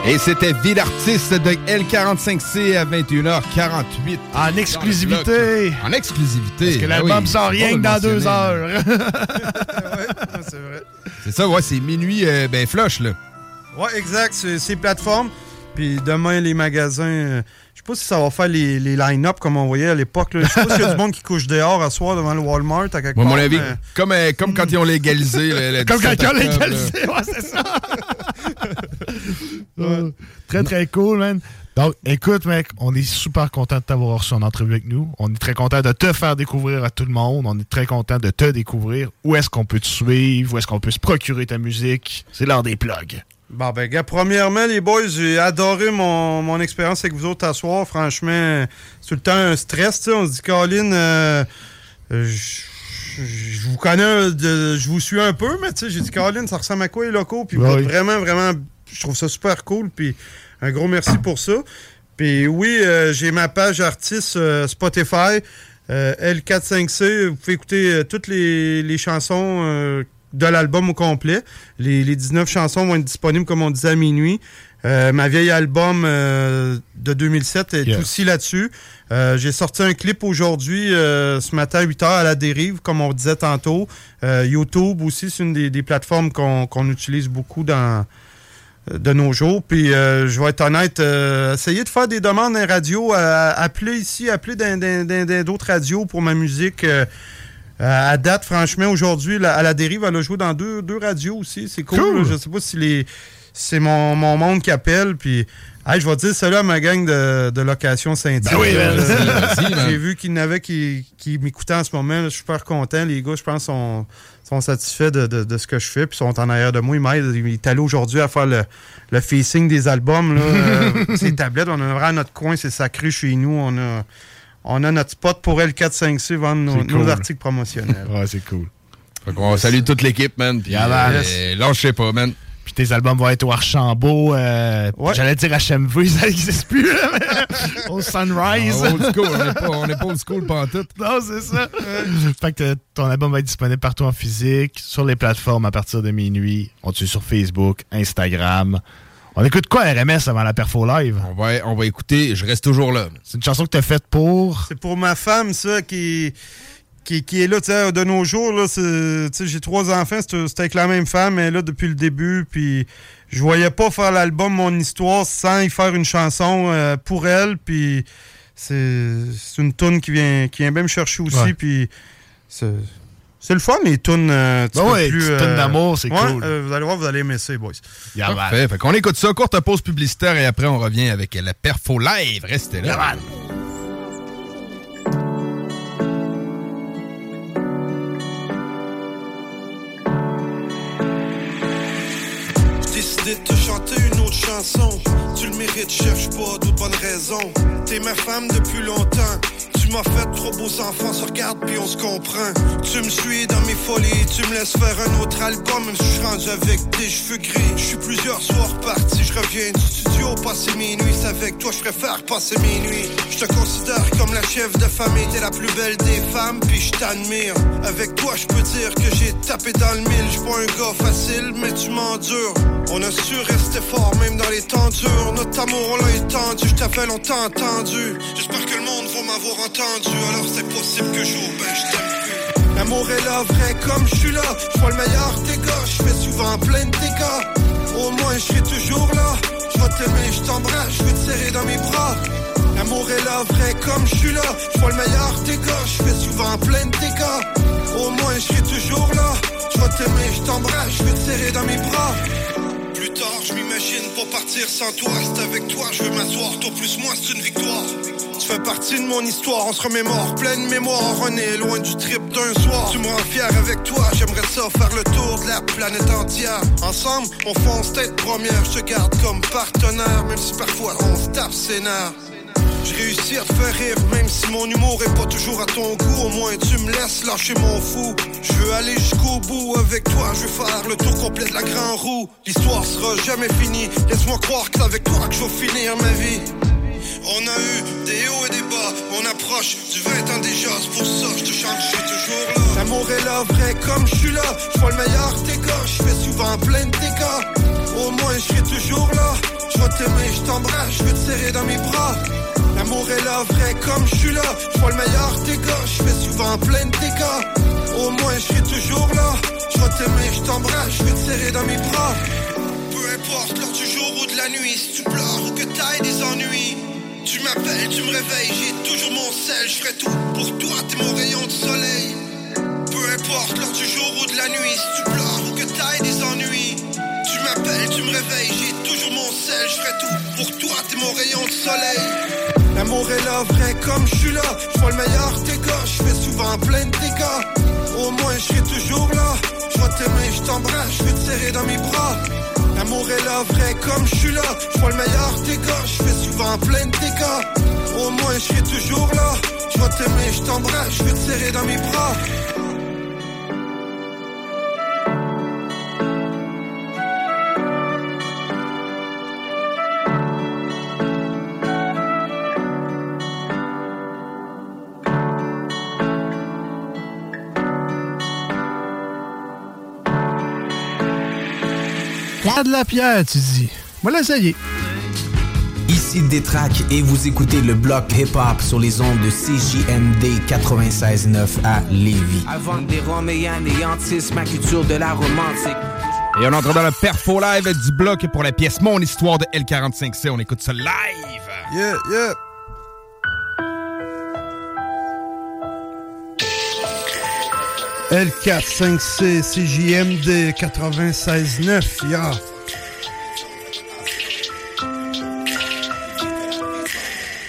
Et c'était Vie d'artiste de L45C à 21h48. En exclusivité. En exclusivité. Parce que ben l'album oui, sort rien le que dans deux heures. (laughs) c'est vrai. C'est ça, ouais, c'est minuit, euh, ben flush, là. Ouais, exact. C'est c'est plateforme. Puis demain, les magasins. euh, sais pas si ça va faire les, les line-up comme on voyait à l'époque. Je sais pas s'il y a du monde qui couche dehors à soir devant le Walmart à quelque part. mon avis, mais- comme, euh, comme quand ils ont légalisé le, le Comme quand 17 ils ont légalisé, ouais, c'est ça. (laughs) Très, très cool, man. Donc, écoute, mec, on est super content de t'avoir reçu en entrevue avec nous. On est très content de te faire découvrir à tout le monde. On est très content de te découvrir. Où est-ce qu'on peut te suivre? Où est-ce qu'on peut se procurer ta musique? C'est l'heure des plugs. Bon, ben, gars, premièrement, les boys, j'ai adoré mon, mon expérience avec vous autres à soir. Franchement, c'est tout le temps un stress, tu sais. On se dit, Colin, euh, euh, je vous connais, je vous suis un peu, mais tu sais, j'ai dit, Colin, ça ressemble à quoi les locaux? Puis vous Ouais. êtes vraiment, vraiment, je trouve ça super cool. Puis un gros merci pour ça. Puis oui, euh, j'ai ma page artiste euh, Spotify, euh, L45C. Vous pouvez écouter euh, toutes les, les chansons euh, de l'album au complet. Les, les 19 chansons vont être disponibles, comme on disait, à minuit. Euh, ma vieille album euh, de 2007 est aussi là-dessus. Euh, j'ai sorti un clip aujourd'hui, ce matin à 8 h à la dérive, comme on disait tantôt. YouTube aussi, c'est une des, des plateformes qu'on utilise beaucoup dans, de nos jours. Puis je vais être honnête, essayer de faire des demandes radios, euh, appeler ici, dans d'autres radios pour ma musique. Euh, euh, à date, franchement, aujourd'hui, à la dérive, elle a joué dans deux, deux radios aussi. C'est cool. Cool. Je sais pas si les c'est mon, mon monde qui appelle. Puis, hey, je vais dire salut à ma gang de, de location Saint-Yves. Ben oui, ben, vas-y, (laughs) man. J'ai vu qu'il y en avait qui, qui m'écoutaient en ce moment. Je suis super content. Les gars, je pense, sont, sont satisfaits de, de- de ce que je fais. Puis sont en arrière de moi. Ils m'aident. Il est allé aujourd'hui à faire le, le facing des albums. Là. (laughs) Euh, ces tablettes, on a vraiment notre coin. C'est sacré chez nous. On a, on a notre spot pour L4-5C vendre nos, nos articles promotionnels. (laughs) Ouais, c'est cool. Fait qu'on salue toute l'équipe, man. Puis, Yeah, man. euh, lâchez pas, man. Puis tes albums vont être au Archambault. euh, J'allais dire HMV, (laughs) ça n'existe plus. (laughs) au Sunrise. Ah, old school, on n'est pas, on est pas old school pantoute. Non, c'est ça. fait que ton album va être disponible partout en physique, sur les plateformes à partir de minuit. On te suit sur Facebook, Instagram. On écoute quoi RMS avant la perfo live? On va, on va écouter Je reste toujours là. C'est une chanson que tu as faite pour? C'est pour ma femme, ça, qui, qui, qui est là, tu sais, de nos jours. Là, j'ai trois enfants, c'est c'est avec la même femme, elle est là depuis le début. Puis je voyais pas faire l'album Mon Histoire sans y faire une chanson euh, pour elle. Puis c'est c'est une tune qui vient, qui vient bien me chercher aussi. Ouais. Puis c'est le fun, les tunes. euh, Ben ouais, plus, tunes d'amour, c'est ouais, cool. euh, vous allez voir, vous allez aimer ça, boys. Parfait. Fait qu'on écoute ça, courte pause publicitaire et après on revient avec la perfo live. Restez là. J'ai décidé de te chanter une Tu le mérites, cherche pas d'autres bonnes raisons. T'es ma femme depuis longtemps. Tu m'as fait trop beaux enfants, se regarde puis on se comprend. Tu me suis dans mes folies, tu me laisses faire un autre album, même si je rendu avec des cheveux gris. Je suis plusieurs soirs parti, je reviens du studio, passer minuit. C'est avec toi, je préfère passer minuit. Je te considère comme la chef de famille, t'es la plus belle des femmes, puis je t'admire. Avec toi, je peux dire que j'ai tapé dans le mille. Je pas un gars facile, mais tu m'endures. On a su rester fort, même dans les temps durs. Notre amour, on l'a étendu, je t'avais longtemps entendu. J'espère que le monde va m'avoir entendu, alors c'est possible que jour, ben je t'aime plus. L'amour est là, vrai comme je suis là. Je vois le meilleur des gars, je fais souvent plein de dégâts. Au moins, je serai toujours là. Je vais t'aimer, je t'embrasse, je vais te serrer dans mes bras. L'amour est là, vrai comme je suis là. Je vois le meilleur des gars, je fais souvent plein de dégâts. Au moins, je serai toujours là. Je vais t'aimer, je t'embrasse, je vais te serrer dans mes bras. Je m'imagine pas partir sans toi. C'est avec toi, je veux m'asseoir. Toi plus moi, c'est une victoire. Tu fais partie de mon histoire, on se remémore. Pleine mémoire, on est loin du trip d'un soir. Tu me rends fier avec toi, j'aimerais ça faire le tour de la planète entière. Ensemble, on fonce tête première. Je te garde comme partenaire, même si parfois on se tape nerfs. J'ai réussi à te faire rire, même si mon humour est pas toujours à ton goût. Au moins tu me laisses lâcher mon fou. Je veux aller jusqu'au bout avec toi, je veux faire le tour complet de la grande roue. L'histoire sera jamais finie. Laisse-moi croire que c'est avec toi que je vais finir ma vie. On a eu des hauts et des bas, on approche du 20 ans déjà, c'est pour ça je te chante, je suis toujours là. L'amour est là, vrai comme je suis là, je vois le meilleur des gars, je fais souvent plein de dégâts. Au moins je suis toujours là, je vais t'aimer, je t'embrasse, je vais te serrer dans mes bras. L'amour est là, vrai comme je suis là, je vois le meilleur des gars, je fais souvent plein de dégâts. Au moins je suis toujours là, je vais t'aimer, je t'embrasse, je vais te serrer dans mes bras. Peu importe l'heure du jour ou de la nuit, si tu pleures ou que t'ailles des ennuis. Tu m'appelles, tu me réveilles, j'ai toujours mon sel, je ferai tout pour toi, t'es mon rayon de soleil. Peu importe l'heure du jour ou de la nuit, si tu pleures ou que t'ailles des ennuis. Tu me réveilles, j'ai toujours mon sel, je ferai tout pour toi, t'es mon rayon de soleil. L'amour est là, vrai comme je suis là, je vois le meilleur des gars, je fais souvent plein de dégâts. Au moins je serai toujours là, je vais t'aimer, je t'embrasse, je vais te serrer dans mes bras. L'amour est là, vrai comme je suis là. Je vois le meilleur des gars, je fais souvent plein de dégâts. Au moins, je serai toujours là. Je vais t'aimer, je t'embrasse, je vais te serrer dans mes bras. Là de la pierre, tu dis. Voilà, ça y est. Ici Détrac et vous écoutez le bloc hip-hop sur les ondes de CJMD 96.9 à Lévis. Avant des Roméens anéantissent ma culture de la romantique. Et on entre dans le perfo live du bloc pour la pièce Mon histoire de L45C. On écoute ça live. Yeah, yeah. L45C, CJMD 96.9, ya.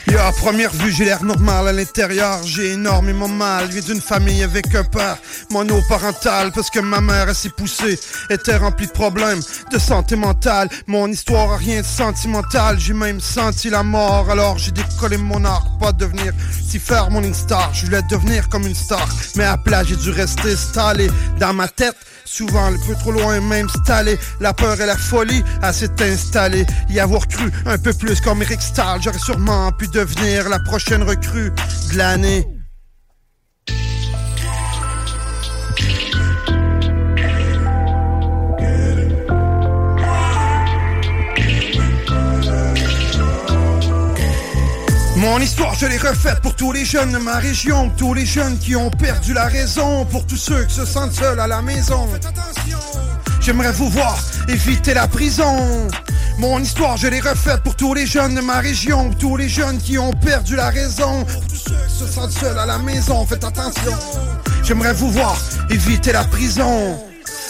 Yo, à première vue, j'ai l'air normal à l'intérieur, j'ai énormément mal. Viens d'une famille avec un père monoparental parce que ma mère, elle s'est poussée, était remplie de problèmes de santé mentale. Mon histoire a rien de sentimental, j'ai même senti la mort. Alors j'ai décollé mon art, pas devenir si faire mon star. Je voulais devenir comme une star, mais à plat, j'ai dû rester installé dans ma tête. Souvent un peu trop loin, même installé. La peur et la folie à s'est installée. Y avoir cru un peu plus comme Eric Stahl, j'aurais sûrement pu devenir la prochaine recrue de l'année. Mon histoire, je l'ai refaite pour tous les jeunes de ma région, tous les jeunes qui ont perdu la raison, pour tous ceux qui se sentent seuls à la maison. J'aimerais vous voir éviter la prison. Mon histoire, je l'ai refaite pour tous les jeunes de ma région, tous les jeunes qui ont perdu la raison, pour tous ceux qui se sentent seuls à la maison. Faites attention. J'aimerais vous voir éviter la prison.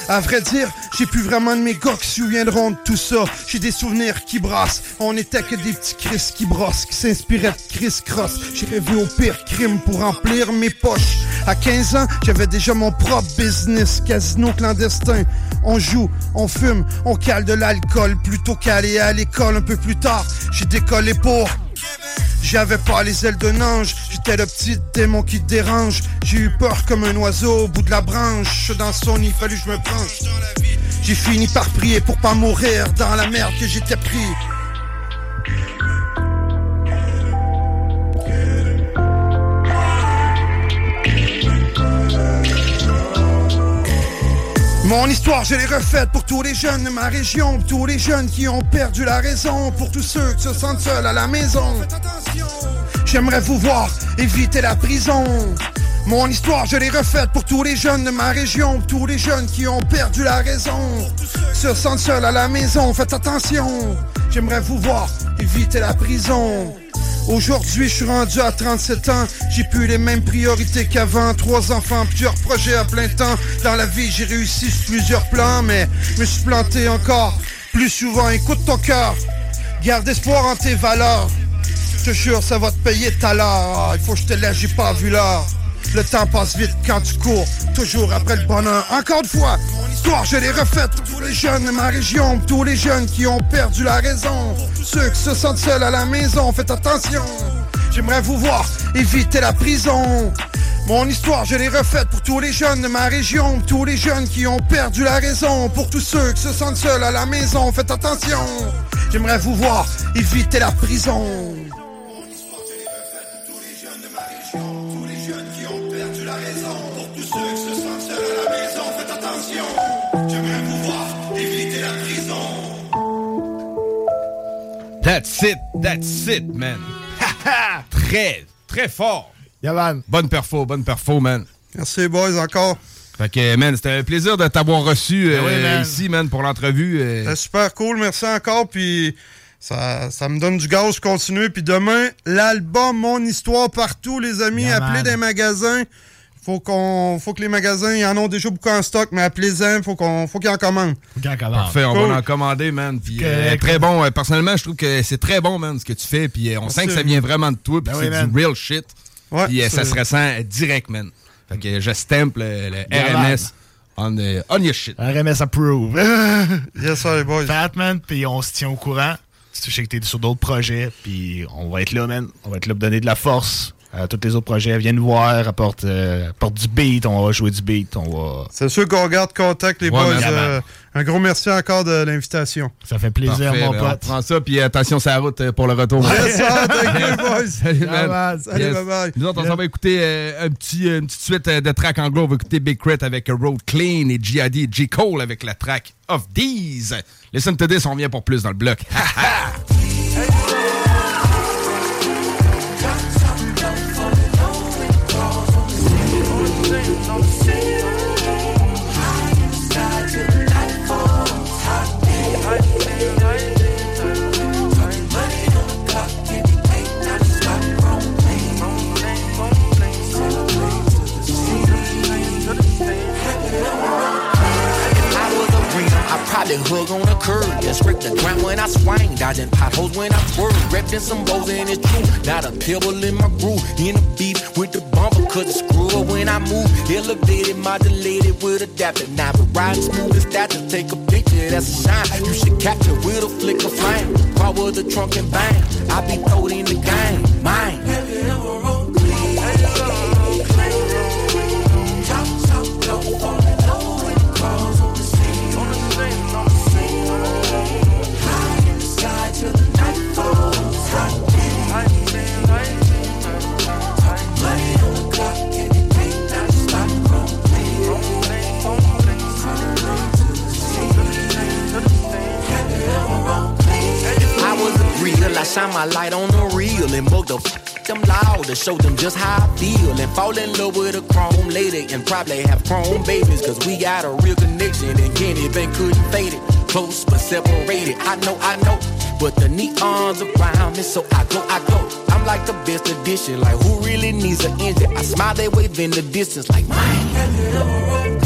À vrai dire, j'ai plus vraiment de mes gars qui se souviendront de tout ça. J'ai des souvenirs qui brassent. On était que des petits Chris qui brossent, qui s'inspiraient de Chris Cross. J'ai rêvé au pire crime pour remplir mes poches. À 15 ans, j'avais déjà mon propre business, casino clandestin. On joue, on fume, on cale de l'alcool plutôt qu'aller à l'école un peu plus tard. J'ai décollé pour J'avais pas les ailes d'un ange, j'étais le petit démon qui te dérange. J'ai eu peur comme un oiseau au bout de la branche. Dans son nid, fallu que je me branche. J'ai fini par prier pour pas mourir dans la merde que j'étais pris. Mon histoire, je l'ai refaite pour tous les jeunes de ma région, pour tous les jeunes qui ont perdu la raison, pour tous ceux qui se sentent seuls à la maison. J'aimerais vous voir éviter la prison. Mon histoire, je l'ai refaite pour tous les jeunes de ma région, tous les jeunes qui ont perdu la raison, se sentent seuls à la maison. Faites attention. J'aimerais vous voir éviter la prison. Aujourd'hui, je suis rendu à 37 ans. J'ai plus les mêmes priorités qu'avant. Trois enfants, plusieurs projets à plein temps. Dans la vie, j'ai réussi sur plusieurs plans, mais je me suis planté encore plus souvent. Écoute ton cœur. Garde espoir en tes valeurs. Je te jure, ça va te payer tout à l'heure. Il faut que je te laisse, j'ai pas vu l'heure. Le temps passe vite quand tu cours, toujours après le bonheur. Encore une fois, mon histoire, je l'ai refaite pour tous les jeunes de ma région, tous les jeunes qui ont perdu la raison, ceux qui se sentent seuls à la maison. Faites attention, j'aimerais vous voir éviter la prison. Mon histoire, je l'ai refaite pour tous les jeunes de ma région, tous les jeunes qui ont perdu la raison, pour tous ceux qui se sentent seuls à la maison. Faites attention, j'aimerais vous voir éviter la prison. That's it, that's it, man. très, très fort. Yaman. Bonne perfo, bonne perfo, man. Merci, boys, encore. Fait que, man, c'était un plaisir de t'avoir reçu Ben oui, euh, man. ici, man, pour l'entrevue. euh. C'était super cool, merci encore. Puis ça, ça me donne du gaz, je continue. Puis demain, l'album Mon Histoire partout, les amis. Yeah, appelez man. des magasins. Faut qu'on, faut que les magasins, ils en ont déjà beaucoup en stock, mais appelez-en, faut qu'on, faut qu'ils en commandent. Parfait, on Cool. va en commander, man. Puis, euh, très bon. Euh, Personnellement, je trouve que c'est très bon, man, ce que tu fais. Puis euh, on sent que ça vient vraiment de toi. Puis Ben c'est oui, du real shit. Ouais, puis ça se ressent direct, man. Fait que je stamp le, RMS on, on your shit. RMS approve. (laughs) yes, sir, boys. Fatman, puis on se tient au courant. Si tu sais que t'es sur d'autres projets, puis on va être là, man. On va être là pour donner de la force à tous les autres projets. Viens nous voir, apporte, euh, apporte du beat, on va jouer du beat, on va... C'est sûr qu'on garde contact, les Ouais, boys. Euh, un gros merci encore de l'invitation. Ça fait plaisir, Parfait, mon ben, on pote. prend ça, puis attention, c'est la route euh, pour le retour. Yes, (laughs) you, boys. Salut, man. Salut, Yes. bye-bye. Nous autres, on Yeah. s'en va écouter euh, un petit, une petite suite euh, de track anglo. On va écouter Big Crit avec euh, Road Clean et G.I.D. et J. Cole avec la track Of These. Listen to this, on vient pour plus dans le bloc. Hug on a curb. Yeah, scrape the ground when I swing, dodging potholes when I swerve. In some bows and it's true. Not a pebble in my groove. In the beat with the bumper, cause it's screw when I move. Elevated, modulated with adapter. Now but riding smooth as that to take a picture, that's a sign. You should capture with a flick of flame. Power the trunk and bang. I be throwed in the game. Mine. I shine my light on the real and f- them loud to show them just how I feel and fall in love with a chrome lady and probably have chrome babies cause we got a real connection and can't even couldn't fade it. Close but separated, I know, I know. But the neons around me, so I go, I go. I'm like the best addition like who really needs an engine? I smile, they wave in the distance, like mine.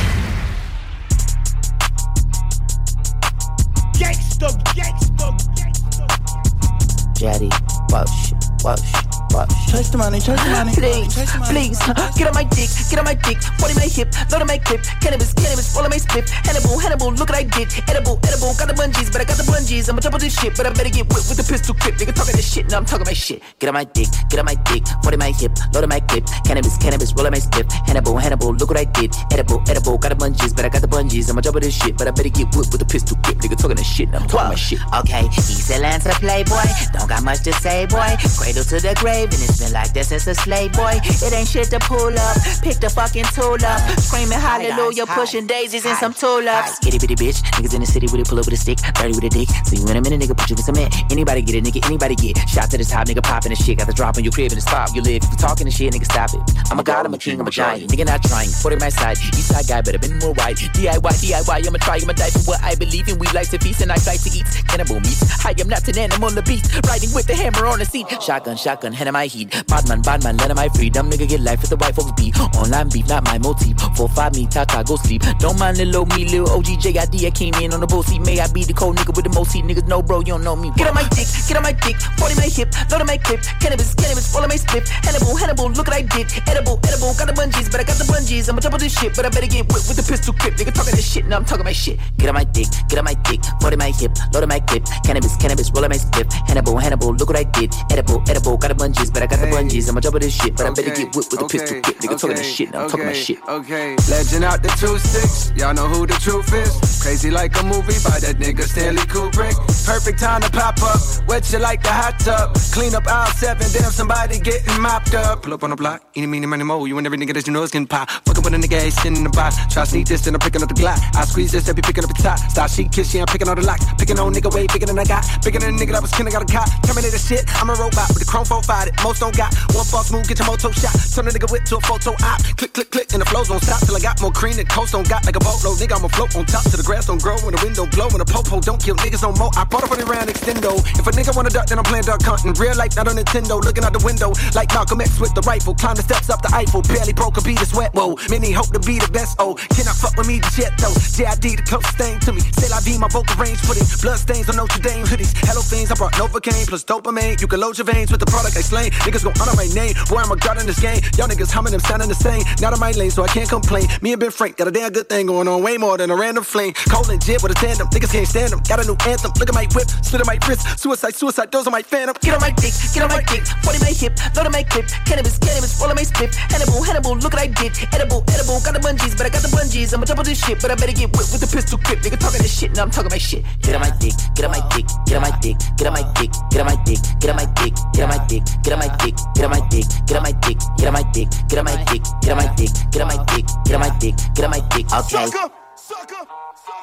Chase the money, chase the money. (gasps) Please, please, get on my dick, get on my dick. 40 my hip, load on my clip. Cannabis, cannabis, all on my split. Hannibal, Hannibal, look what I did. Edible, edible, got the bungees, but I got the bungees. I'ma double this shit, but I better get whipped with the pistol grip. Nigga talking this shit, now I'm talking my shit. Get on my dick, get on my dick. 40 my hip, load on my clip. Cannabis, cannabis, roll on my split. Hannibal, Hannibal, look what I did. Edible, edible, got the bungees, but I got the bungees. I'ma double this shit, but I better get whipped with the pistol grip. Nigga talking this shit, now I'm talking my shit. Okay, he's a Lancer playboy. Don't got much to say, boy. Cradle to the grave, and it's been like that since a slave boy. It ain't shit to pull up. Pick the fucking tool up. Screaming hallelujah, pushing daisies and some tulips. Itty bitty bitch. Niggas in the city with it, pull up with a stick. 30 with a dick. See you in a minute, nigga. Put you in cement. Anybody get it, nigga. Anybody get. Shot to the top, nigga. Popping the shit. Got the drop on your crib and the spot. You live. If you talking the shit, nigga, stop it. I'm a god, I'm a king, I'm a giant. Nigga, not trying. Put it my side. East side guy, better been more wide. DIY, DIY. I'ma try, I'ma die for what I believe in. We like to feast and I like to eat. Cannibal meat. I am not an animal, the beast. Riding with the hammer on the seat. Shotgun, shotgun, hand in my heat. Badman, badman, let my freedom. Nigga get life with the white folks beat. Online beef, not my motif. Four five me, tata, go sleep. Don't mind the little me, little OG JID. I came in on the boat seat. May I be the cold nigga with the most heat. Niggas know, bro, you don't know me. Get on my dick, get on my dick. 40 my hip, load on my clip. Cannabis, cannabis, all my split. Hannibal, Hannibal, look what I did. Edible, edible, got the bungees, but I got the bungees. I'ma double this shit, but I better get whipped with the pistol grip. Nigga talking this shit, now I'm talking my shit. Get on my dick, get on my dick. 40 my hip, load on my clip. Cannabis, cannabis, roll my split. Hannibal, Hannibal, look what I did. Edible, edible, got the bungees, but I got the bungees. I'ma double this shit, but I better get whipped with the pistol grip. Nigga talking this shit, now I'm talking my shit. Okay, legend out the two six. Y'all know who the truth is. Crazy like a movie by that nigga Stanley Kubrick. Perfect time to pop up. Wet you like the hot tub. Clean up aisle seven. Damn, somebody getting mopped up. Pull up on the block. Any, meeny, money, mo. You and every nigga that you know is getting pop. Fucking with a nigga, ain't sitting in the box. Try to sneak this, then I'm picking up the Glock. I squeeze this, they be picking up the top. Stop sheet kiss, yeah, I'm picking all the locks. Picking on nigga way bigger than I got. Bigger than a nigga that was killing, got a cop. Terminator shit, I'm a robot with the chrome 4 fight it. Most don't got. One false move, get your moto shot. Turn a nigga whip to a photo op. Click, click, click, and the flows don't stop till I got more cream than coast don't got like a boatload. Nigga, I'ma float on top till the grass don't grow and the wind don't blow and the popo don't kill niggas no more. I bought up on round extendo. If a nigga wanna duck, then I'm playing duck hunting. Real life, not on Nintendo. Looking out the window like Malcolm X with the rifle. Climb the steps up the Eiffel. Barely broke a beat of sweat. Whoa, many hope to be the best. Oh, cannot fuck with me jet though. JID the closest thing to me. Say la vie, my vocal range footing. Blood stains on Notre Dame hoodies. Hello things, I brought Novocaine plus dopamine. You can load your veins with the product I slain. Niggas gon' honor my name. Boy, I'm a god in this game. Y'all niggas humming them sounding the same. Not on my lane, so I can't complain. Me and Ben Frank got a damn good thing going on. Way more than a random flame. Cold and jib with a tandem. Niggas can't stand them. Got a new anthem. Look at my whip. Split on my wrist. Suicide, suicide. Those are my phantom. Get on my dick. Get on my dick. 40 my hip. Load on my clip. Cannabis, cannabis. All on my split. Hannibal, Hannibal. Look what I did. Edible, edible. Got the bungees, but I got the bungees. I'ma double this shit, but I better get whipped with the pistol grip. Nigga talking this shit. Now I'm talking my shit. Get on my dick. Get on my dick. Get on my dick. Get on my dick. Get on my dick. Get on my dick. Get on my dick. Get on my dick. Get on my dick. Get on my dick. Get on my dick. Get on my dick. Get on my dick. Get on my dick. Get on my dick. Okay.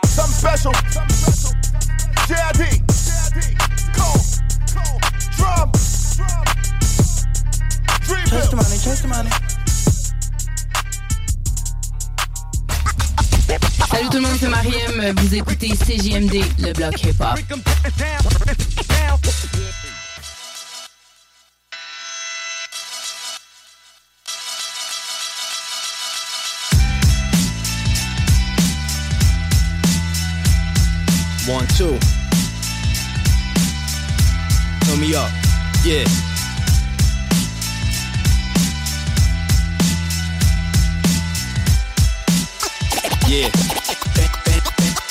Something special. JID. Cole. Drum. Chase the money, chase the money. Salut tout le monde, c'est Mariem. Vous écoutez CJMD, le bloc hip-hop. One, two. Turn me up. Yeah. Yeah.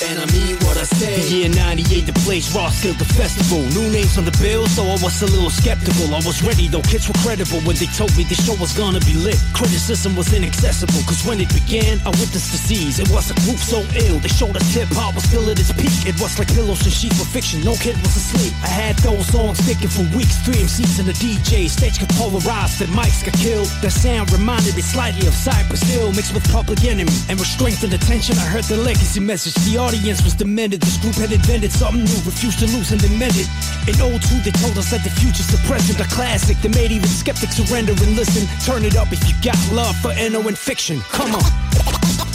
And I mean The year 98, the place Roskilde the festival. New names on the bill, so I was a little skeptical. I was ready though, kids were credible when they told me the show was gonna be lit. Criticism was inaccessible, cause when it began, I witnessed disease. It was a group so ill, they showed us hip hop was still at its peak. It was like pillows and sheets for fiction, no kid was asleep. I had those songs sticking for weeks, three MCs and a DJ. Stage got polarized, the mics got killed. The sound reminded me slightly of Cypress Hill, mixed with Public Enemy. And with strength and attention, I heard the legacy message. The audience was demented. This group had invented something new, refused to lose and meant it. In 02, they told us that the future's the present, a classic that made even skeptics surrender and listen. Turn it up if you got love for Eno and fiction. Come on.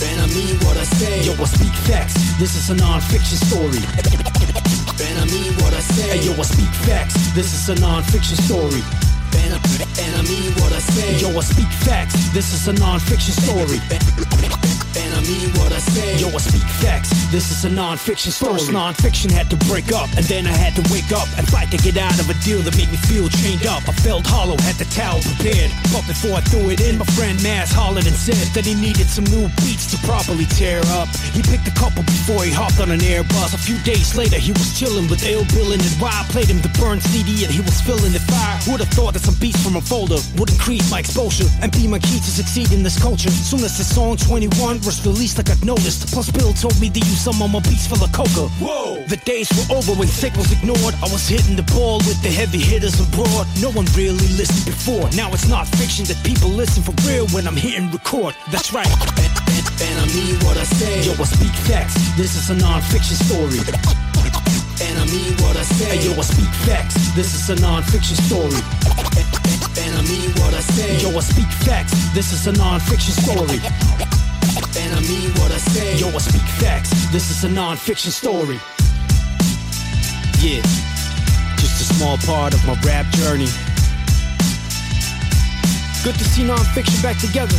And I mean what I say. Yo, I speak facts. This is a non-fiction story. And I mean what I say. Hey, yo, I speak facts. This is a non-fiction story. And And, I mean what I say. Yo, I speak facts. This is a non-fiction story. And I mean what I say. Yo, I speak facts. This is a non-fiction story. First non-fiction had to break up, and then I had to wake up and fight to get out of a deal that made me feel chained up. I felt hollow, had the towel prepared, but before I threw it in, my friend Mass hollered and said that he needed some new beats to properly tear up. He picked a couple before he hopped on an Airbus. A few days later, he was chilling with Ill Bill and while I played him the burn CD and he was feeling the fire. Who'd have thought that some beats from a folder would increase my exposure and be my key to succeed in this culture. Soon as the song 21 was released, I got noticed. Plus, Bill told me to use some of my beats for the coca. Whoa! The days were over when sick was ignored. I was hitting the ball with the heavy hitters abroad. No one really listened before. Now it's not fiction that people listen for real when I'm hitting record. That's right. And, and, and I mean what I say. Yo, I speak facts. This is a non-fiction story. And I mean what I say. Yo, I speak facts. This is a non-fiction story. And I mean what I say. Yo, I speak facts. This is a non-fiction story. And I mean what I say. Yo, I speak facts. This is a non-fiction story. Yeah, just a small part of my rap journey. Good to see non-fiction back together.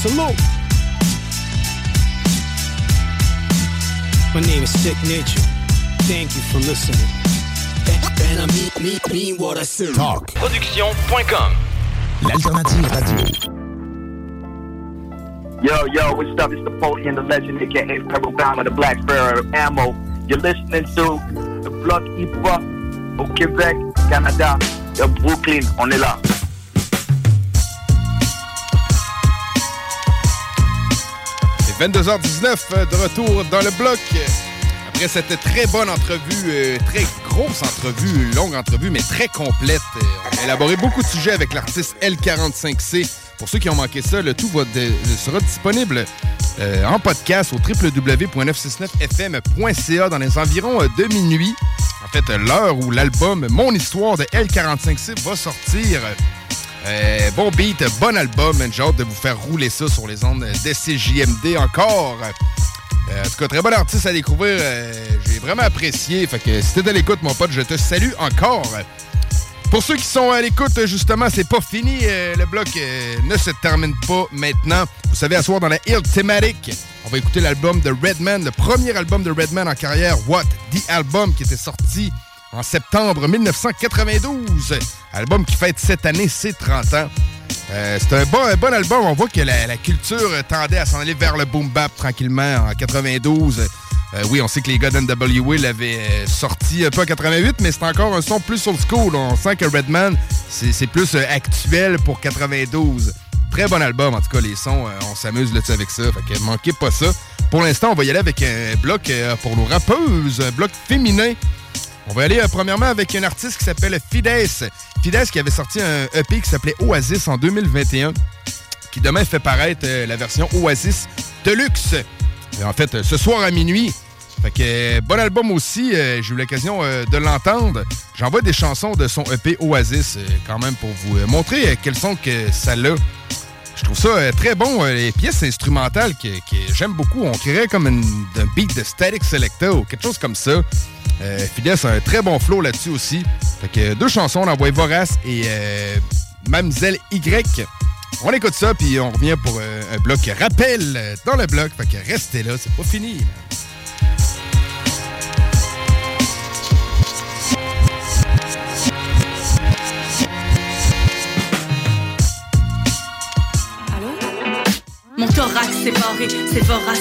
Salute. My name is Sick Nature. Thank you for listening. What I. Talk. Production.com. L'alternative radio. Yo, yo, what's up? It's the Podium, the legend, aka Pebble Bama, the Black Sparrow Ammo. You're listening to the Block Hip Hop au Québec, Canada, de Brooklyn. On est là. C'est 22h19 euh, de retour dans le bloc. Après cette très bonne entrevue, euh, très grosse entrevue, longue entrevue, mais très complète. Euh, on a élaboré beaucoup de sujets avec l'artiste L45C. Pour ceux qui ont manqué ça, le tout de- sera disponible euh, en podcast au www.969fm.ca dans les environs euh, de minuit. En fait, euh, l'heure où l'album Mon Histoire de L45C va sortir. Euh, bon beat, bon album. J'ai hâte de vous faire rouler ça sur les ondes de CJMD encore. Euh, en tout cas, très bon artiste à découvrir. Euh, J'ai vraiment apprécié. Fait que si t'es à l'écoute, mon pote, je te salue encore. Pour ceux qui sont à l'écoute, justement, c'est pas fini. Euh, le bloc ne se termine pas maintenant. Vous savez, à soir dans la Hill Thematic, on va écouter l'album de Redman, le premier album de Redman en carrière, What the Album, qui était sorti en septembre 1992. Album qui fête cette année ses 30 ans. Euh, c'est un bon, album. On voit que la, culture tendait à s'en aller vers le boom bap tranquillement en 92. Euh, oui, on sait que les gars d'NWA l'avaient euh, sorti un peu en 88, mais c'est encore un son plus old school. On sent que Redman, c'est plus actuel pour 92. Très bon album, en tout cas, les sons, on s'amuse là-dessus avec ça. Fait que manquez pas ça. Pour l'instant, on va y aller avec un bloc pour nos rappeuses, un bloc féminin. On va aller euh, premièrement avec un artiste qui s'appelle Fides. Fides qui avait sorti un EP qui s'appelait Oasis en 2021, qui demain fait paraître euh, la version Oasis Deluxe. Et en fait, euh, ce soir à minuit. Fait que bon album aussi, j'ai eu l'occasion de l'entendre. J'envoie des chansons de son EP Oasis quand même pour vous montrer quels sont que ça a. Je trouve ça euh, très bon. euh, les pièces instrumentales que, j'aime beaucoup. On créerait comme un beat de Static Selecta ou quelque chose comme ça. Euh, a un très bon flow là-dessus aussi. Fait que deux chansons, on envoie Vorace et euh, Y. On écoute ça, puis on revient pour euh, un bloc rappel dans le bloc. Fait que restez là, c'est pas fini. Mon thorax est barré, c'est vorace.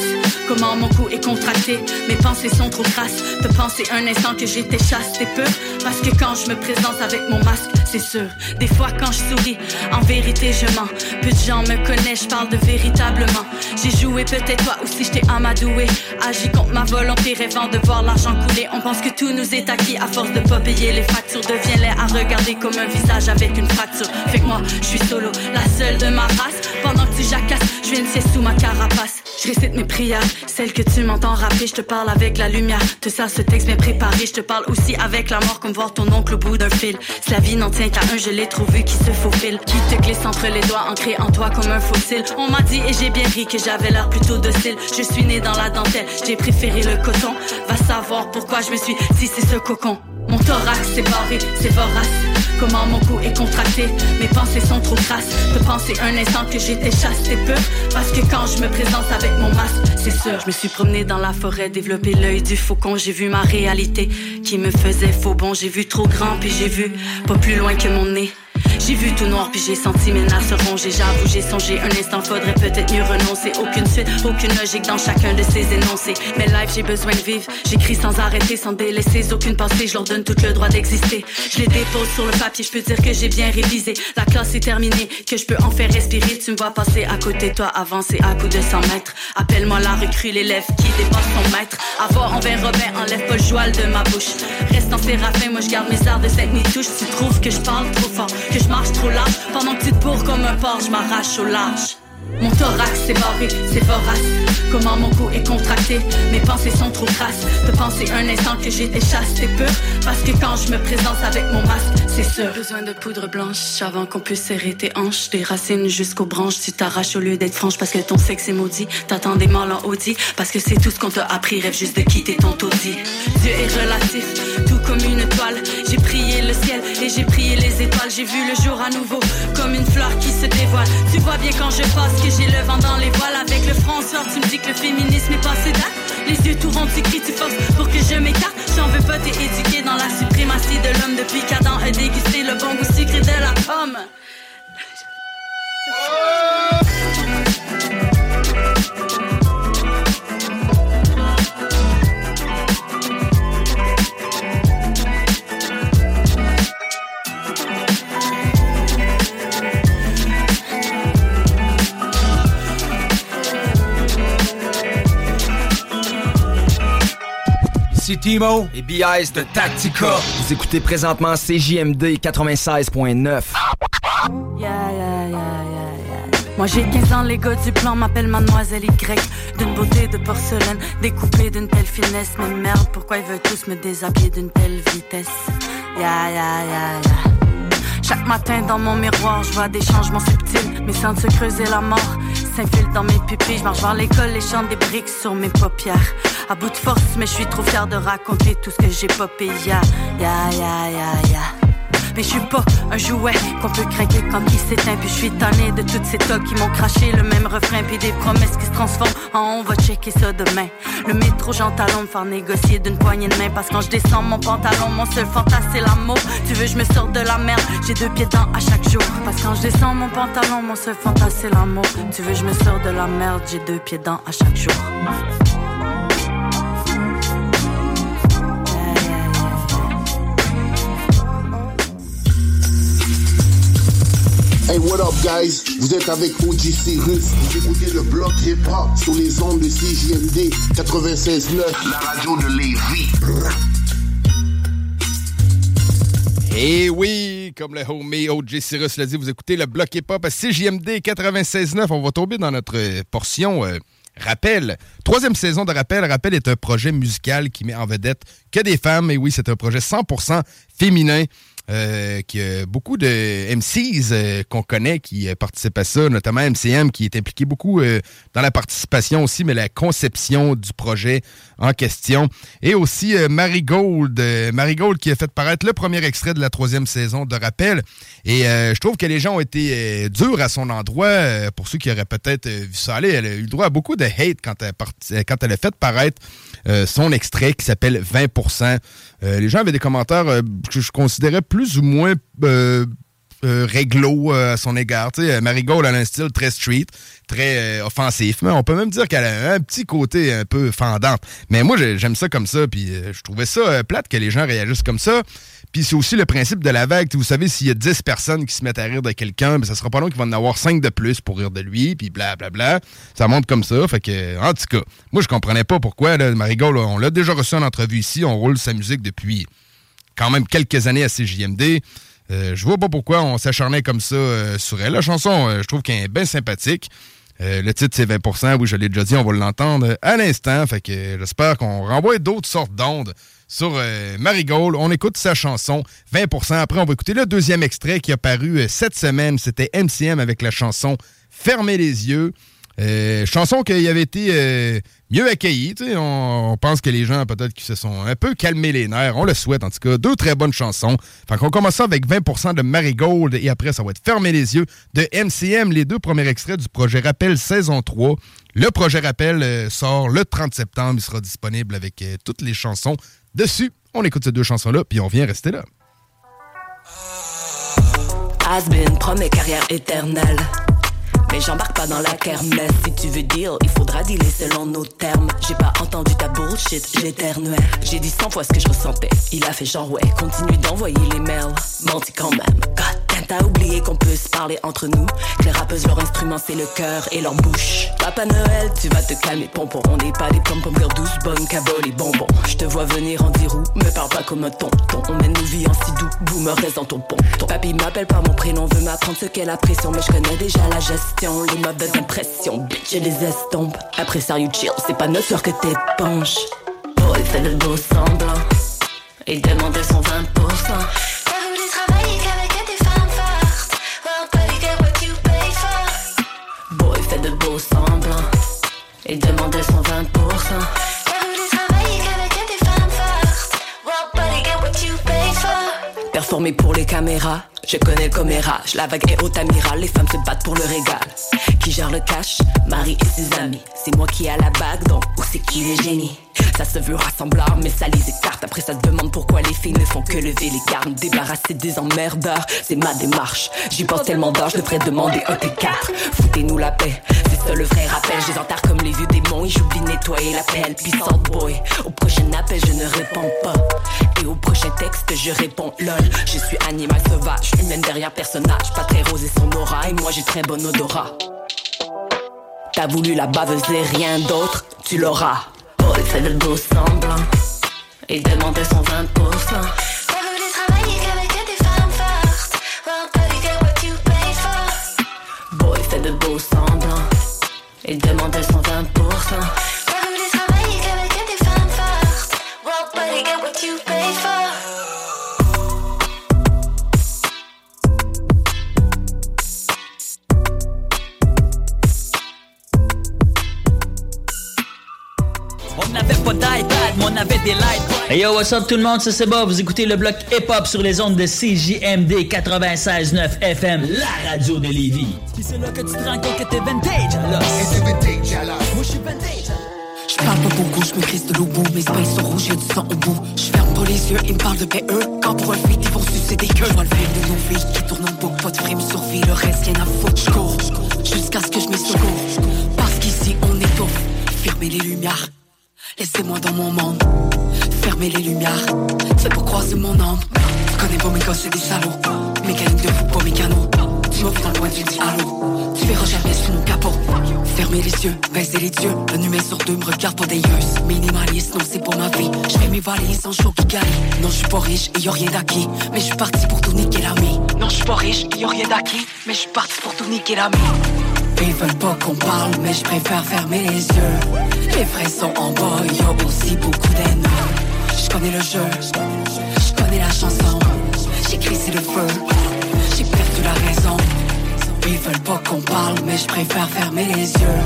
Comment mon cou est contracté, mes pensées sont trop crasses. De penser un instant que j'étais chasse, t'es peur. Parce que quand je me présente avec mon masque, c'est sûr. Des fois quand je souris, en vérité je mens. Peu de gens me connaissent, je parle de véritablement. J'ai joué peut-être toi aussi, j't'ai amadoué. Agi contre ma volonté, rêvant de voir l'argent couler. On pense que tout nous est acquis à force de pas payer les factures. Devient laid à regarder comme un visage avec une fracture. Fait que moi, je suis solo, la seule de ma race. Pendant que tu jacasses, je viens de sous ma carapace. Je récite mes prières, celles que tu m'entends rapper. Je te parle avec la lumière. Te sers ce texte bien préparé. Je te parle aussi avec la mort, comme voir ton oncle au bout d'un fil. Si la vie n'en tient qu'à un, je l'ai trouvé qui se faufile. Qui te glisse entre les doigts, ancré en toi comme un fossile. On m'a dit et j'ai bien ri que j'avais l'air plutôt docile. Je suis né dans la dentelle, j'ai préféré le coton. Va savoir pourquoi je me suis tissé ce cocon. Mon thorax c'est barré, c'est vorace. Comment mon cou est contracté. Mes pensées sont trop crasses. De penser un instant que j'étais chasse, c'est peu. Parce que quand je me présente avec mon masque, c'est sûr. Je me suis promené dans la forêt, développé l'œil du faucon. J'ai vu ma réalité qui me faisait faux bon. J'ai vu trop grand, puis j'ai vu pas plus loin que mon nez. J'ai vu tout noir puis j'ai senti mes nerfs se ronger. J'avoue j'ai songé un instant faudrait peut-être mieux renoncer. Aucune suite, aucune logique dans chacun de ces énoncés. Mais live j'ai besoin de vivre. J'écris sans arrêter, sans délaisser aucune pensée. Je leur donne tout le droit d'exister. Je les dépose sur le papier, je peux dire que j'ai bien révisé. La classe est terminée, que je peux en faire respirer. Tu me vois passer à côté de toi, avancer à coup de 100 mètres. Appelle-moi la recrue, l'élève qui dépasse son maître. Avoir envers Robin, enlève pas le joual de ma bouche. Reste en séraphin, moi je garde mes arts de cette touche Tu trouves que je parle trop fort, que je marche trop large. Pendant que tu te comme un porc, je m'arrache au large mon thorax c'est barré, c'est vorace. Comment mon cou est contracté Mes pensées sont trop crasses De penser un instant que j'étais chasse C'est peu. Parce que quand je me présente avec mon masque C'est sûr. Besoin de poudre blanche Avant qu'on puisse serrer tes hanches. Des racines jusqu'aux branches Tu t'arraches au lieu d'être franche. Parce que ton sexe est maudit T'attends des mâles en Audi Parce que c'est tout ce qu'on t'a appris Rêve juste de quitter ton taudis. Dieu est relatif Tout comme une étoile J'ai prié le ciel Et j'ai prié les étoiles. J'ai vu le jour à nouveau Comme une fleur qui se dévoile. Tu vois bien quand je passe que j'ai le vent dans les voiles avec le sort. Tu me dis que le féminisme est passé date. Les yeux tout ronds, tu cries, tu forces pour que je m'écarte. J'en veux pas, t'es éduqué dans la suprématie de l'homme depuis qu'Adam a dégusté le bon goût sucré de la pomme. Timo et BIS de Tactica. Vous écoutez présentement CJMD 96.9. Yeah, yeah, yeah, yeah, yeah. Moi j'ai 15 ans, les gars du plan m'appellent Mademoiselle Y D'une beauté de porcelaine, découpée d'une telle finesse Mais merde, pourquoi ils veulent tous me déshabiller d'une telle vitesse? Yeah, yeah, yeah, yeah chaque matin dans mon miroir, je vois des changements subtils. Mes seins se creuser la mort s'infiltrent dans mes pupilles. Je marche vers l'école et chante des briques sur mes paupières. À bout de force, mais je suis trop fier de raconter tout ce que j'ai popé. Ya, ya, ya, ya, ya. Mais je suis pas un jouet qu'on peut craquer quand il s'éteint. Puis je suis tanné de toutes ces tocs qui m'ont craché le même refrain. Puis des promesses qui se transforment en on va checker ça demain. Le métro, j'entalon me faire négocier d'une poignée de main. Parce que quand je descends mon pantalon, mon seul fantasme c'est l'amour. Tu veux, je me sors de la merde. J'ai deux pieds dedans à chaque jour. Parce que quand je descends mon pantalon, mon seul fantasme c'est l'amour. Tu veux, je me sors de la merde. J'ai deux pieds dedans à chaque jour. Hey, what up, guys? Vous êtes avec OG Cyrus. Vous écoutez le bloc hip-hop sur les ondes de CJMD 96.9, la radio de Lévis. Et oui, comme le homie OJ Cyrus l'a dit, vous écoutez le bloc hip-hop à CJMD 96.9. On va tomber dans notre portion euh, Rappel. Troisième saison de Rappel. Rappel est un projet musical qui met en vedette que des femmes. Et oui, c'est un projet 100% féminin. Euh, beaucoup de MCs euh, qu'on connaît qui euh, participent à ça, notamment MCM qui est impliqué beaucoup euh, dans la participation aussi, mais la conception du projet en question. Et aussi Marigold, Marigold qui a fait paraître le premier extrait de la troisième saison de Rappel. Et je trouve que les gens ont été durs à son endroit. pour ceux qui auraient peut-être vu ça aller, elle a eu le droit à beaucoup de hate quand elle, quand elle a fait paraître son extrait qui s'appelle 20%. les gens avaient des commentaires que je considérais plus ou moins euh, euh, réglo euh, à son égard. Tu sais, Marigold, a un style très street, très euh, offensif, mais on peut même dire qu'elle a un petit côté un peu fendant. Mais moi, j'aime ça comme ça, puis je trouvais ça plate que les gens réagissent comme ça. Puis c'est aussi le principe de la vague. Vous savez, s'il y a 10 personnes qui se mettent à rire de quelqu'un, ben, ça sera pas long qu'il va en avoir 5 de plus pour rire de lui, puis blablabla. Ça monte comme ça. Fait que, en tout cas, moi, je comprenais pas pourquoi. Là, on l'a déjà reçu en entrevue ici. On roule sa musique depuis quand même quelques années à CJMD. Euh, je vois pas pourquoi on s'acharnait comme ça euh, sur elle. La chanson, euh, je trouve qu'elle est bien sympathique. Euh, le titre, c'est 20% Oui, je l'ai déjà dit, on va l'entendre à l'instant. Fait que j'espère qu'on renvoie d'autres sortes d'ondes sur Marigold. On écoute sa chanson 20% Après, on va écouter le deuxième extrait qui a paru cette semaine. C'était MCM avec la chanson Fermez les yeux. Euh, chanson qui avait été euh, mieux accueillie. On, pense que les gens, peut-être, qui se sont un peu calmés les nerfs. On le souhaite, en tout cas. Deux très bonnes chansons. Fait qu'on commence avec 20% de Marigold et après, ça va être Fermer les yeux de MCM, les deux premiers extraits du projet Rappel saison 3. Le projet Rappel euh, sort le 30 septembre. Il sera disponible avec euh, toutes les chansons dessus. On écoute ces deux chansons-là, puis on vient rester là. Mais j'embarque pas dans la kermesse. Si tu veux deal, il faudra dealer selon nos termes. J'ai pas entendu ta bullshit, j'éternuais. J'ai dit 100 fois ce que je ressentais. Il a fait genre ouais, continue d'envoyer les mails. Menti quand même. God damn, t'as oublié qu'on peut se parler entre nous. Les rappeuses, leur instrument, c'est le cœur et leur bouche. Papa Noël, tu vas te calmer, pompon. On n'est pas des pom-pom girls douces, bonnes caboles et bonbons. Je te vois venir en dirou, me parle pas comme un tonton. On mène nos vies en si doux, boomer reste dans ton pont. Ton papy m'appelle par mon prénom, veut m'apprendre ce qu'est la pression. Mais je connais déjà la gestion, les mauvaises impressions. Bitch, je les estompe. Après ça, you chill, c'est pas notre soeur que t'épanches. Boy, fais le beau semblant. Et demandait son 20%. T'as voulu travailler qu'avec des femmes fortes. Well, get what you pay for. Boy, fais de beaux semblants. Et demandait son 20%. Performer pour les caméras, je connais le commérage. La vague est haute amiral, les femmes se battent pour le régal. Qui gère le cash? Marie et ses amis. C'est moi qui ai la bague, donc où c'est qui les génies Ça se veut rassembleur, mais ça les écarte. Après, ça te demande pourquoi les filles ne font que lever les gardes. Débarrasser des emmerdeurs, c'est ma démarche. J'y pense tellement d'heures, je devrais demander un T4. Foutez-nous la paix, c'est ça le vrai rappel. Je les comme les vieux démons et j'oublie nettoyer la pelle. Puissant boy, au prochain appel, je ne réponds pas. Et au prochain texte, je réponds lol. Je suis animal sauvage, humaine derrière personnage. Pas très rosé son aura et moi j'ai très bon odorat. T'as voulu la baveuse et rien d'autre, tu l'auras. Boy, fais le beau semblant. Et demandait son 20%. T'as voulu travailler qu'avec des femmes fortes. Well, buddy, get what you pay for? Boy, fais de beaux semblants. Et demandait son 20%. On n'avait pas d'iPad, mais on avait des lights. Hey yo, what's up tout le monde, c'est Bob. Vous écoutez le bloc hip-hop sur les ondes de CJMD 96.9 FM, la radio de Lévis. C'est là que tu te rends compte que t'es vintage, alors. Et t'es vintage, alors. Moi, je suis vintage. Je parle pas beaucoup, je maîtrise de l'eau bout, mes spaces sont rouges, y'a du sang au bout. Je ferme pas les yeux, ils me parlent de PE. Quand pour un feat, ils vont sucer des queues. Je vois le film de nos vies qui tourne en boucle, pas de frime sur vie, le reste rien à foutre. Je cours jusqu'à ce que je m'y secours. Parce qu'ici on étouffe, fermez les lumières. Laissez-moi dans mon monde, fermez les lumières. C'est pour croiser mon ombre. Tu connais pas mes gosses, c'est des salauds. Mécanique de fou, pas mécano. Tu m'ouvres dans le coin, tu dis allô. Tu verras jamais sous mon capot. Fermez les yeux, baissez les yeux. Un numéro sur deux me regarde pas des yeux. Minimaliste, non, c'est pour ma vie. Je fais mes valises sans chaud qui gagne. Non, je suis pas riche et y rien d'acquis. Mais je suis parti pour tout niquer l'ami. Non, je suis pas riche et y a rien d'acquis. Mais je suis parti pour tout niquer l'ami. Ils veulent pas qu'on parle, mais je préfère fermer les yeux. Les vrais sont en bas, a aussi beaucoup d'ennemis. Je connais le jeu, je connais la chanson. J'écris c'est le feu, j'ai perdu la raison. Ils veulent pas qu'on parle, mais je préfère fermer les yeux.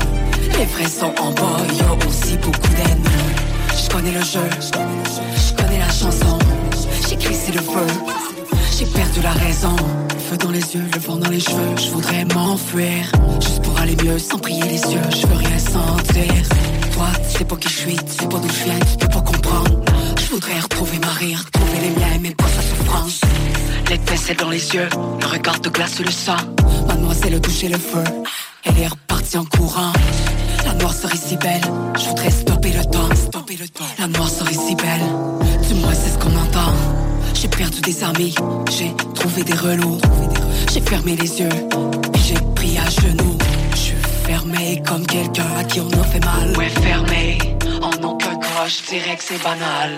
Les vrais sont en bas, a aussi beaucoup d'ennemis. Je connais le jeu, je connais la chanson. J'écris c'est le feu, j'ai perdu la raison. Feu dans les yeux, le vent dans les cheveux. Je voudrais m'enfuir, juste pour aller mieux, sans prier les yeux. Je veux rien sentir. Sais pas qui je suis, sais pas d'où je viens, tu peux pas comprendre. Je voudrais retrouver ma rire, retrouver les miens, mais pas sa souffrance. L'étincelle dans les yeux, le regard de glace le sang. Mademoiselle a touché le feu, elle est repartie en courant. La noirceur est si belle, je voudrais stopper le temps, stopper le temps. La noirceur est si belle, du moins c'est ce qu'on entend. J'ai perdu des amis, j'ai trouvé des relous. J'ai fermé les yeux, puis j'ai pris à genoux. Fermé comme quelqu'un à qui on a fait mal. Ouais, fermé, en aucun cas, je dirais que c'est banal.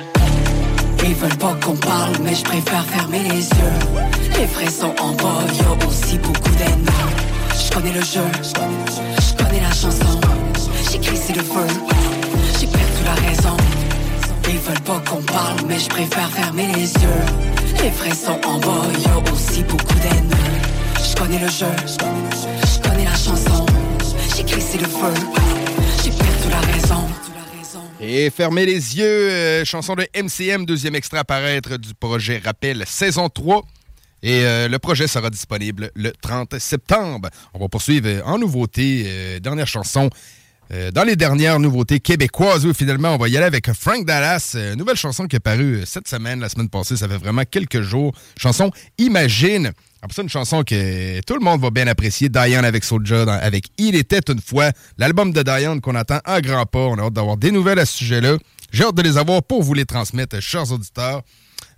Ils veulent pas qu'on parle, mais je préfère fermer les yeux. Les vrais sont en bas, y a aussi beaucoup d'ennemis. Je connais le jeu, je connais la chanson. J'écris c'est le feu, j'ai perdu la raison. Ils veulent pas qu'on parle, mais je préfère fermer les yeux. Les vrais sont en bas, y a aussi beaucoup d'ennemis. Je connais le jeu, J'écris c'est le feu. J'ai perdu la raison. Et fermez les yeux, euh, chanson de MCM, deuxième extrait à paraître du projet Rappel saison 3. Et euh, le projet sera disponible le 30 septembre. On va poursuivre euh, en nouveauté, dernière chanson. dans les dernières nouveautés québécoises, oui, finalement, on va y aller avec Frank Dallas, nouvelle chanson qui est parue cette semaine, la semaine passée, ça fait vraiment quelques jours. Chanson Imagine. Après ça, une chanson que tout le monde va bien apprécier, Diane avec Soulja, avec Il était une fois, l'album de Diane qu'on attend à grands pas. On a hâte d'avoir des nouvelles à ce sujet-là. J'ai hâte de les avoir pour vous les transmettre, chers auditeurs.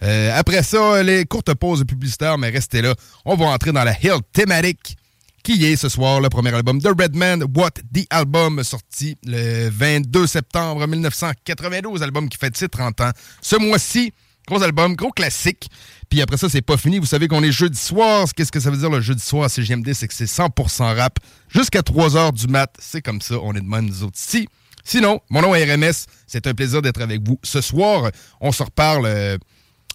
Euh, après ça, les courtes pauses publicitaires, mais restez là. On va entrer dans la Hill thématique qui est ce soir le premier album de Redman, What the Album, sorti le 22 septembre 1992, album qui fête ses 30 ans. Ce mois-ci, gros album, gros classique. Puis après ça, c'est pas fini. Vous savez qu'on est jeudi soir. Qu'est-ce que ça veut dire le jeudi soir à CGMD? C'est que c'est 100% rap. Jusqu'à 3 h du mat, c'est comme ça. On est de même, nous ici. Sinon, mon nom est RMS. C'est un plaisir d'être avec vous ce soir. On se reparle euh,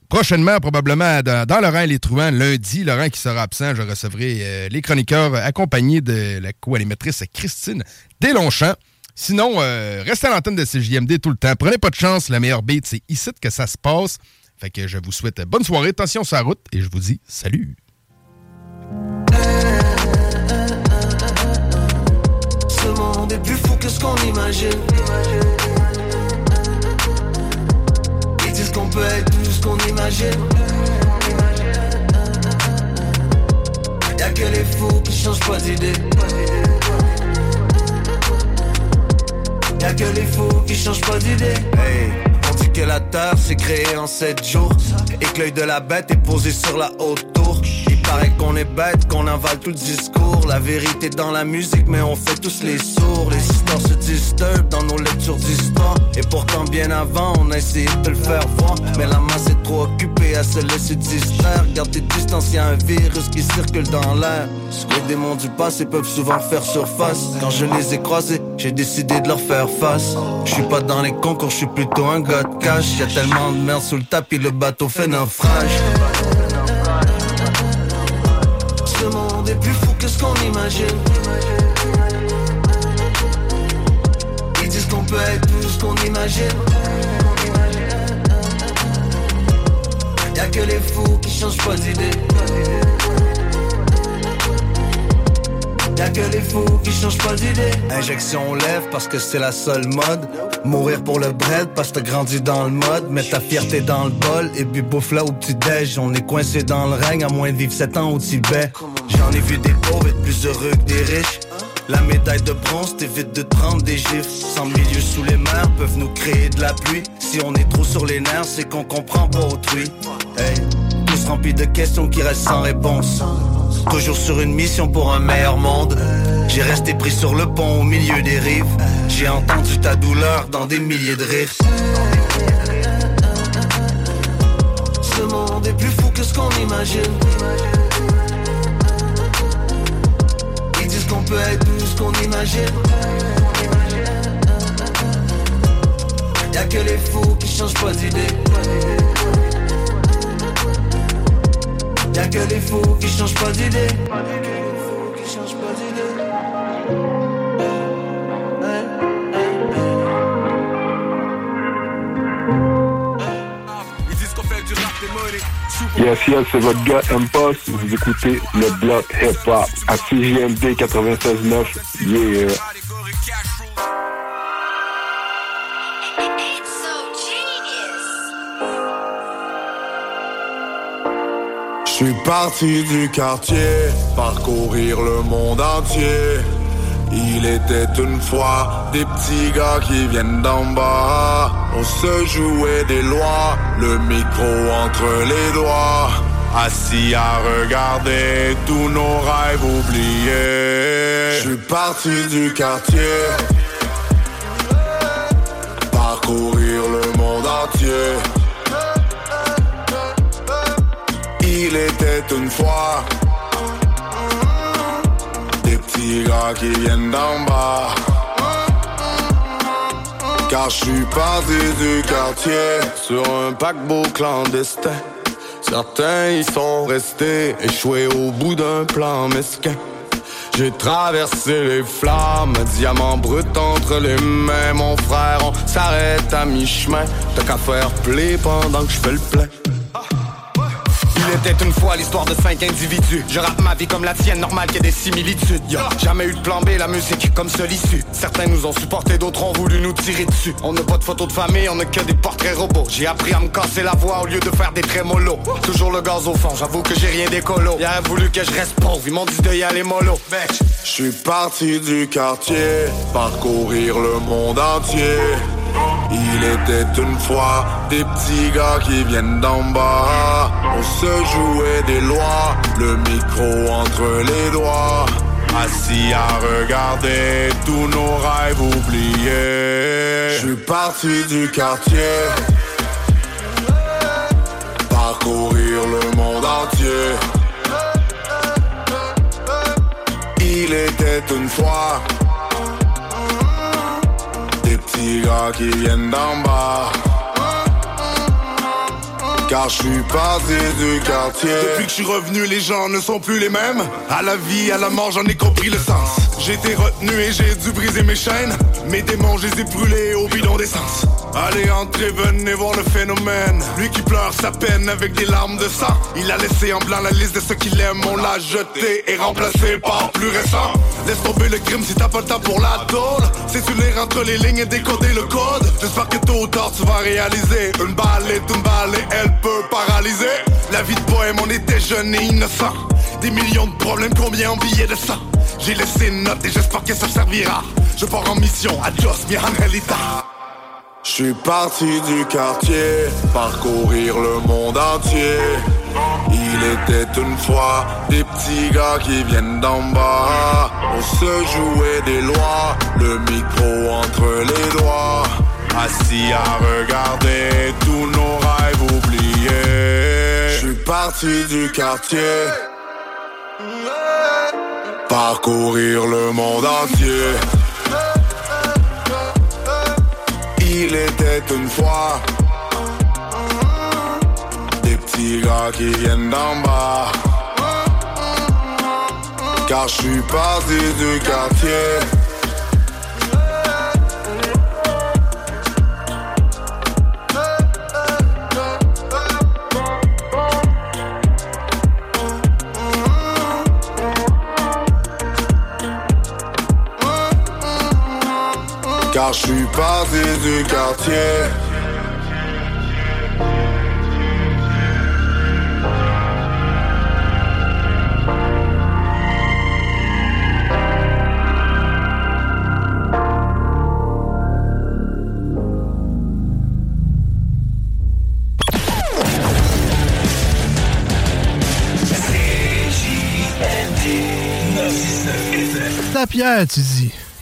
prochainement, probablement dans, Laurent et les Trouvants, lundi. Laurent qui sera absent, je recevrai euh, les chroniqueurs accompagnés de la co-animatrice Christine Deslongchamps. Sinon, euh, restez à l'antenne de CJMD tout le temps. Prenez pas de chance, le meilleur beat, c'est ici que ça se passe. Fait que je vous souhaite bonne soirée, attention sur la route et je vous dis salut. Ce monde est plus fou que ce qu'on imagine. Ils disent qu'on peut être plus ce qu'on imagine. Y'a que les fous qui changent pas d'idée. Y'a que les fous qui changent pas d'idée. Hey, que la terre s'est créée en 7 jours. Et que l'œil de la bête est posé sur la haute tour. Paraît qu'on est bête, qu'on avale tout le discours. La vérité dans la musique, mais on fait tous les sourds. Les histoires se disturbent dans nos lectures d'histoire. Et pourtant, bien avant, on a essayé de le faire voir. Mais la masse est trop occupée à se laisser distraire. Garde tes distances, y'a un virus qui circule dans l'air. Les démons du passé peuvent souvent faire surface. Quand je les ai croisés, j'ai décidé de leur faire face. Je suis pas dans les concours, je suis plutôt un gars de cash. Y'a tellement de merde sous le tapis, le bateau fait naufrage. Est plus fou que ce qu'on imagine. Ils disent qu'on peut être plus ce qu'on imagine. Y'a que les fous qui changent pas d'idée. Y'a que les fous qui changent pas d'idée. Injection aux lèvres parce que c'est la seule mode. Mourir pour le bread parce que t'as grandi dans le mode. Mets ta fierté dans le bol et puis bouffe là au petit déj. On est coincé dans le règne à moins de vivre 7 ans au Tibet. J'en ai vu des pauvres être plus heureux que des riches. La médaille de bronze t'évite de prendre des gifs. Sans milieu sous les mers peuvent nous créer de la pluie. Si on est trop sur les nerfs, c'est qu'on comprend pas autrui. Hey, tous remplis de questions qui restent sans réponse. Toujours sur une mission pour un meilleur monde. J'ai resté pris sur le pont au milieu des rives. J'ai entendu ta douleur dans des milliers de rires. Ce monde est plus fou que ce qu'on imagine. Ils disent qu'on peut être plus ce qu'on imagine. Y'a que les fous qui changent pas d'idée. Y'a que les fous qui changent pas d'idée. Yes, yes, c'est votre gars M-Post. Vous écoutez le bloc hip-hop à CJMD 96.9. Yeah. Suis parti du quartier, parcourir le monde entier. Il était une fois des petits gars qui viennent d'en bas. On se jouait des lois, le micro entre les doigts. Assis à regarder tous nos rêves oubliés. Je suis parti du quartier, parcourir le monde entier. Il était une fois des petits gars qui viennent d'en bas. Car je suis parti du quartier sur un paquebot clandestin. Certains y sont restés échoués au bout d'un plan mesquin. J'ai traversé les flammes, diamant brut entre les mains, mon frère, on s'arrête à mi-chemin. T'as qu'à faire play pendant que je fais le plein. Il était une fois l'histoire de cinq individus. Je rappe ma vie comme la tienne, normal qu'il y ait des similitudes. Yo, Jamais eu de plan B, la musique comme seul issue. Certains nous ont supporté, d'autres ont voulu nous tirer dessus. On n'a pas de photos de famille, on n'a que des portraits robots. J'ai appris à me casser la voix au lieu de faire des trémolos. Toujours le gaz au fond, j'avoue que j'ai rien d'écolo. Il a voulu que je reste pauvre, ils m'ont dit de y aller mollo. Je suis parti du quartier, parcourir le monde entier. Il était une fois des petits gars qui viennent d'en bas. On se jouait des lois, le micro entre les doigts. Assis à regarder tous nos rêves oubliés. Je suis parti du quartier, parcourir le monde entier. Il était une fois gars qui viennent d'en bas. Car je suis parti du quartier. Depuis que je suis revenu, les gens ne sont plus les mêmes. À la vie, à la mort, j'en ai compris le sens. J'ai été retenu et j'ai dû briser mes chaînes. Mes démons, je les ai brûlés au bidon d'essence. Allez, entrez, venez voir le phénomène. Lui qui pleure sa peine avec des larmes de sang. Il a laissé en blanc la liste de ceux qu'il aime. On l'a jeté et remplacé par plus récent. Laisse tomber le crime si t'as pas le temps pour la tôle. C'est tu lire entre les lignes et décoder le code. J'espère que tôt ou tard tu vas réaliser. Une balle est une balle et elle peut paralyser. La vie de poème, on était jeunes et innocents. Des millions de problèmes, combien en billets de sang? J'ai laissé une note et j'espère que ça servira. Je pars en mission, adios mi angelita. Je suis parti du quartier, parcourir le monde entier. Il était une fois des petits gars qui viennent d'en bas. On se jouait des lois, le micro entre les doigts. Assis à regarder tous nos rêves oubliés. Je suis parti du quartier, parcourir le monde entier. Il était une fois des petits gars qui viennent d'en bas. Car je suis parti du quartier. Car je suis parti du quartier. Pierre, tu dis.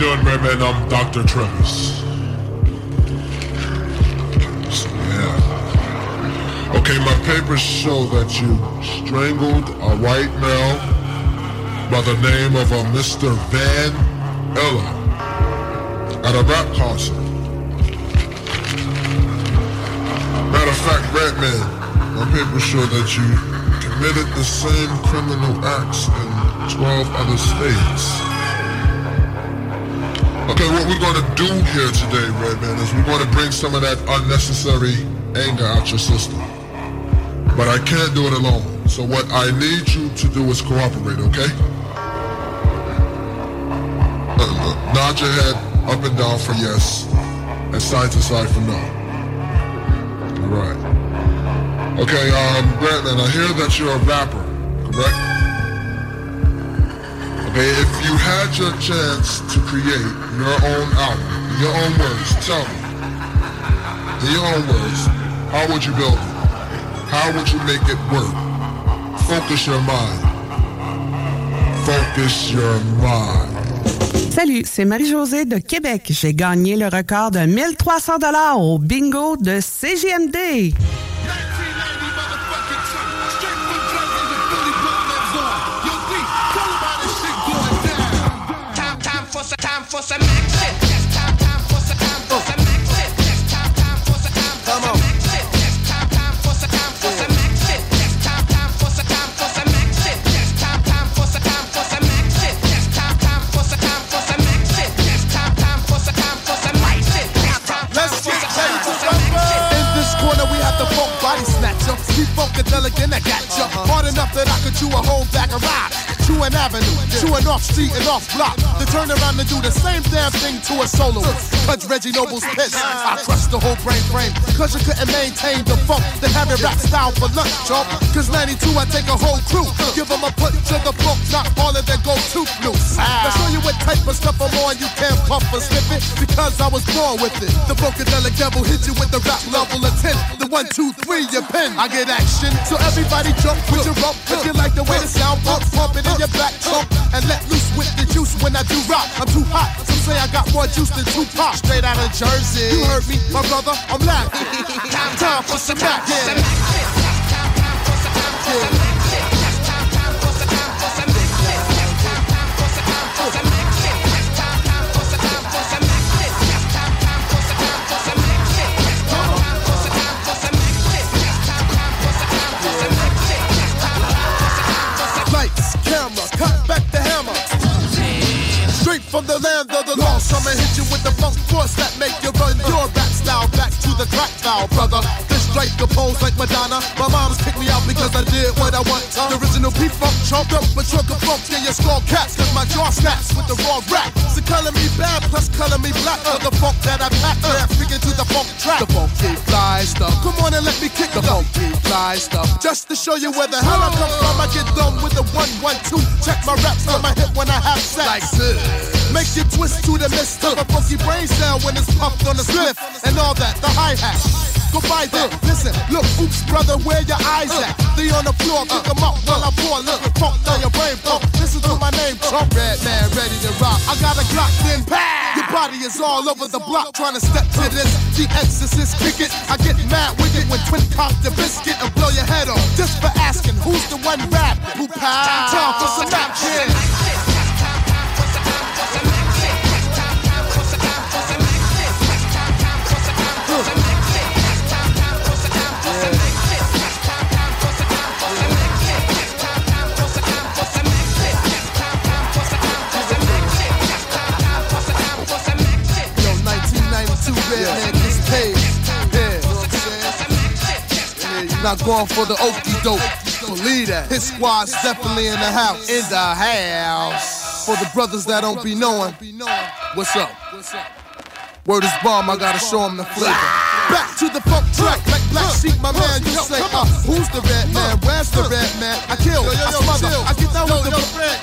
Doing? I'm Dr. Travis. Yeah. Okay, my papers show that you strangled a white male by the name of a Mr. Van Ella at a rap concert. Matter of fact, Redman, my papers show that you committed the same criminal acts in 12 other states. Okay, what we're to do here today, Redman, is we're to bring some of that unnecessary anger out your system. But I can't do it alone. So what I need you to do is cooperate, okay? Uh, uh, nod your head up and down for yes, and side to side for no. All right. Okay, um, Redman, I hear that you're a rapper, correct? Okay, if you had your chance to create your own album, your own words, tell me, in your own words, how would you build it? How would you make it work? Focus your mind. focus your mind. Salut, c'est Marie-Josée de Québec. J'ai gagné le record de 1300 dollars au bingo de CGMD. For some, time for some action. Yes, time, time for some, time for some action. Yes, time, time for some, time for some action. Yes, time, time for some, time for some action. Yes, time, time for some, time for some action. Yes, time, time for some, time for some action. Yes, time, time for some, time for some action. Yes, time, time for some, time for some action. Yes, time, time Let's for get some, time for some action. In this corner, we have the funk body snatcher. Keep funkadelic and I got ya. Hard enough that I could chew a whole bag of ride. An avenue, chew an off street and off block. To turn around and do the same damn thing to a soloist. Cause Reggie Noble's piss, I crushed the whole brain frame. Cause you couldn't maintain the funk. Then have it rap style for lunch, chump. Cause 92, I take a whole crew. Give them a punch to the funk, not all of their go to loose. Now show you what type of stuff I'm on. You can't puff or slip it because I was born with it. The Funkadelic devil hit you with the rap level of 10. The one, two, three, your pen. I get action. So everybody jump with your rump. If you like the way the sound pump, pump it in your back trunk. And let loose with the juice when I do rock. I'm too hot. Some say I got more juice than Tupac. Straight out of Jersey. You heard me, my brother. I'm loud. time, (laughs) time for some back. Yeah. Lights, the land of the lost, I'ma hit you with the funk force that make you run your rap style back to the crack style, brother. This strike the pose like Madonna. My mom's kicked me out because I did what I want. The original P-Funk trumped up a truck of funk in your skull caps, cause my jaw snaps with the raw rap. So color me bad, plus color me black for the funk that I pack. Yeah, figure to the funk track. The funky fly stuff. Come on and let me kick the funky fly stuff. Just to show you where the hell I come from, I get done with the one, one, two. Check my raps on my hip when I have sex. Like this. Make you twist to the mist of a funky brain cell when it's pumped on the spliff and all that, the hi-hat. Go by that. Listen, look, oops, brother, where your eyes at? They on the floor, kick 'em up while I pour a little down your brain pump. Listen to my name, Trump. Red man, ready to rock. I got a Glock, then pow! Your body is all over the block trying to step to this. The exorcist kick it. I get mad with it when twin pop the biscuit and blow your head off. Just for asking who's the one rap who pow? Time for some action. 1992, red man paid. Yeah, you know what I'm saying? Yeah, you're not going for the okey doke. Believe that. His squad's definitely in the house. In the house. For the brothers that don't be knowing. What's up? Word is bomb, I gotta show him the flavor. Ah! Back to the funk track, like Black Sheep, my man. You say, uh, who's the red man? Where's the red man? I kill, I smother, I get down with the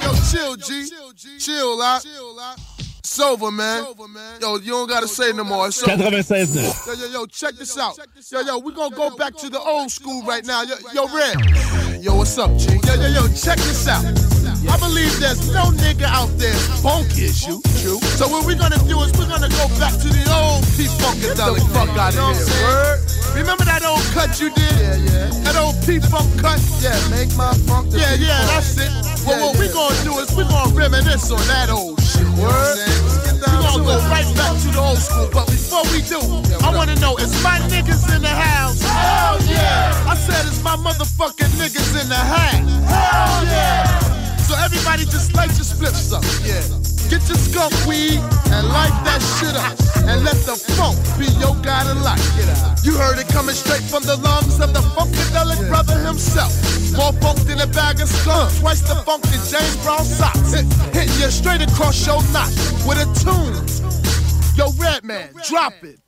yo, chill, G, chill, ah. out. Ah. It's over, man. Yo, you don't gotta say no more. It's over. 96.9. Yo, yo, yo, check this out. Yo, yo, we gonna go back to the old school right now. Yo, yo, Red. Yo, what's up, G? Yo, yo, yo, check this out. I believe there's no nigga out there funky as you. True. So what we're gonna do is we're gonna go back to the old P Funkadelic. Get the fuck out of here, word. Remember that old cut you did? Yeah, yeah. That old P Funk cut? Yeah, make my funk. Yeah, yeah, that's it. Well, what we gonna do is we gonna reminisce on that old shit. Word. We're gonna go right back to the old school. But before we do, I wanna know, is my niggas in the house? Hell yeah! I said, is my motherfucking niggas in the house? Hell yeah! So everybody just light your spliffs up, yeah. Get your skunk weed and light that shit up. And let the funk be your guiding light. You heard it coming straight from the lungs of the funkadelic brother himself. More funk than a bag of skunk. Twice the funk than James Brown socks. Hit, hitting you straight across your knot with a tune. Yo, Redman, drop it.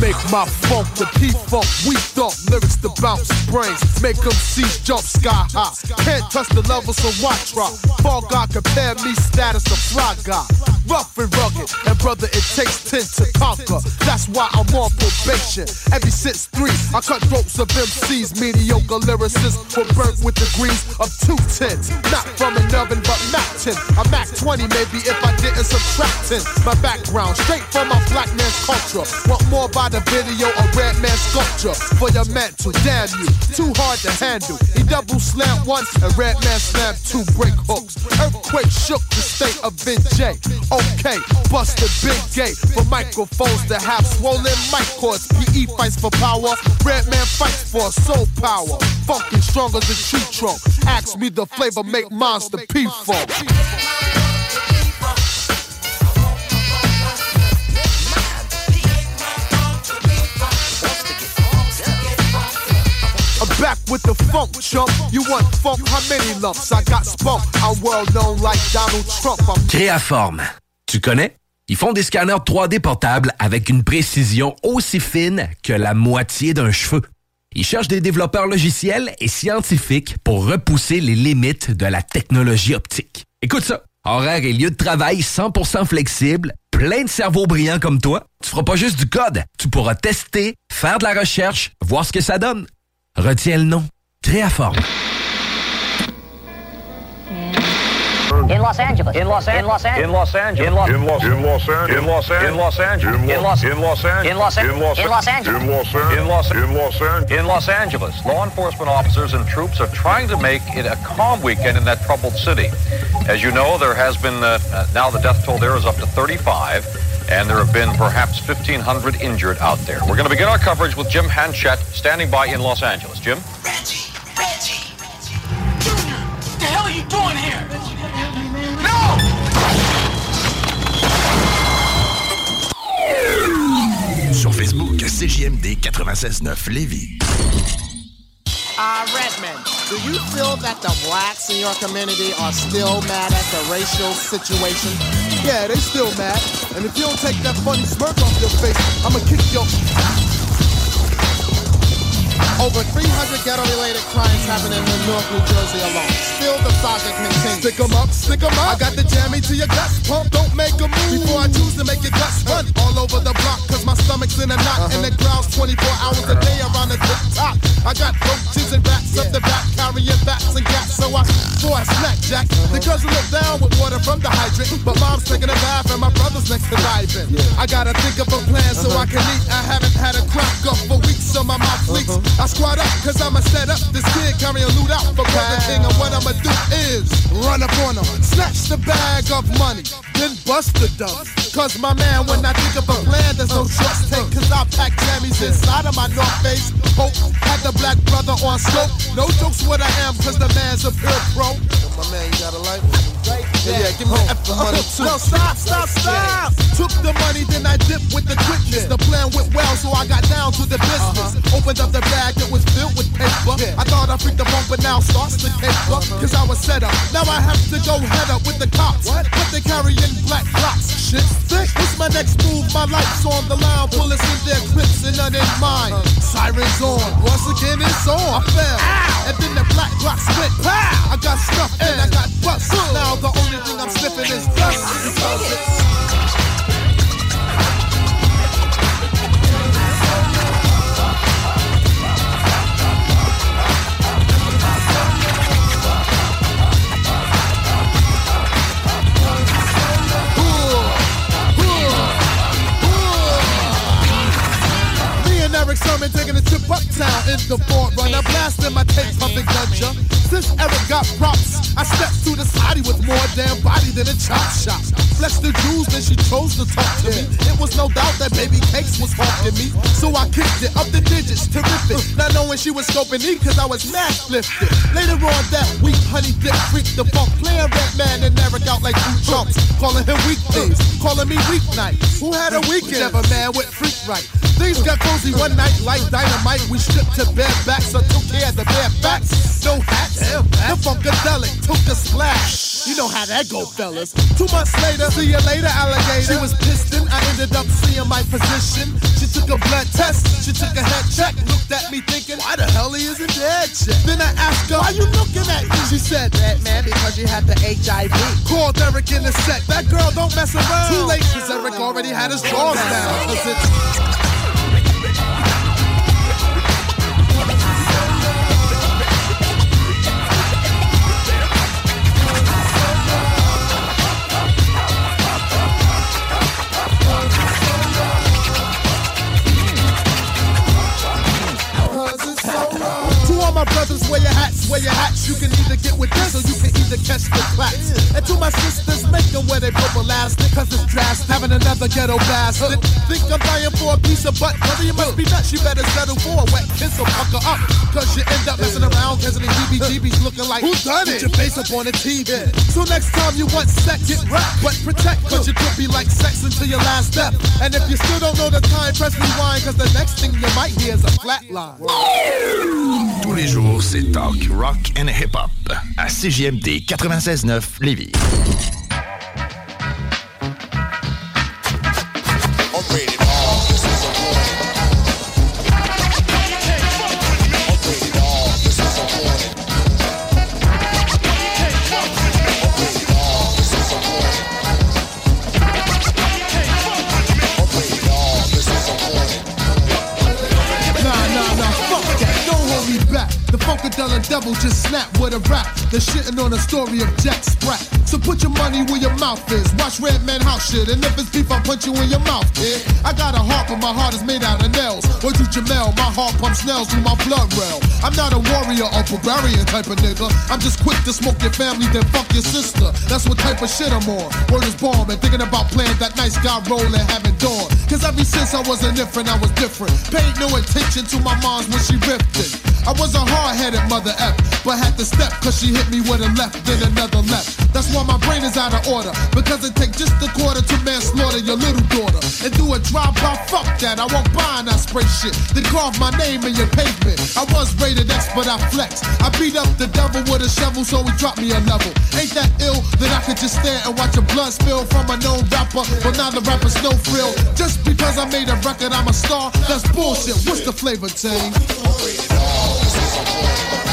Make my funk the P-Funk, we thought lyrics to bounce brains. Make them see jump sky high. Can't touch the level, so watch rock. Fall God compare me status to fly guy. rough and rugged. And brother, it takes ten to conquer. That's why I'm on probation. Every since three, I cut throats of MCs, mediocre lyricists were burnt with degrees of two tens. Not from an oven, but Mac 10. A Mac 20 maybe if I didn't subtract 10. My background, straight from my black man's culture. Want more by the video or red man sculpture for your mantle. Damn you, too hard to handle. He double slammed once and red man slammed two break hooks. Earthquake shook the state of J. Okay, bust the big gate for microphones that have swollen mic cords. PE fights for power, red man fights for soul power. Funky strong as a tree trunk. Ask me the flavor, make monster P with the. Tu connais? Ils font des scanners 3D portables avec une précision aussi fine que la moitié d'un cheveu. Ils cherchent des développeurs logiciels et scientifiques pour repousser les limites de la technologie optique. Écoute ça. Horaire et lieu de travail 100% flexible, plein de cerveaux brillants comme toi. Tu feras pas juste du code. Tu pourras tester, faire de la recherche, voir ce que ça donne. Retiens le nom. Créaforme. In Los Angeles. In Los Angeles. In Los Angeles. In Los Angeles. In Los In Los In Los Angeles. In Los In Los In Los In Los In Los Angeles. In Los In Los In Los In Los Angeles. Law enforcement officers and troops are trying to make it a calm weekend in that troubled city. As you know, there has been uh, uh, now the death toll there is up to 35. And there have been perhaps 1,500 injured out there. We're going to begin our coverage with Jim Hanchett standing by in Los Angeles. Jim? Reggie, Reggie. Junior, what the hell are you doing here? No! Sur Facebook, CJMD 96.9 Lévis. Uh, Redman, do you feel that the blacks in your community are still mad at the racial situation? Yeah, they still mad. And if you don't take that funny smirk off your face, I'ma kick your. Over 300 ghetto-related crimes happening in Newark, New Jersey alone. Still the saga continues. Stick 'em up, stick 'em up. I got the jammy to your guts, pump, don't make a move. Before I choose to make your guts run all over the block, cause my stomach's in a knot. Uh-huh. And it growls 24 hours a day around the tip top. I got roaches and rats up the back, carrying bats and gats. So I, before I snack, Jack, uh-huh. the girls look down with water from the hydrant. But mom's taking a bath and my brother's next to diving. I gotta think of a plan so uh-huh. I can eat. I haven't had a crack up for weeks, so my mouth leaks. I squat up, cause I'ma set up this kid carrying loot out for Brother King. And what I'ma do is run up on him, snatch the bag of money, then bust the dump. Cause my man, when I think of a plan, there's no trust take. Cause I pack jammies inside of my North Face. Hope had the black brother on scope. No jokes what I am, cause the man's a pure pro. My man, you got a light? Yeah, give me the F the money too. No, stop, stop, stop. Took the money, then I dipped with the quickness. The plan went well, so I got down to the business. Uh-huh. Opened up the bag, it was filled with paper. I thought I freaked the bump, but now starts to caper. Uh-huh. Cause I was set up. Now I have to go head up with the cops. What? But they carrying black blocks. Shit's thick. What's my next move? My life's on the line. Bullets in their clips and none in mine. Uh-huh. Sirens on. Once again, it's on. I fell. Ow. And then the black block split. Pow! I got stuff and I got bust. Now the only thing I'm sniffing is dust. Eric Sermon taking a trip uptown in the Ford Runner, blasting my tape pumping ganja. Since Eric got props, I stepped to the side with more damn body than a chop shop. Flex the jewels, then she chose to talk to me. It was no doubt that baby cakes was haunting me, so I kicked it up the digits, terrific. Not knowing she was scoping me, cause I was mad lifted. Later on that week, honey dip freaked the funk, playing Red Man and Eric out like two chumps, calling him weekdays, calling me weeknights. Who had a weekend? Never man with freak right. Things got cozy one night like dynamite. We stripped to bare backs, so took care of the bare backs. No hats, the funkadelic took a splash. You know how that go, fellas. Two months later, see you later, alligator. She was pissed and I ended up seeing my position. She took a blood test. She took a head check, looked at me thinking, why the hell he isn't dead yet? Then I asked her, why you looking at me? She said, that man, because you had the HIV. Called Eric in the set. That girl don't mess around. Too late, cause Eric already had his drawers down. Cause it's my brothers, wear your hats, wear your hats. You can either get with this or you can either catch the claps. And to my sisters, make them wear they purple elastic, cause it's drastic. Having another ghetto bastard. Think I'm dying for a piece of butt, brother, you must be nuts. You better settle for a wet kiss or pucker up. Cause you end up messing around, cause the heebie-jeebies looking like Who done Put it? your face up on the TV. So next time you want sex, get wrapped, but protect, cause you could be like sex until your last step. And if you still don't know the time, press rewind, cause the next thing you might hear is a flat line. Tous les c'est talk, rock and hip-hop à CJMD 96.9 Lévis. Funkadelic devil just snapped with a rap. They're shitting on the story of Jack Sprat. So put your money where your mouth is. Watch Red Man House shit. And if it's beef, I'll punch you in your mouth, kid. I got a heart, but my heart is made out of nails. Or you Jamel, my heart pumps nails through my blood rail. I'm not a warrior or barbarian type of nigga. I'm just quick to smoke your family, then fuck your sister. That's what type of shit I'm on. Word is bomb and thinking about playing that nice guy role and having dawn. Cause ever since I was indifferent, I was different. Paid no attention to my mom's when she ripped it. I was a hard-headed mother F, but had to step cause she hit me with a left, then another left. That's why my brain is out of order, because it takes just a quarter to manslaughter your little daughter. And do a drive-by, fuck that, I walk by and I spray shit. Then carve my name in your pavement. I was rated X, but I flex. I beat up the devil with a shovel, so he dropped me a level. Ain't that ill that I could just stand and watch a blood spill from a known rapper, but now the rapper's no frill. Just because I made a record, I'm a star, that's bullshit. What's the flavor, Tang? Back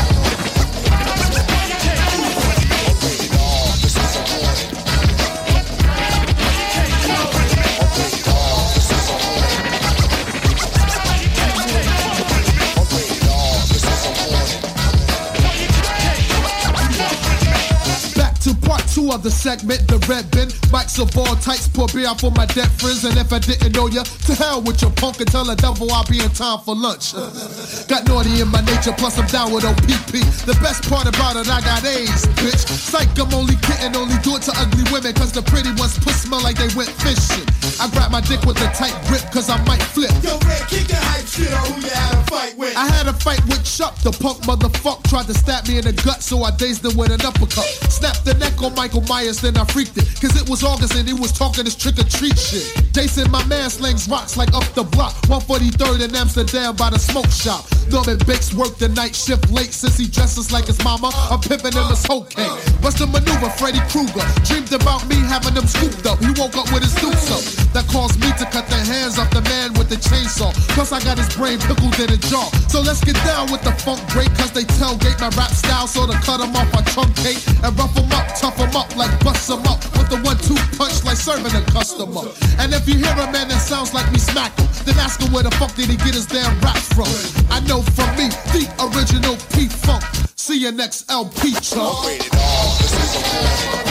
of the segment, the red bin. Mics of all types, pour beer out for my dead friends. And if I didn't know ya, to hell with your punk and tell the devil I'll be in time for lunch. (laughs) got naughty in my nature, plus I'm down with OPP. The best part about it, I got A's, bitch. Psych, I'm only kidding, only do it to ugly women, cause the pretty ones puss smell like they went fishing. I grab my dick with a tight grip, cause I might flip. Yo, Red, kick the hype shit on who you had a fight with. I had a fight with Chuck, the punk motherfucker tried to stab me in the gut, so I dazed him with an uppercut. Snapped the neck on Michael Myers, then I freaked it, cause it was August and he was talking this trick or treat shit. Jason, my man, slings rocks like up the block, 143rd in Amsterdam by the smoke shop. Norman Bates worked the night shift late since he dresses like his mama. I'm pimping in this whole cake. Bust a maneuver, Freddy Krueger. Dreamed about me having them scooped up. He woke up with his dukes up. That caused me to cut the hands off the man with the chainsaw. Plus, I got his brain pickled in a jar. So let's get down with the funk break, cause they tailgate my rap style. So to cut him off, I truncate and rough him up, tough him up, like bust him up. With the one two punch, like serving a customer. And if you hear a man that sounds like me smack him, then ask him where the fuck did he get his damn raps from. I know from me, the original P Funk. See you next LP, chump.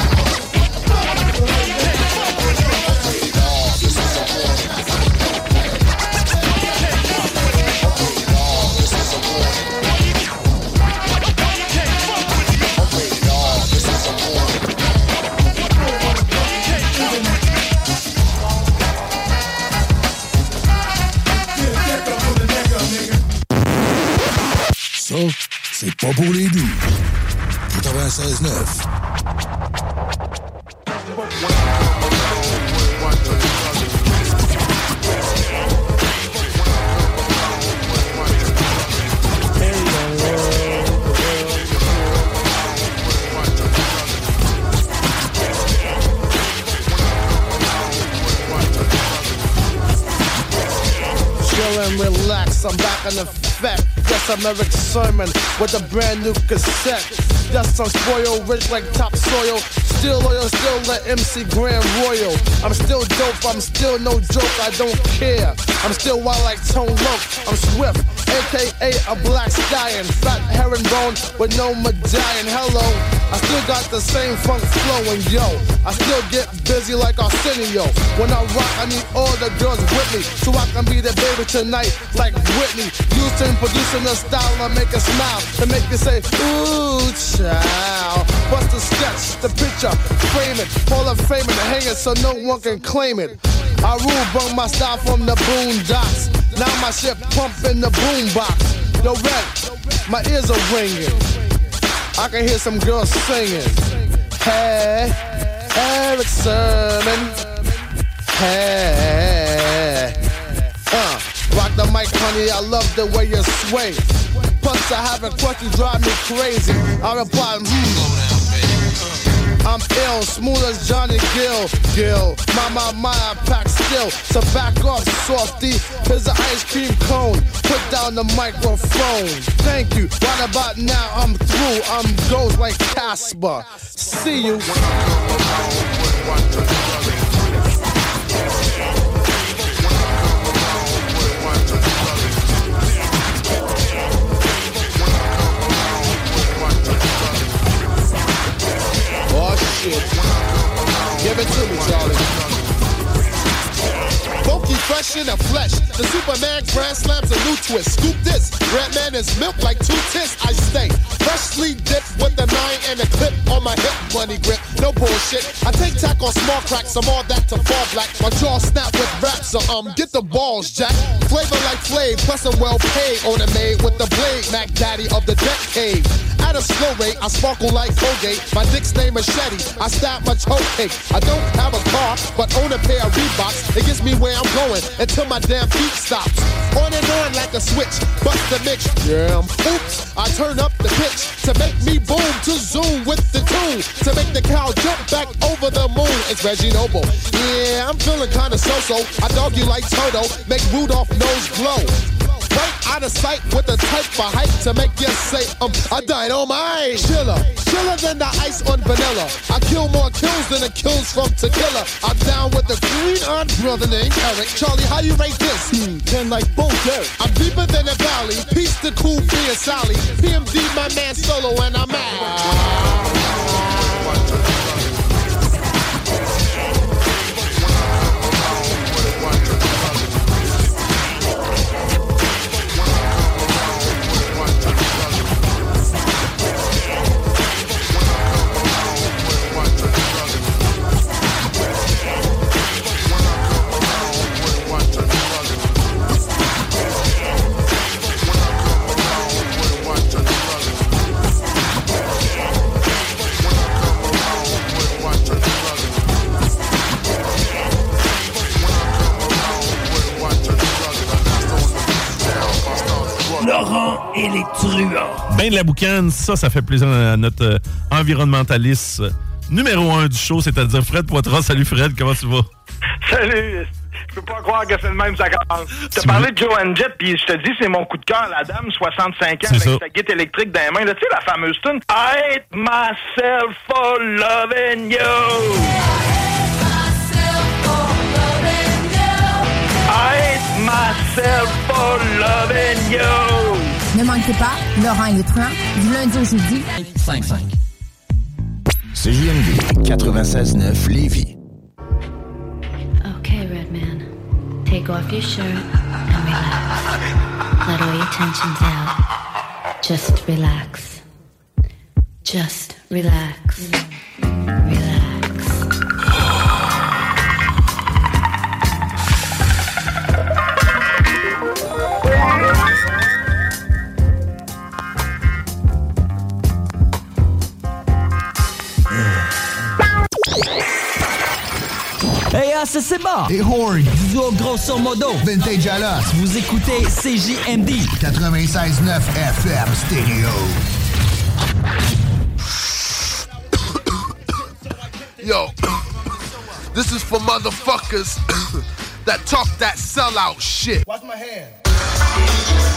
Ça, c'est pas pour les doux. And relax, I'm back in the Yes, I'm Eric Sermon with a brand new cassette. Yes, I'm spoiled, rich like topsoil. Still loyal, still the MC Grand Royal. I'm still dope, I'm still no joke, I don't care. I'm still wild like Tone Loc. I'm swift, aka a black stallion. Fat herringbone with no medallion. Hello, I still got the same funk flow and yo, I still get busy like Arsenio. When I rock, I need all the girls with me so I can be the baby tonight like Whitney. Houston producing the style to make a smile and make you say ooh child. Bust the sketch, the picture, frame it, Hall of Fame and hang it so no one can claim it. I rule, bring my style from the boondocks. Now my shit pumping the boombox. Yo, red, my ears are ringing. I can hear some girls singing. Hey, Eric Sermon. Hey, uh, rock the mic, honey. I love the way you sway. Plus, I have a question drive me crazy. I reply, hmm. I'm ill, smooth as Johnny Gill. Gill, my, my, my, I pack still. So back off, softy. Here's the ice cream cone. Put down the microphone. Thank you. Right about now, I'm through. I'm ghost like Casper. See you. Give it to me, Charlie. Funky fresh in the flesh. The Superman grand slams a new twist. Scoop this. Red man is milk like two tits. I stay freshly dipped with the nine and a clip on my hip. Money grip. No bullshit. I take tack on small cracks. I'm all that to fall black. My jaw snap with raps. So um, get the balls, Jack. Flavor like Flav. Plus I'm well paid. On a maid with the blade. Mac Daddy of the decade. At a slow rate, I sparkle like Colgate. My dick's name is machete. I stab much hoe cake. I don't have a car, but own a pair of Reeboks. It gets me where I'm going until my damn feet stops. On and on like a switch. Bust the mix. Jam. Oops. I turn up the pitch to make me boom to zoom with the tune to make the cow jump back over the moon. It's Reggie Noble. Yeah, I'm feeling kinda so-so. I dog you like Toto. Make Rudolph nose glow right out of sight with the type for hype to make you say, um, I died on my chiller, chiller than the ice on vanilla. I kill more kills than the kills from tequila. I'm down with the green on brother named Eric. Charlie, how you rate this? Hmm, ten like Bo Derek. I'm deeper than a valley. Peace to cool B and Sally. PMD, my man solo, and I'm Laurent Ben de la boucane, ça, ça fait plaisir à notre euh, environnementaliste euh, numéro un du show, c'est-à-dire Fred Poitras. Salut Fred, comment tu vas? Salut! Je peux pas croire que c'est le même, ça commence. T'as parlé de Joanne Jett, puis je te dis, c'est mon coup de cœur, la dame, 65 ans, avec ça. sa guitare électrique dans les mains. Là, tu sais, la fameuse tune I hate myself for loving you. I hate myself for loving you. Ne manquez pas, Laurent et les truands, du lundi au jeudi. 5-5. CJMD 96-9 Lévis. Okay, Redman. Take off your shirt and relax. Let all your tensions out. Just relax. Just relax. Hey, ah, c'est c'est bon! Et Horn! Duo grosso modo! Vintage Alas! Vous écoutez CJMD! 96.9 FM stéréo. Yo, this is for motherfuckers (coughs) that talk that sellout shit. Watch my hand.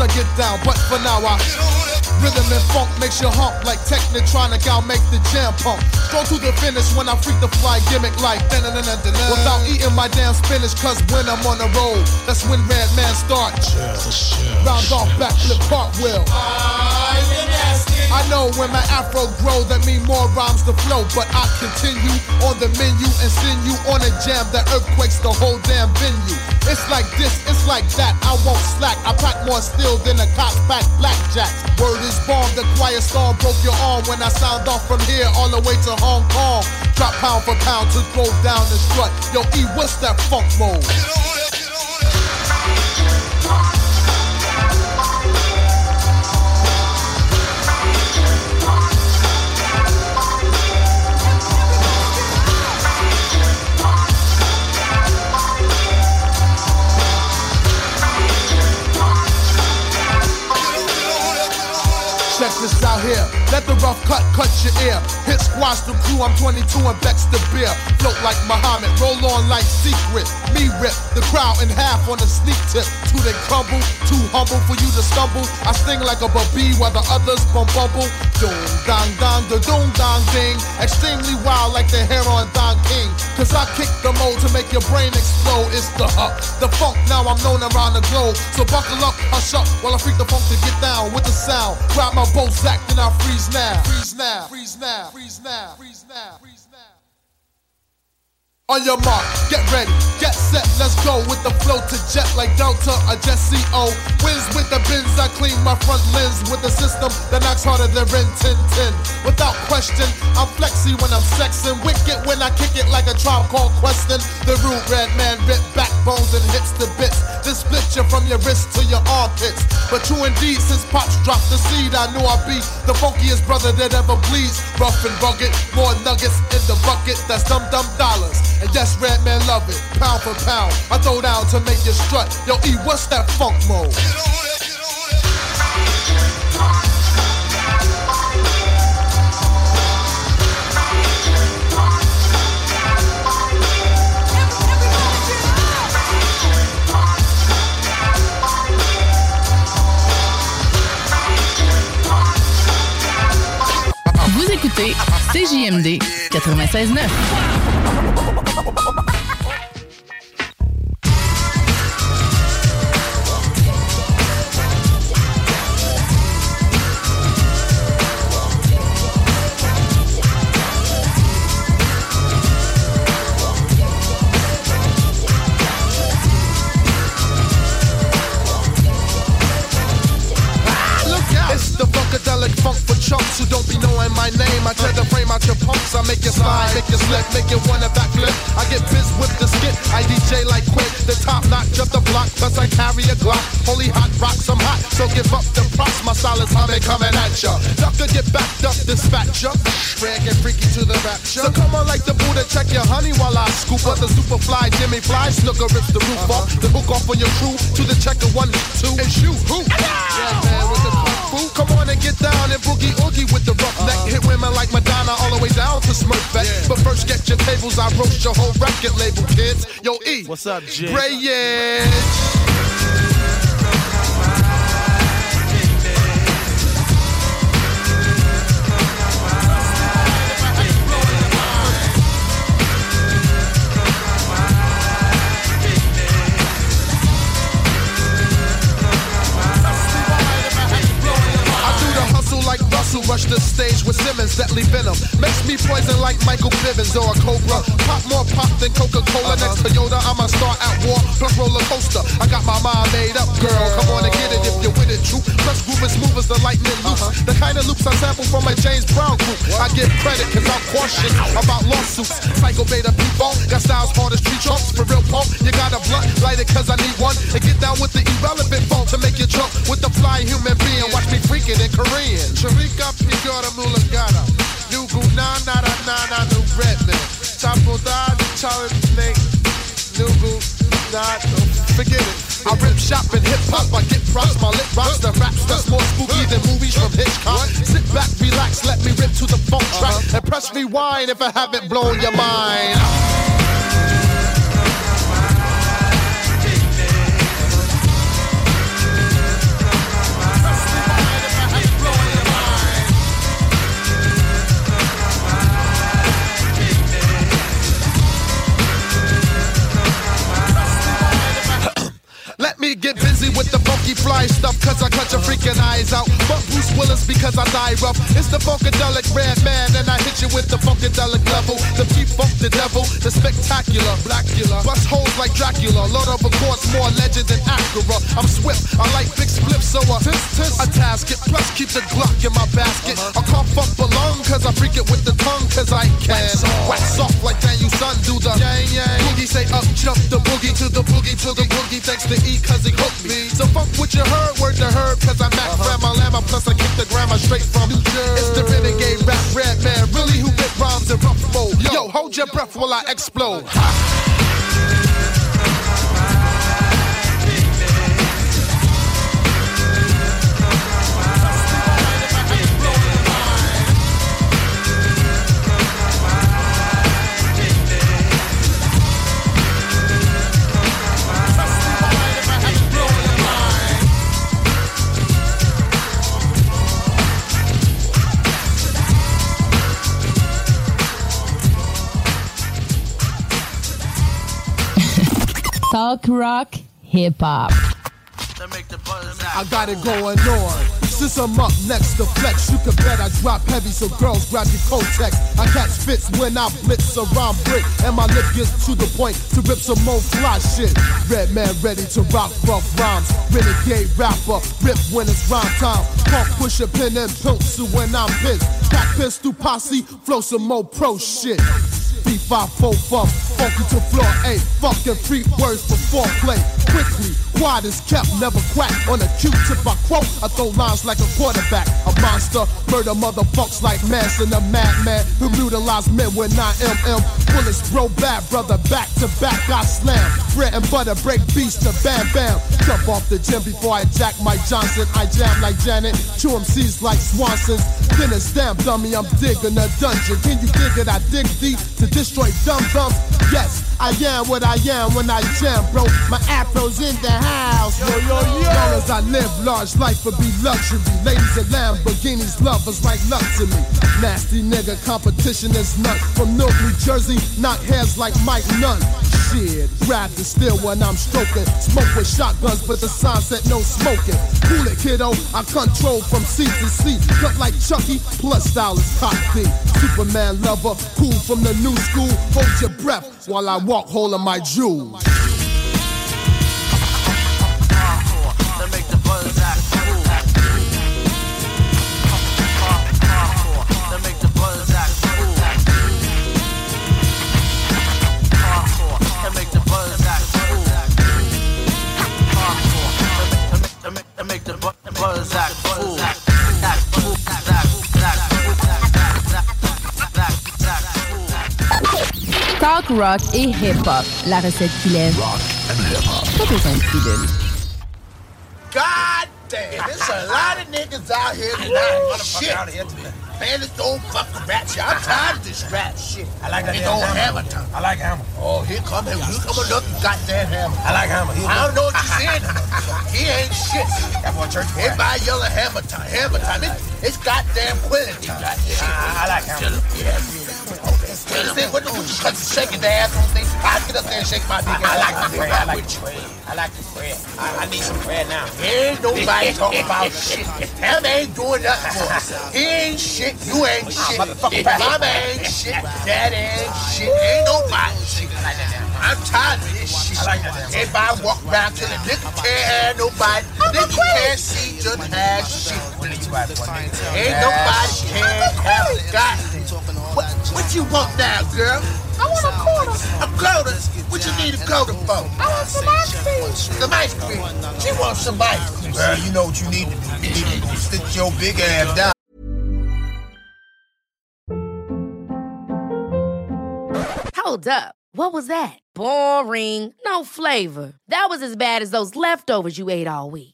I get down, but for now I Rhythm and funk makes you hump like Technotronic, I'll make the jam pump. Go to the finish when I freak the fly gimmick like Without eating my damn spinach, cause when I'm on the road, that's when Red Man starts. Round off backflip cartwheel. I know when my afro grow, that mean more rhymes to flow. But I continue on the menu and send you on a jam that earthquakes the whole damn venue. It's like this, it's like that. I won't slack. I pack more steel than a cock pack blackjacks. Word is bomb, the quiet storm broke your arm when I sound off from here all the way to Hong Kong. Drop pound for pound to throw down the strut. Yo, E, what's that funk mode? Let the rough cut cut your ear. Hit squash the crew. I'm 22 and Bex the beer. Float like Muhammad. Roll on like secret. Me rip the crowd in half on a sneak tip. Two they crumble. Too humble for you to stumble. I sting like a baby while the others bum bumble. Doom dong dong the doom dong ding. Extremely wild like the hair on Don King. Cause I kick the mode to make your brain explode. It's the up. The funk now I'm known around the globe. So buckle up, hush up while I freak the funk to get down with the sound. Grab my bow sack, then I freeze Freeze now. Freeze now. Freeze now. Freeze now. Freeze now. On your mark, get ready, get set, let's go with the flow to jet like Delta or Jet CO. Wins with the bins, I clean my front lens with a system that knocks harder than Ren 1010. Without question, I'm flexy when I'm sexing, wicked when I kick it like a tribe called Questin. The rude red man rip backbones and hits to bits. Then split you from your wrist to your armpits. But true indeed, since Pops dropped the seed, I knew I'd be the funkiest brother that ever bleeds. Rough and rugged, more nuggets in the bucket, that's dum dum dollars. And yes, red man love it, pound for pound. I throw down to make you strut. Yo, E, what's that funk mode? Écoutez CJMD 96.9. the funkadelic funk for chumps who don't be knowing my name. I tear the frame out your pumps, I make you slide, make you slip, make you wanna backflip. I get biz with the skit, I DJ like quick. The top notch of the block, cause I carry a Glock. Holy hot rocks, I'm hot, so give up the props. My style is humming, coming at ya. Ducker get backed up, dispatch ya. Rag and freaky to the rapture. So come on like the Buddha, check your honey while I scoop up the super fly Jimmy Fly. Snooker rips the roof off, the hook off on your crew. To the checker one, two, and shoot. Who? The way down to Smurfette. But first get your tables, I roast your whole record label, kids. Yo, E. What's up, G? Bray I rush the stage with Simmons, deadly venom. Makes me poison like Michael Bivins or a Cobra. Pop more pop than Coca-Cola. Uh-huh. Next Toyota, I'm a star at war, plus roller coaster. I got my mind made up, girl. Come on and get it if you're with it, true. Plus groove as smooth as the lightning loops. Uh-huh. The kind of loops I sample from my James Brown group. I give credit cause I'm cautious about lawsuits. Psycho beta people, got styles hard as tree trunks. For real punk, you got a blunt, light it cause I need one. And get down with the irrelevant funk to make you jump with the flying human being. Watch me freaking in Korean. Pigora Mulagata. Nugu na na na na na nu Redman. Chapo da the Charlie Snake. Nugu na forget it. I rip shop and hip hop, I get props, my lip rocks, the raps that's more spooky than movies from Hitchcock. Sit back, relax, let me rip to the funk track, uh-huh. and press rewind if I haven't blown your mind. Up cause I cut your freaking eyes out. But Bruce Willis because I die rough. It's the funkadelic red man, and I hit you with the funkadelic level. The P funk, the devil, the spectacular, blackula. Bust holes like Dracula. Lord of a course, more legend than Acura. I'm swift, I like big flips, so a, a task it. Plus keep the Glock in my basket. Uh-huh. I can't fuck belong cause I freak it with the tongue cause I can. Wax off like that you son do the yang yang. Boogie say up jump the boogie to the boogie to the boogie thanks to E cause he hooked me. So fuck what you heard, word to herb cause I Mac uh-huh. grandma llama plus I kick the grammar straight from New Jersey. It's the renegade rap red man, really who rip rhymes in rough mode. Yo, hold your breath while I explode. Talk rock, hip hop. I got it going on. Since I'm up next to flex, you can bet I drop heavy, so girls grab your Kotex. I catch fits when I blitz around brick, and my lip gets to the point to rip some more fly shit. Red man ready to rock rough rhymes. Renegade rapper, rip when it's rhyme time. Pump push a pin and pimp so when I'm pissed. Back pistol posse, flow some more pro shit. B5 funk, funky to floor A. Fucking free words for foreplay. Quickly, quiet is kept, never quack. On a Q-tip, I quote, I throw lines like a quarterback. A monster, murder motherfucks like mass Manson, a madman who brutalize men with 9mm. Bullets, bro, bad brother, back to back, I slam. Bread and butter, break beats to bam bam. Jump off the gym before I jack Mike Johnson. I jam like Janet, chew MCs like Swanson's. Then a stamp dummy, I'm digging a dungeon. Can you dig it? I dig deep to destroy dumb thumbs. Yes, I am what I am when I jam, bro. My afro's in the house. Yo, yo, yo. Long as I live large, life will be luxury. Ladies and Lamborghinis, lovers like luck to me. Nasty nigga, competition is none. From Newark, New Jersey, knock heads like Mike Nunn. Shit, grab the still when I'm stroking. Smoke with shotguns, but the sign said no smoking. Cool it, kiddo. I control from sea to sea. Cut like Chucky, plus style is cocky. Superman lover, cool from the new school. Hold your breath while I walk holding my jewels. Talk rock et hip hop. La recette qui lève. Rock and hip hop. Pas besoin de pilule. God damn, there's a lot of niggas out here tonight. Shit. Man, this old fucking rap shit. I'm tired of this rap shit. I like that It's old hammer. hammer time. I like hammer. Oh, here come him. Here come another goddamn hammer. I like hammer. He- I don't know what you're saying. he ain't shit. That boy church. Everybody yelling hammer time. Hammer time. It, it's goddamn quality. Goddamn. I, I like hammer. Yeah. See, what the what you cut shaking the ass on things? I get up there and shake my big ass. I like the I'll bread. I like the bread. I like the bread. I, I need some bread now. Ain't nobody talking (laughs) about shit. Him ain't doing nothing for us. He ain't shit. You ain't shit. motherfucker, Mama ain't shit. Dad ain't shit. Ain't nobody shit. I'm tired of this shit. Everybody walk around till the nigga can't have nobody. Nigga can't see just have shit. Ain't nobody can have goddamn. What, what you want now, girl? I want a quarter. A quarter? What you need a quarter for? I want some ice cream. Some ice cream. She wants some ice cream. Girl, you know what you need to do. You need to sit your big ass down. Hold up. What was that? Boring. No flavor. That was as bad as those leftovers you ate all week.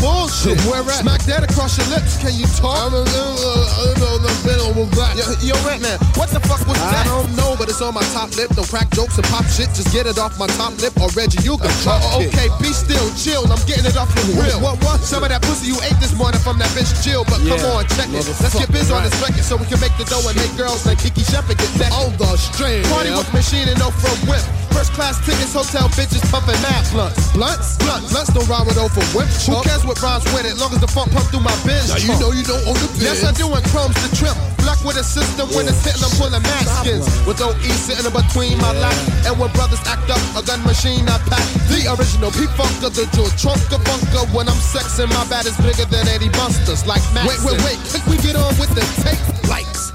bullshit. Where at? Smack that across your lips. Can you talk? I'm a little Yo, yo, Rat Man, what the fuck was that? I don't know, but it's on my top lip. Don't crack jokes and pop shit. Just get it off my top lip, or Reggie, you can drop uh, Okay, be still, chill. I'm getting it off your grill. What, what? Some of that pussy you ate this morning from that bitch Jill. But come on, check it. Let's get biz on this record so we can make the dough and make girls like Kiki Shepard get that. On the string. Party with machine and no from whip. First class tickets, hotel bitches pumping mad blunts. Blunts? Blunts. Blunts don't ride with over whip. Who cares what rhymes with it? Long as the funk pump through my biz. Now you know you don't own the Yes, I do, and chrome's the trim. Black with a system when it's hitting, I'm pulling max skins. With OE sitting in between my lap. And when brothers act up, a gun machine I pack. The original P-Funker, the Joe Trunker Bunker. When I'm sexing, my bat is bigger than Eddie Busters. Like Max. Wait, wait, wait. Quick, we get on with the tape. Lights.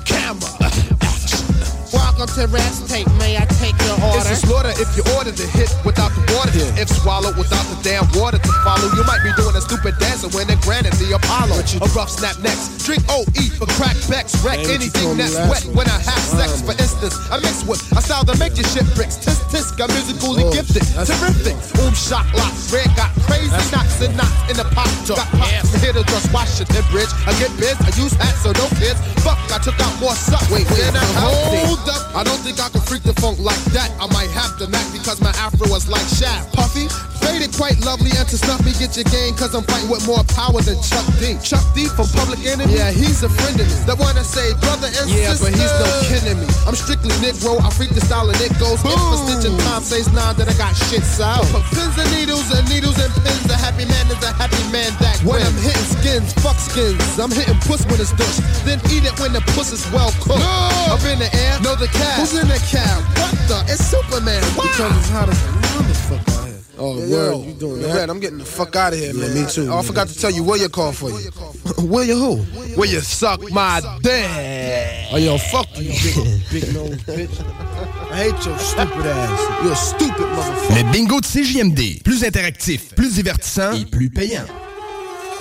Welcome to Rest Tape. May I take your order? It's a slaughter if you order the hit without the water. If swallowed without the damn water to follow, you might be doing a stupid dance and winning granted the Apollo. A rough snap next. Drink OE for crack backs. Wreck you anything that's wet when I have sex. For instance, I mix with a style that make your shit bricks. Tisk tisk, I'm musically Oh, gifted. that's- Terrific. Boom shot locks. Red got crazy Knocks and knots in the pot. Got pops here to just wash it, bridge. I get biz, I use hats, so no kids. Fuck, I took out more suck. Wait, wait, Then I hold up. I don't think I can freak the funk like that. I might have to Mac because my afro was like Shaq. Puffy, faded quite lovely and to snuff me get your game cause I'm fighting with more power than Chuck D. Chuck D from Public Enemy? Yeah, he's a friend of me. The one that say brother and Yeah, sister. but he's no kin of me. I'm strictly Negro, I freak the style and it goes. Boom. If for stitching time says nine that I got shit sour. For pins and needles and needles and pins, a happy man is a happy man that When I'm hitting skins, fuck skins. I'm hitting puss when it's dushed. Then eat it when the puss is well cooked. Up in the air, know the cab. Who's in the cab? What the? It's Superman. Wow. Because it's hot as motherfucker here. Oh, Yeah, word, yo, you doing that? I'm getting the fuck out of here, man. me too, Oh, I man. forgot to tell you, William called for you. (laughs) William who? Where you suck my dick. Oh, yo, fuck you, big, (laughs) big nose bitch? I hate your stupid ass. You're a stupid motherfucker. Le bingo de CJMD. Plus interactif, plus divertissant et plus payant.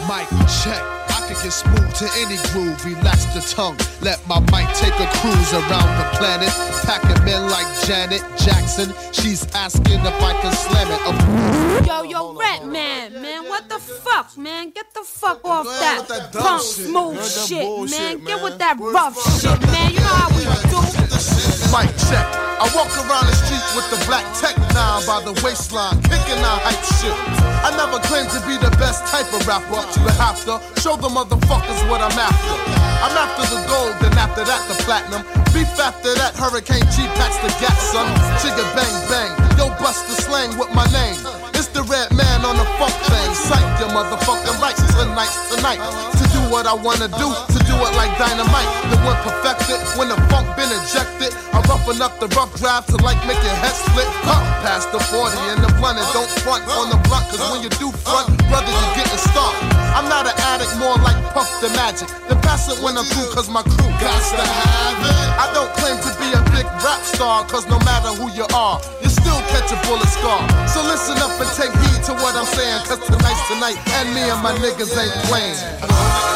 Mic check. I can get smooth to any groove. Relax the tongue. Let my mic take a cruise around the planet. Packing men like Janet Jackson. She's asking if I can slam it. Oh, Yo, yo, Rat Man, man, what the fuck, man? Get the fuck off that, with that punk shit, smooth man, that shit, man. Get with that rough shit, man. You know how we do. Mic check. I walk around the street with the black tech nine by the waistline, kicking out hype shit. I never claimed to be the best type of rapper, but have to show the motherfuckers what I'm after. I'm after the gold, then after that the platinum. Beef after that, Hurricane G packs the gat, son. Chigga bang bang, yo bust the slang with my name. It's the red man on the funk thing. Sight your motherfucking rights tonight, tonight. What I wanna do, to do it like dynamite. The one perfected, when the funk been ejected. I roughen up the rough draft to like make your head split. Past the 40 and the blunt and don't front on the blunt. Cause when you do front, brother, you getting started. I'm not an addict, more like Puff the Magic. The pass it when I'm through, cause my crew got to have it. I don't claim to be a big rap star, cause no matter who you are, you still catch a bullet scar. So listen up and take heed to what I'm saying, cause tonight's tonight, and me and my niggas ain't playing.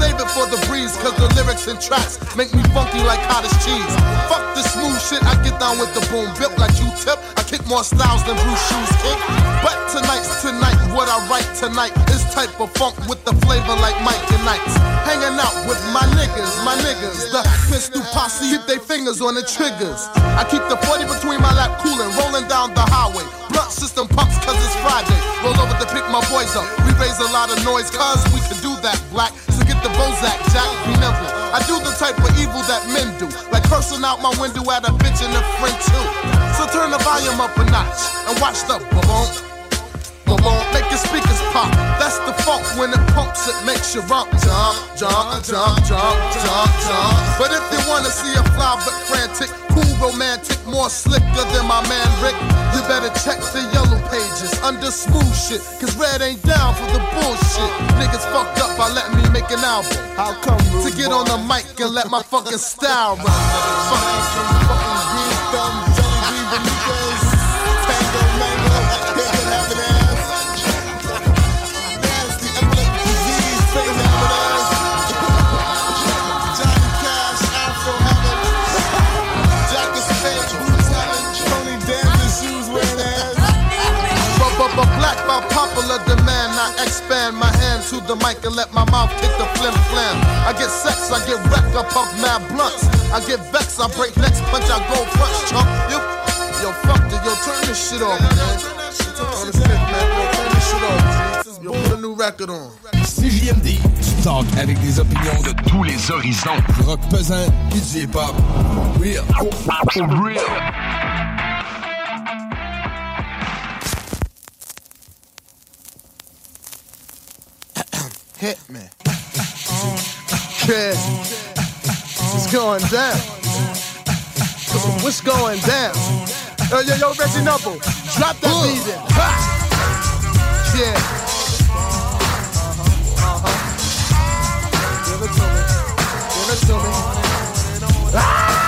save it for the breeze, cause the lyrics and tracks make me funky like cottage cheese. Fuck the smooth shit, I get down with the boom, built like you tip. I kick more styles than Bruce Shoes kick. But tonight's tonight, what I write tonight is type of funk with the flavor like Mike and Knights. Hanging out with my niggas, my niggas. The pistol posse hit their fingers on the triggers. I keep the 40 between my lap cooling, rolling down the highway. Blunt system pumps cause it's Friday. Roll over to pick my boys up. We raise a lot of noise cause we can do that black. The Bozak, Jack, be nimble. I do the type of evil that men do. Like cursing out my window at a bitch and a friend too. So turn the volume up a notch and watch the boom. Boom, make your speakers pop. That's the funk when it pumps, it makes you rump, jump, jump, jump, jump, jump, jump. But if you wanna see a fly but frantic, cool, romantic, more slicker than my man Rick, you better check the yellow pages under smooth shit. Cause Red ain't down for the bullshit. Niggas fucked up by letting me make an album. How come, To get on the mic and let my fucking style run. Fucking I expand my hand to the mic and let my mouth kick the flim flam. I get sex, I get wrecked, I puff mad blunts. I get vexed, I break necks, punch, I go front, chump. You, yo, fuck it, yo, turn this shit off, man. On the fifth, man, yo, turn this shit off. Yo, put a new record on. CJMD, du talk avec des opinions de tous les horizons. Rock pesant et du hip-hop. Real. Real. Hit me. Kid, it's going down. What's going down? Yo, yo, yo, Reggie Noble, drop that beat in. Ha! Yeah. Uh-huh. Give it to me. Give it to me. Ah, look out! It's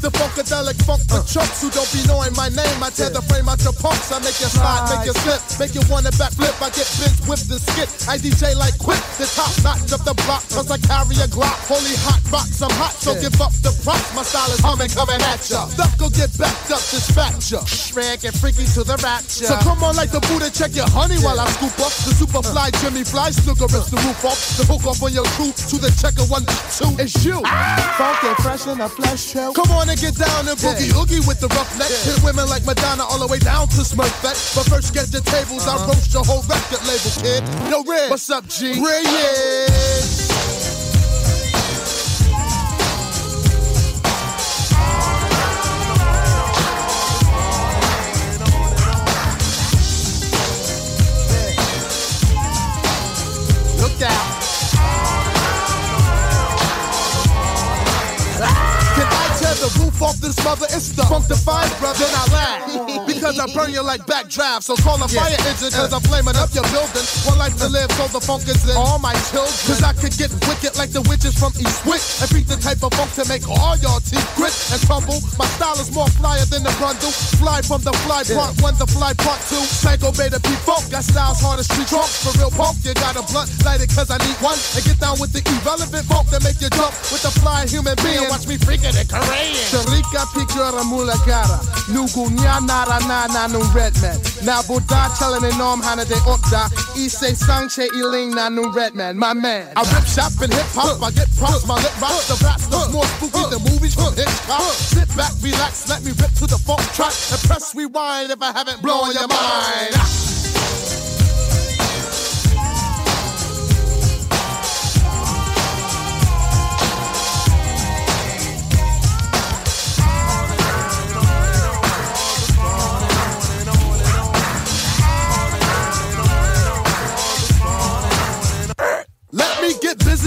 the funkadelic funk for chumps who don't be knowing my name. I tear the frame out your punks. I make you slide, make you slip, make you wanna backflip. I get biz with the skit. I DJ like quick, the top notch of the block. Cause I carry a Glock. Holy hot rocks, I'm hot, so give up the props. My style is humming, coming at ya. Stuff go get backed up, dispatch ya. Shrek and freaky to the rapture. So come on like the Buddha, check your honey while I scoop up. The super fly uh. Jimmy Fly, snooker rips the roof off. The hook off on your crew to the checker one, two. It's you. Funky fresh in a flesh show. Come on and get down and boogie oogie with the rough neck. Hit women like Madonna all the way down to Smurfette. But first get the tables, I roast uh-huh. your whole record label, kid. Yo, Red, what's up, G? Red, Look off this mother? It's the funkified brother. Then I laugh. Because I burn you like backdraft. So call a fire engine. Cause I'm flaming up your building. One life to live, so the funk is in all my children. Cause I could get wicked like the witches from Eastwick. And beat the type of funk to make all your teeth grit and crumble. My style is more flyer than the brundle. Fly from the fly part one to fly part two. Psycho beta P funk. Got styles hard as street drunk. For real punk, you got a blunt. Light it cause I need one. And get down with the irrelevant funk that make you jump. With the fly human being. Watch me freaking it Korean. Sharika picture mula cara. Nugu nya nara na na nung red man. Na buddha telling they nom hana de okda. Ise sangche iling na red man. My man. I rip shop and hip hop. I get props. My lip rocks. The raps look more spooky than movies from Hitchcock. Sit back, relax. Let me rip to the funk track. And press rewind if I haven't blown your mind.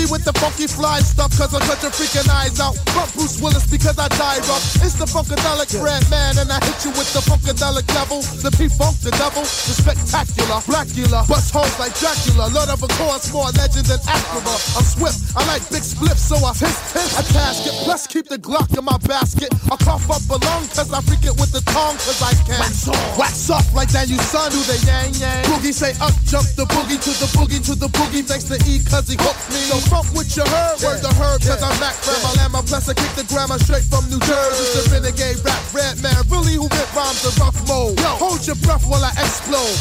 Me with the funky fly stuff, cause I cut your freaking eyes out. Fuck Bruce Willis because I die rough. It's the funkadelic red man, and I hit you with the funkadelic devil. The P funk, the devil, the spectacular, Blackula. Bust holes like Dracula. Lord of a course, more legend than Acura. I'm swift, I like big spliffs, so I piss, piss. I casket, plus keep the Glock in my basket. I cough up a lung, cause I freak it with the tongue, cause I can. Wax off, wax off like that, you son, do the yang yang. Boogie say up, jump the boogie to the boogie to the boogie, thanks to E, cause he hooked me. So funk with your herb, word herb, cause I'm from Alabama, plus I kick the grammar straight from New Jersey. It's the renegade rap red man, really who rip rhymes in rough mode. Yo, hold your breath while I explode.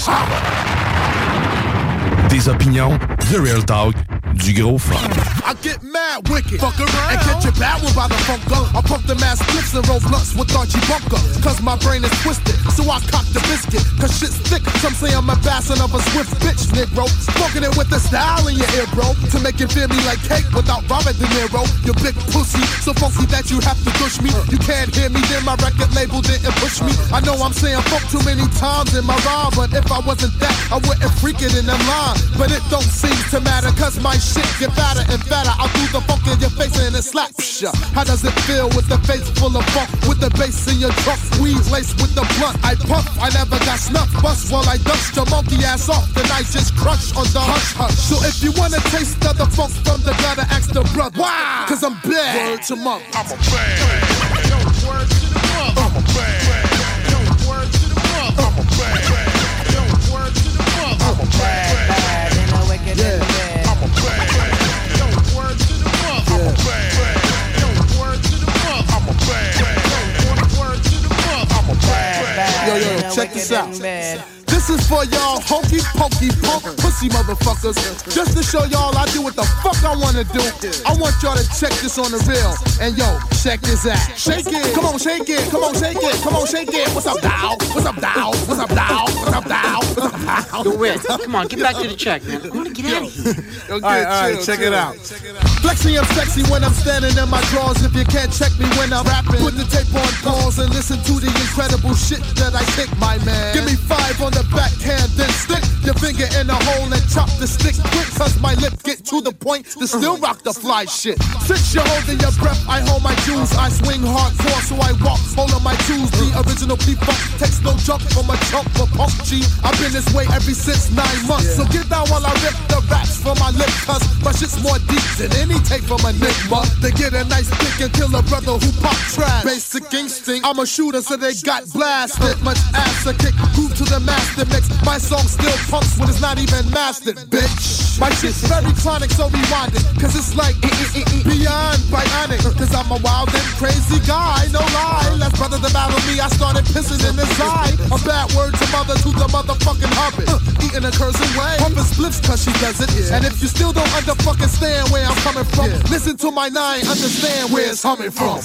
Des opinions, The Real Talk, du gros fun. I get mad wicked. Fuck around. And catch your bad one by the funk gun. I pump the mass spliffs and roll blunts with Archie Bunker. Cause my brain is twisted. So I cock the biscuit. Cause shit's thick. Some say I'm a bastard of a swift bitch, Negro. Smoking it with the style in your ear, bro. To make it feel me like cake without Robert De Niro. You big pussy. So funky that you have to push me. You can't hear me, then my record label didn't push me. I know I'm saying fuck too many times in my rhyme. But if I wasn't that, I wouldn't freak it in them line. But it don't seem to matter. Cause my shit get fatter and fatter. I'll do the funk in your face and it slaps ya. How does it feel with the face full of funk? With the bass in your trunk, weed laced with the blunt. I puff, I never got snuff. Bust while I dust your monkey ass off. Then I just crush on the hush hush. So if you wanna taste of the funk from the gutter, ask the brother. Why? Cause I'm bad. Word to monk. I'm a bad. Word to the monk. I'm a bad. Check this out. This is for y'all hokey pokey punk pussy motherfuckers. Just to show y'all I do what the fuck I wanna do. I want y'all to check this on the real. And yo, check this out. Shake it. Come on, shake it. Come on, shake it. Come on, shake it. What's up, Dow? What's up, Dow? What's up, Dow? What's up, Dow? What's up, Dow? Yo, Red, come on, get back to the check, man. I want to get out of here. all right, all right, check it out. Flexing, I'm sexy when I'm standing in my drawers. If you can't check me when I'm rapping, put the tape on pause and listen to the incredible shit that I kick, my man. Give me five on the backhand, then stick your finger in the hole and chop the stick quick. Cause my lips get to the point to still rock the fly shit. Since you're holding your breath, I hold my jewels. I swing hardcore, so I walk, holding my jewels. The original P-Funk takes no jump from a chunk of punk G. I've been this way every since nine months. So get down while I rip the raps from my lip, cause my shit's more deep than any tape from a Nigma. They get a nice kick and kill a brother who pop trash. Basic instinct, I'm a shooter, so they got blasted. Much ass a kick, groove to the master mix. My song still pumps when it's not even mastered, bitch. My shit's very chronic, so rewind it, cause it's like beyond bionic. Cause I'm a wild and crazy guy, no lie. Last brother to battle me, I started pissing in his eye. A bad word to mother to the motherfucking hobbit. Uh, eating a cursing way. Pumping spliffs cause she does it. And if you still don't underfucking stand where I'm coming from, listen to my nine, understand where it's coming from.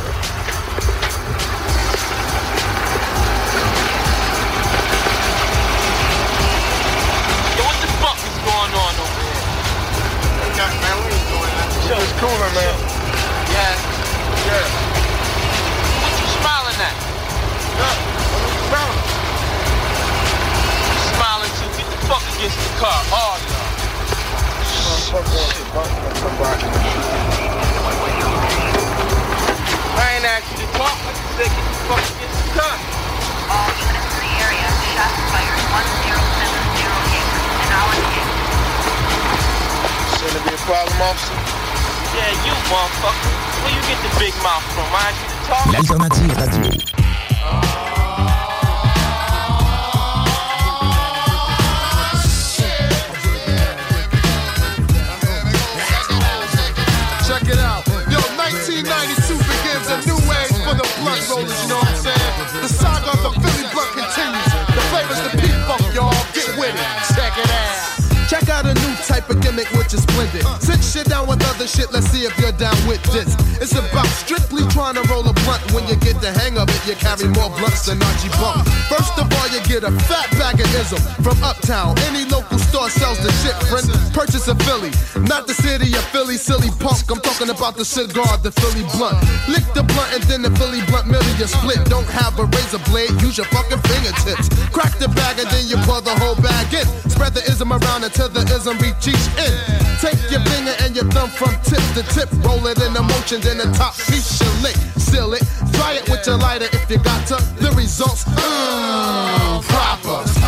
Shit was cooler, man. Yeah. Yeah. What you smiling at? Yeah. What you smiling? Smiling to get the fuck against the car. All y'all. Fuck that shit, fuck somebody. I ain't asked you to talk. I just said get the fuck against the car. All units in the area, shots fired 1070 and now engaged. Shouldn't it be a problem, officer? Yeah, you motherfucker. Where you get the big mouth from? I asked you to talk. L'alternative radio. Check it out. Yo, 1992 begins a new age for the blunt rollers, you know what I'm saying? The saga of the Philly blunt continues. The flavor's the P-Funk, y'all. Get with it. Check it out. Check out a new type of gimmick, which is splendid. Sit shit down with other shit, let's see if you're down with this. It's about strictly trying to roll a blunt. When you get the hang of it, you carry more blunts than Archie Bump. First of all, you get a fat bag of ism from Uptown. Any local store sells the shit, friend. Purchase a Philly, not the city of Philly, silly punk. I'm talking about the cigar, the Philly blunt. Lick the blunt and then the Philly blunt you split. Don't have a razor blade, use your fucking fingertips. Crack the bag and then you pour the whole bag in. Spread the ism around until the ism reach each end. Take your finger and your thumb from tip to tip. Roll it in a motion, then the top piece you lick. Seal it, dry it with your lighter if you got to. The results, mmm, proper.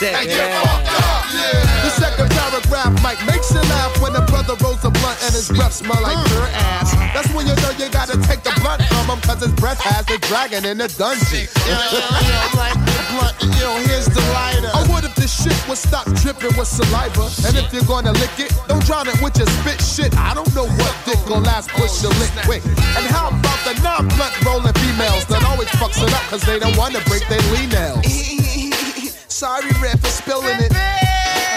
Roll a blunt. And get fucked up. Yeah. The second paragraph might makes you laugh when a brother rolls a blunt and his breath smell like mm. pure ass. That's when you know you gotta take the blunt from him cause his breath has the dragon in the dungeon. (laughs) Yeah, like the blunt, yo, here's the lighter. Or what if this shit would stop dripping with saliva? And if you're gonna lick it, don't drown it with your spit shit. I don't know what dick or last push you lick quick. And how about the non-blunt rolling females that always fucks it up cause they don't wanna break their lean nails? Sorry, Red for spilling it.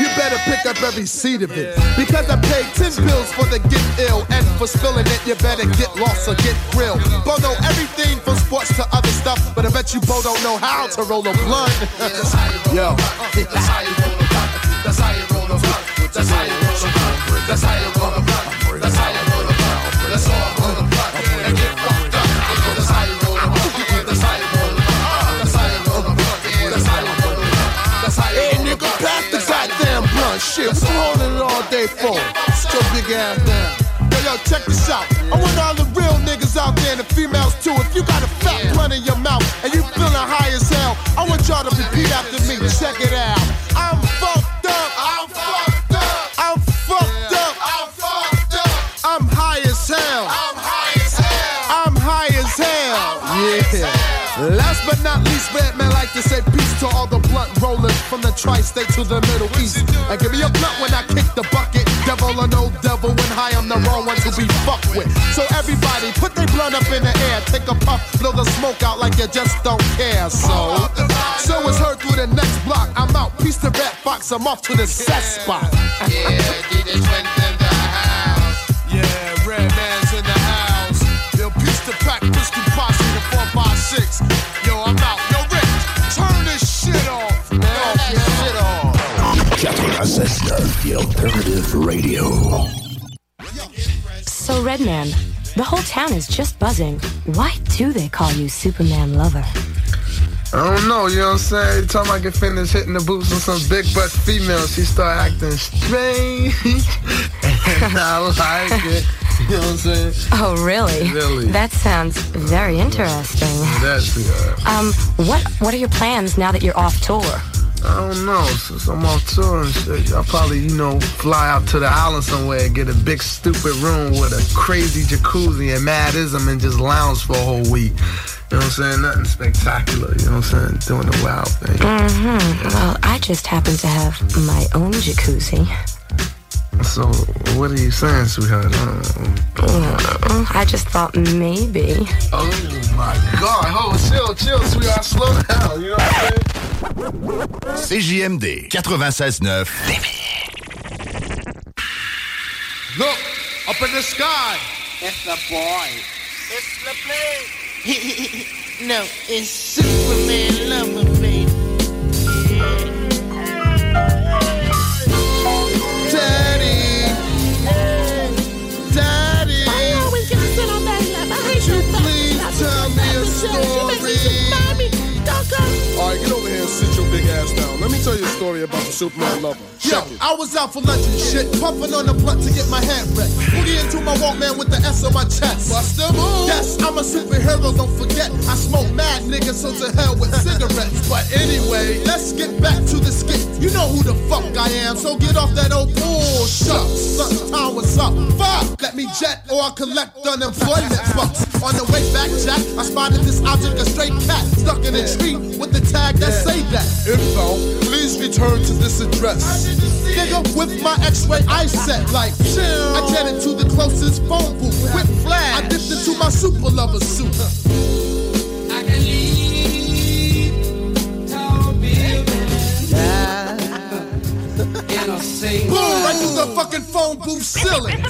You better pick up every seed of it. Because I paid 10 bills for the get ill. And for spilling it, you better get lost or get grilled. Bo know everything from sports to other stuff. But I bet you Bo don't know how to roll a blunt. (laughs) Yo. That's how you roll a blunt. That's how you roll a blunt. That's how you roll a blunt. That's how you roll a blunt. Shit, what's holding it all day for? Sit big ass down. Yo, yo, check this out. I want all the real niggas out there and the females too. If you got a fat blunt in your mouth and you feeling high as hell, I want y'all to repeat after me. Check it out. I'm fucked up. I'm fucked up. I'm fucked up. I'm fucked up. I'm high as hell. I'm high as hell. I'm high as hell. Yeah. Last but not least, Batman like to say peace to all the rollers from the tri-state to the Middle East. And give me a blunt when I kick the bucket. Devil or no devil, when high I'm the wrong one to be fucked with. So everybody, put their blunt up in the air, take a puff, blow the smoke out like you just don't care. So, so it's heard through the next block. I'm out, peace to Red Fox, I'm off to the set spot. Yeah, DJ in the house. Yeah, Red Man's in the house. Yo, peace to Pack, Pistol Posse, the 456. 96.9, the alternative radio. So, Redman, the whole town is just buzzing. Why do they call you Superman Lover? I don't know, you know what I'm saying? Every time I can finish hitting the boots with some big butt female, she start acting strange. (laughs) and I like it. You know what I'm saying? Oh, really? Really. That sounds very interesting. That's good. Um, what what are your plans now that you're off tour? I don't know. Since I'm on tour and shit, I'll probably, you know, fly out to the island somewhere and get a big stupid room with a crazy jacuzzi and madism and just lounge for a whole week. You know what I'm saying? Nothing spectacular, you know what I'm saying? Doing the wild thing. Mm-hmm. Well, I just happen to have my own jacuzzi. So, what are you saying, sweetheart? Uh, I just thought maybe. Oh my God! Hold, chill, chill, sweetheart. Slow down. You know what I'm saying? CJMD 96.9. Look, up in the sky. It's the boy. It's the plane. (laughs) no, it's Superman Lover, baby. Tell you a story about the Superman lover. Yo, I was out for lunch and shit, puffing on the blunt to get my head wet. Booty into my Walkman with the S on my chest. Bust a move. Yes, I'm a superhero, don't forget. I smoke mad niggas, so to hell with cigarettes. But anyway, let's get back to the skit. You know who the fuck I am, so get off that old bullshit. Something time was up. Fuck, let me jet or I collect unemployment bucks. On the way back, Jack, I spotted this object, a straight cat, stuck in a tree with the tag that say that. Info, please return to this address. Nigga, with my x-ray eyesight, like, I jetted to the closest phone booth. With flag, I dipped into my super lover suit. I can leave tall buildings in a single. Boom, right through the fucking phone booth ceiling.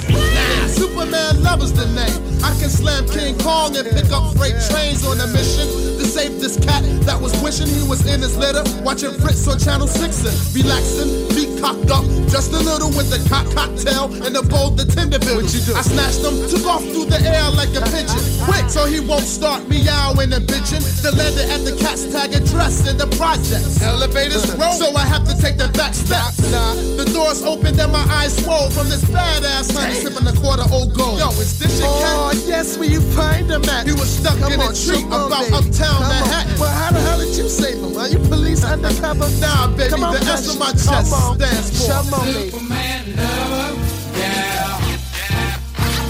Superman lover's the name. I can slam King Kong and pick up freight trains on a mission to save this cat that was wishing he was in his litter, watching Fritz on Channel 6 and relaxing, feet cocked up, just a little with the cock cocktail and the bold the tender you do? I snatched him, took off through the air like a pigeon, quick so he won't start meowing and bitching. The landed at the cat's tag address in the projects. Elevators uh, roll, so I have to take the back steps. Nah, the doors opened and my eyes swole from this badass honey sipping a quarter old gold. Yo, is this your oh, cat? Oh, yes, where you find him at? He was stuck Come in a on, tree about uptown On. Manhattan. Well, how the hell did you save him? Are you police undercover? Nah, baby, Come on, the S on my chest Come on. stands for Come on. Superman lover, yeah.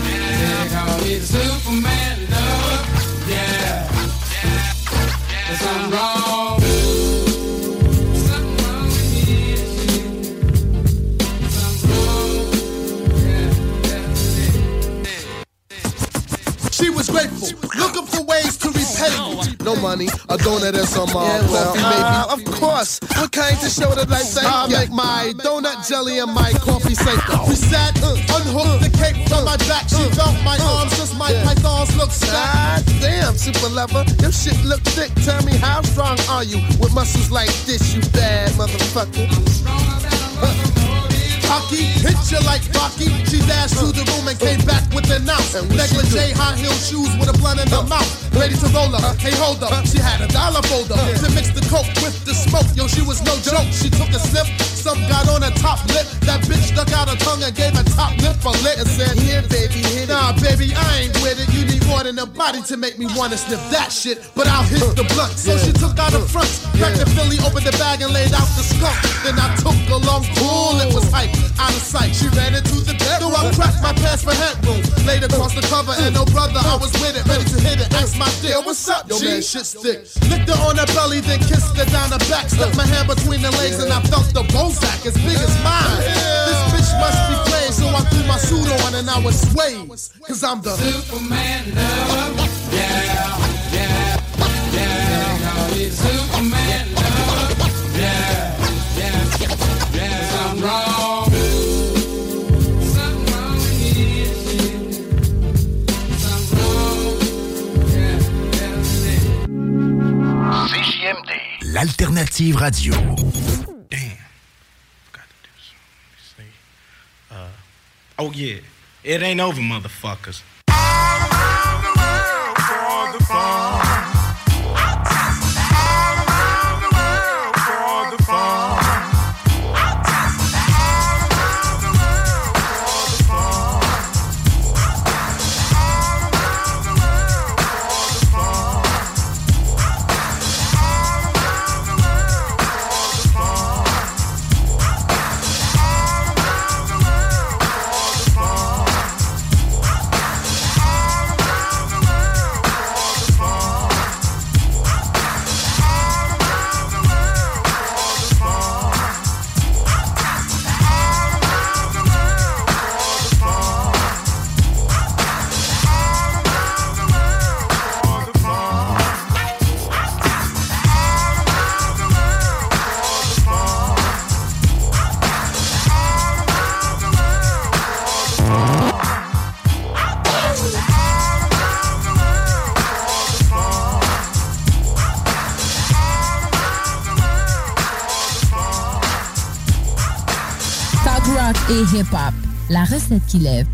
They call me the Superman lover, yeah. There's something wrong. Something wrong with me and you. Something wrong. She was grateful, looking for ways to. No money, a donut and some uh, Yeah, well, coffee, maybe. uh, of course. What kind to show that I thank I make my donut jelly and my coffee safer. We sat, uh, unhooked the cape from my back. She felt my arms, just my pythons look stacked. damn, super lover, your shit look thick. Tell me, how strong are you with muscles like this, you bad motherfucker? Hockey, hit you like Rocky? She dashed through the room and came back with an ounce. Negligee, high heel shoes with a blunt in her mouth. Ready to roll up. Hey, hold up. She had a dollar folder to mix the coke with the smoke. Yo, she was no joke. She took a sniff. Some got on a top lip. That bitch stuck out her tongue and gave a top lip for lick and said, Here, baby, hit it. Nah, baby, I ain't with it. You need more than a body to make me wanna sniff that shit. But I'll hit the blunt. So she took out her front, cracked the Philly, opened the bag and laid out the skunk. Then I took a long pull. It was hype, out of sight. She ran into the bedroom. So I cracked my pants for headroom. Laid across the cover and no brother, I was with it, ready to hit it. Asked my dear, what's up, Yo, man, shit stick. Licked her on her belly, then kissed her down her back. Stuck my hand between the legs and I felt the Bozak as big as mine. This bitch must be playing, so I threw my suit on and I was swayed. Cause I'm the Superman love. Yeah, yeah, yeah. Call it Superman love. Yeah, yeah, yeah. Something wrong. Something wrong with this shit. Something wrong. Yeah, yeah, CJMD, l'alternative radio. Oh yeah, it ain't over, motherfuckers. Talk rock et hip-hop. La recette qui lève.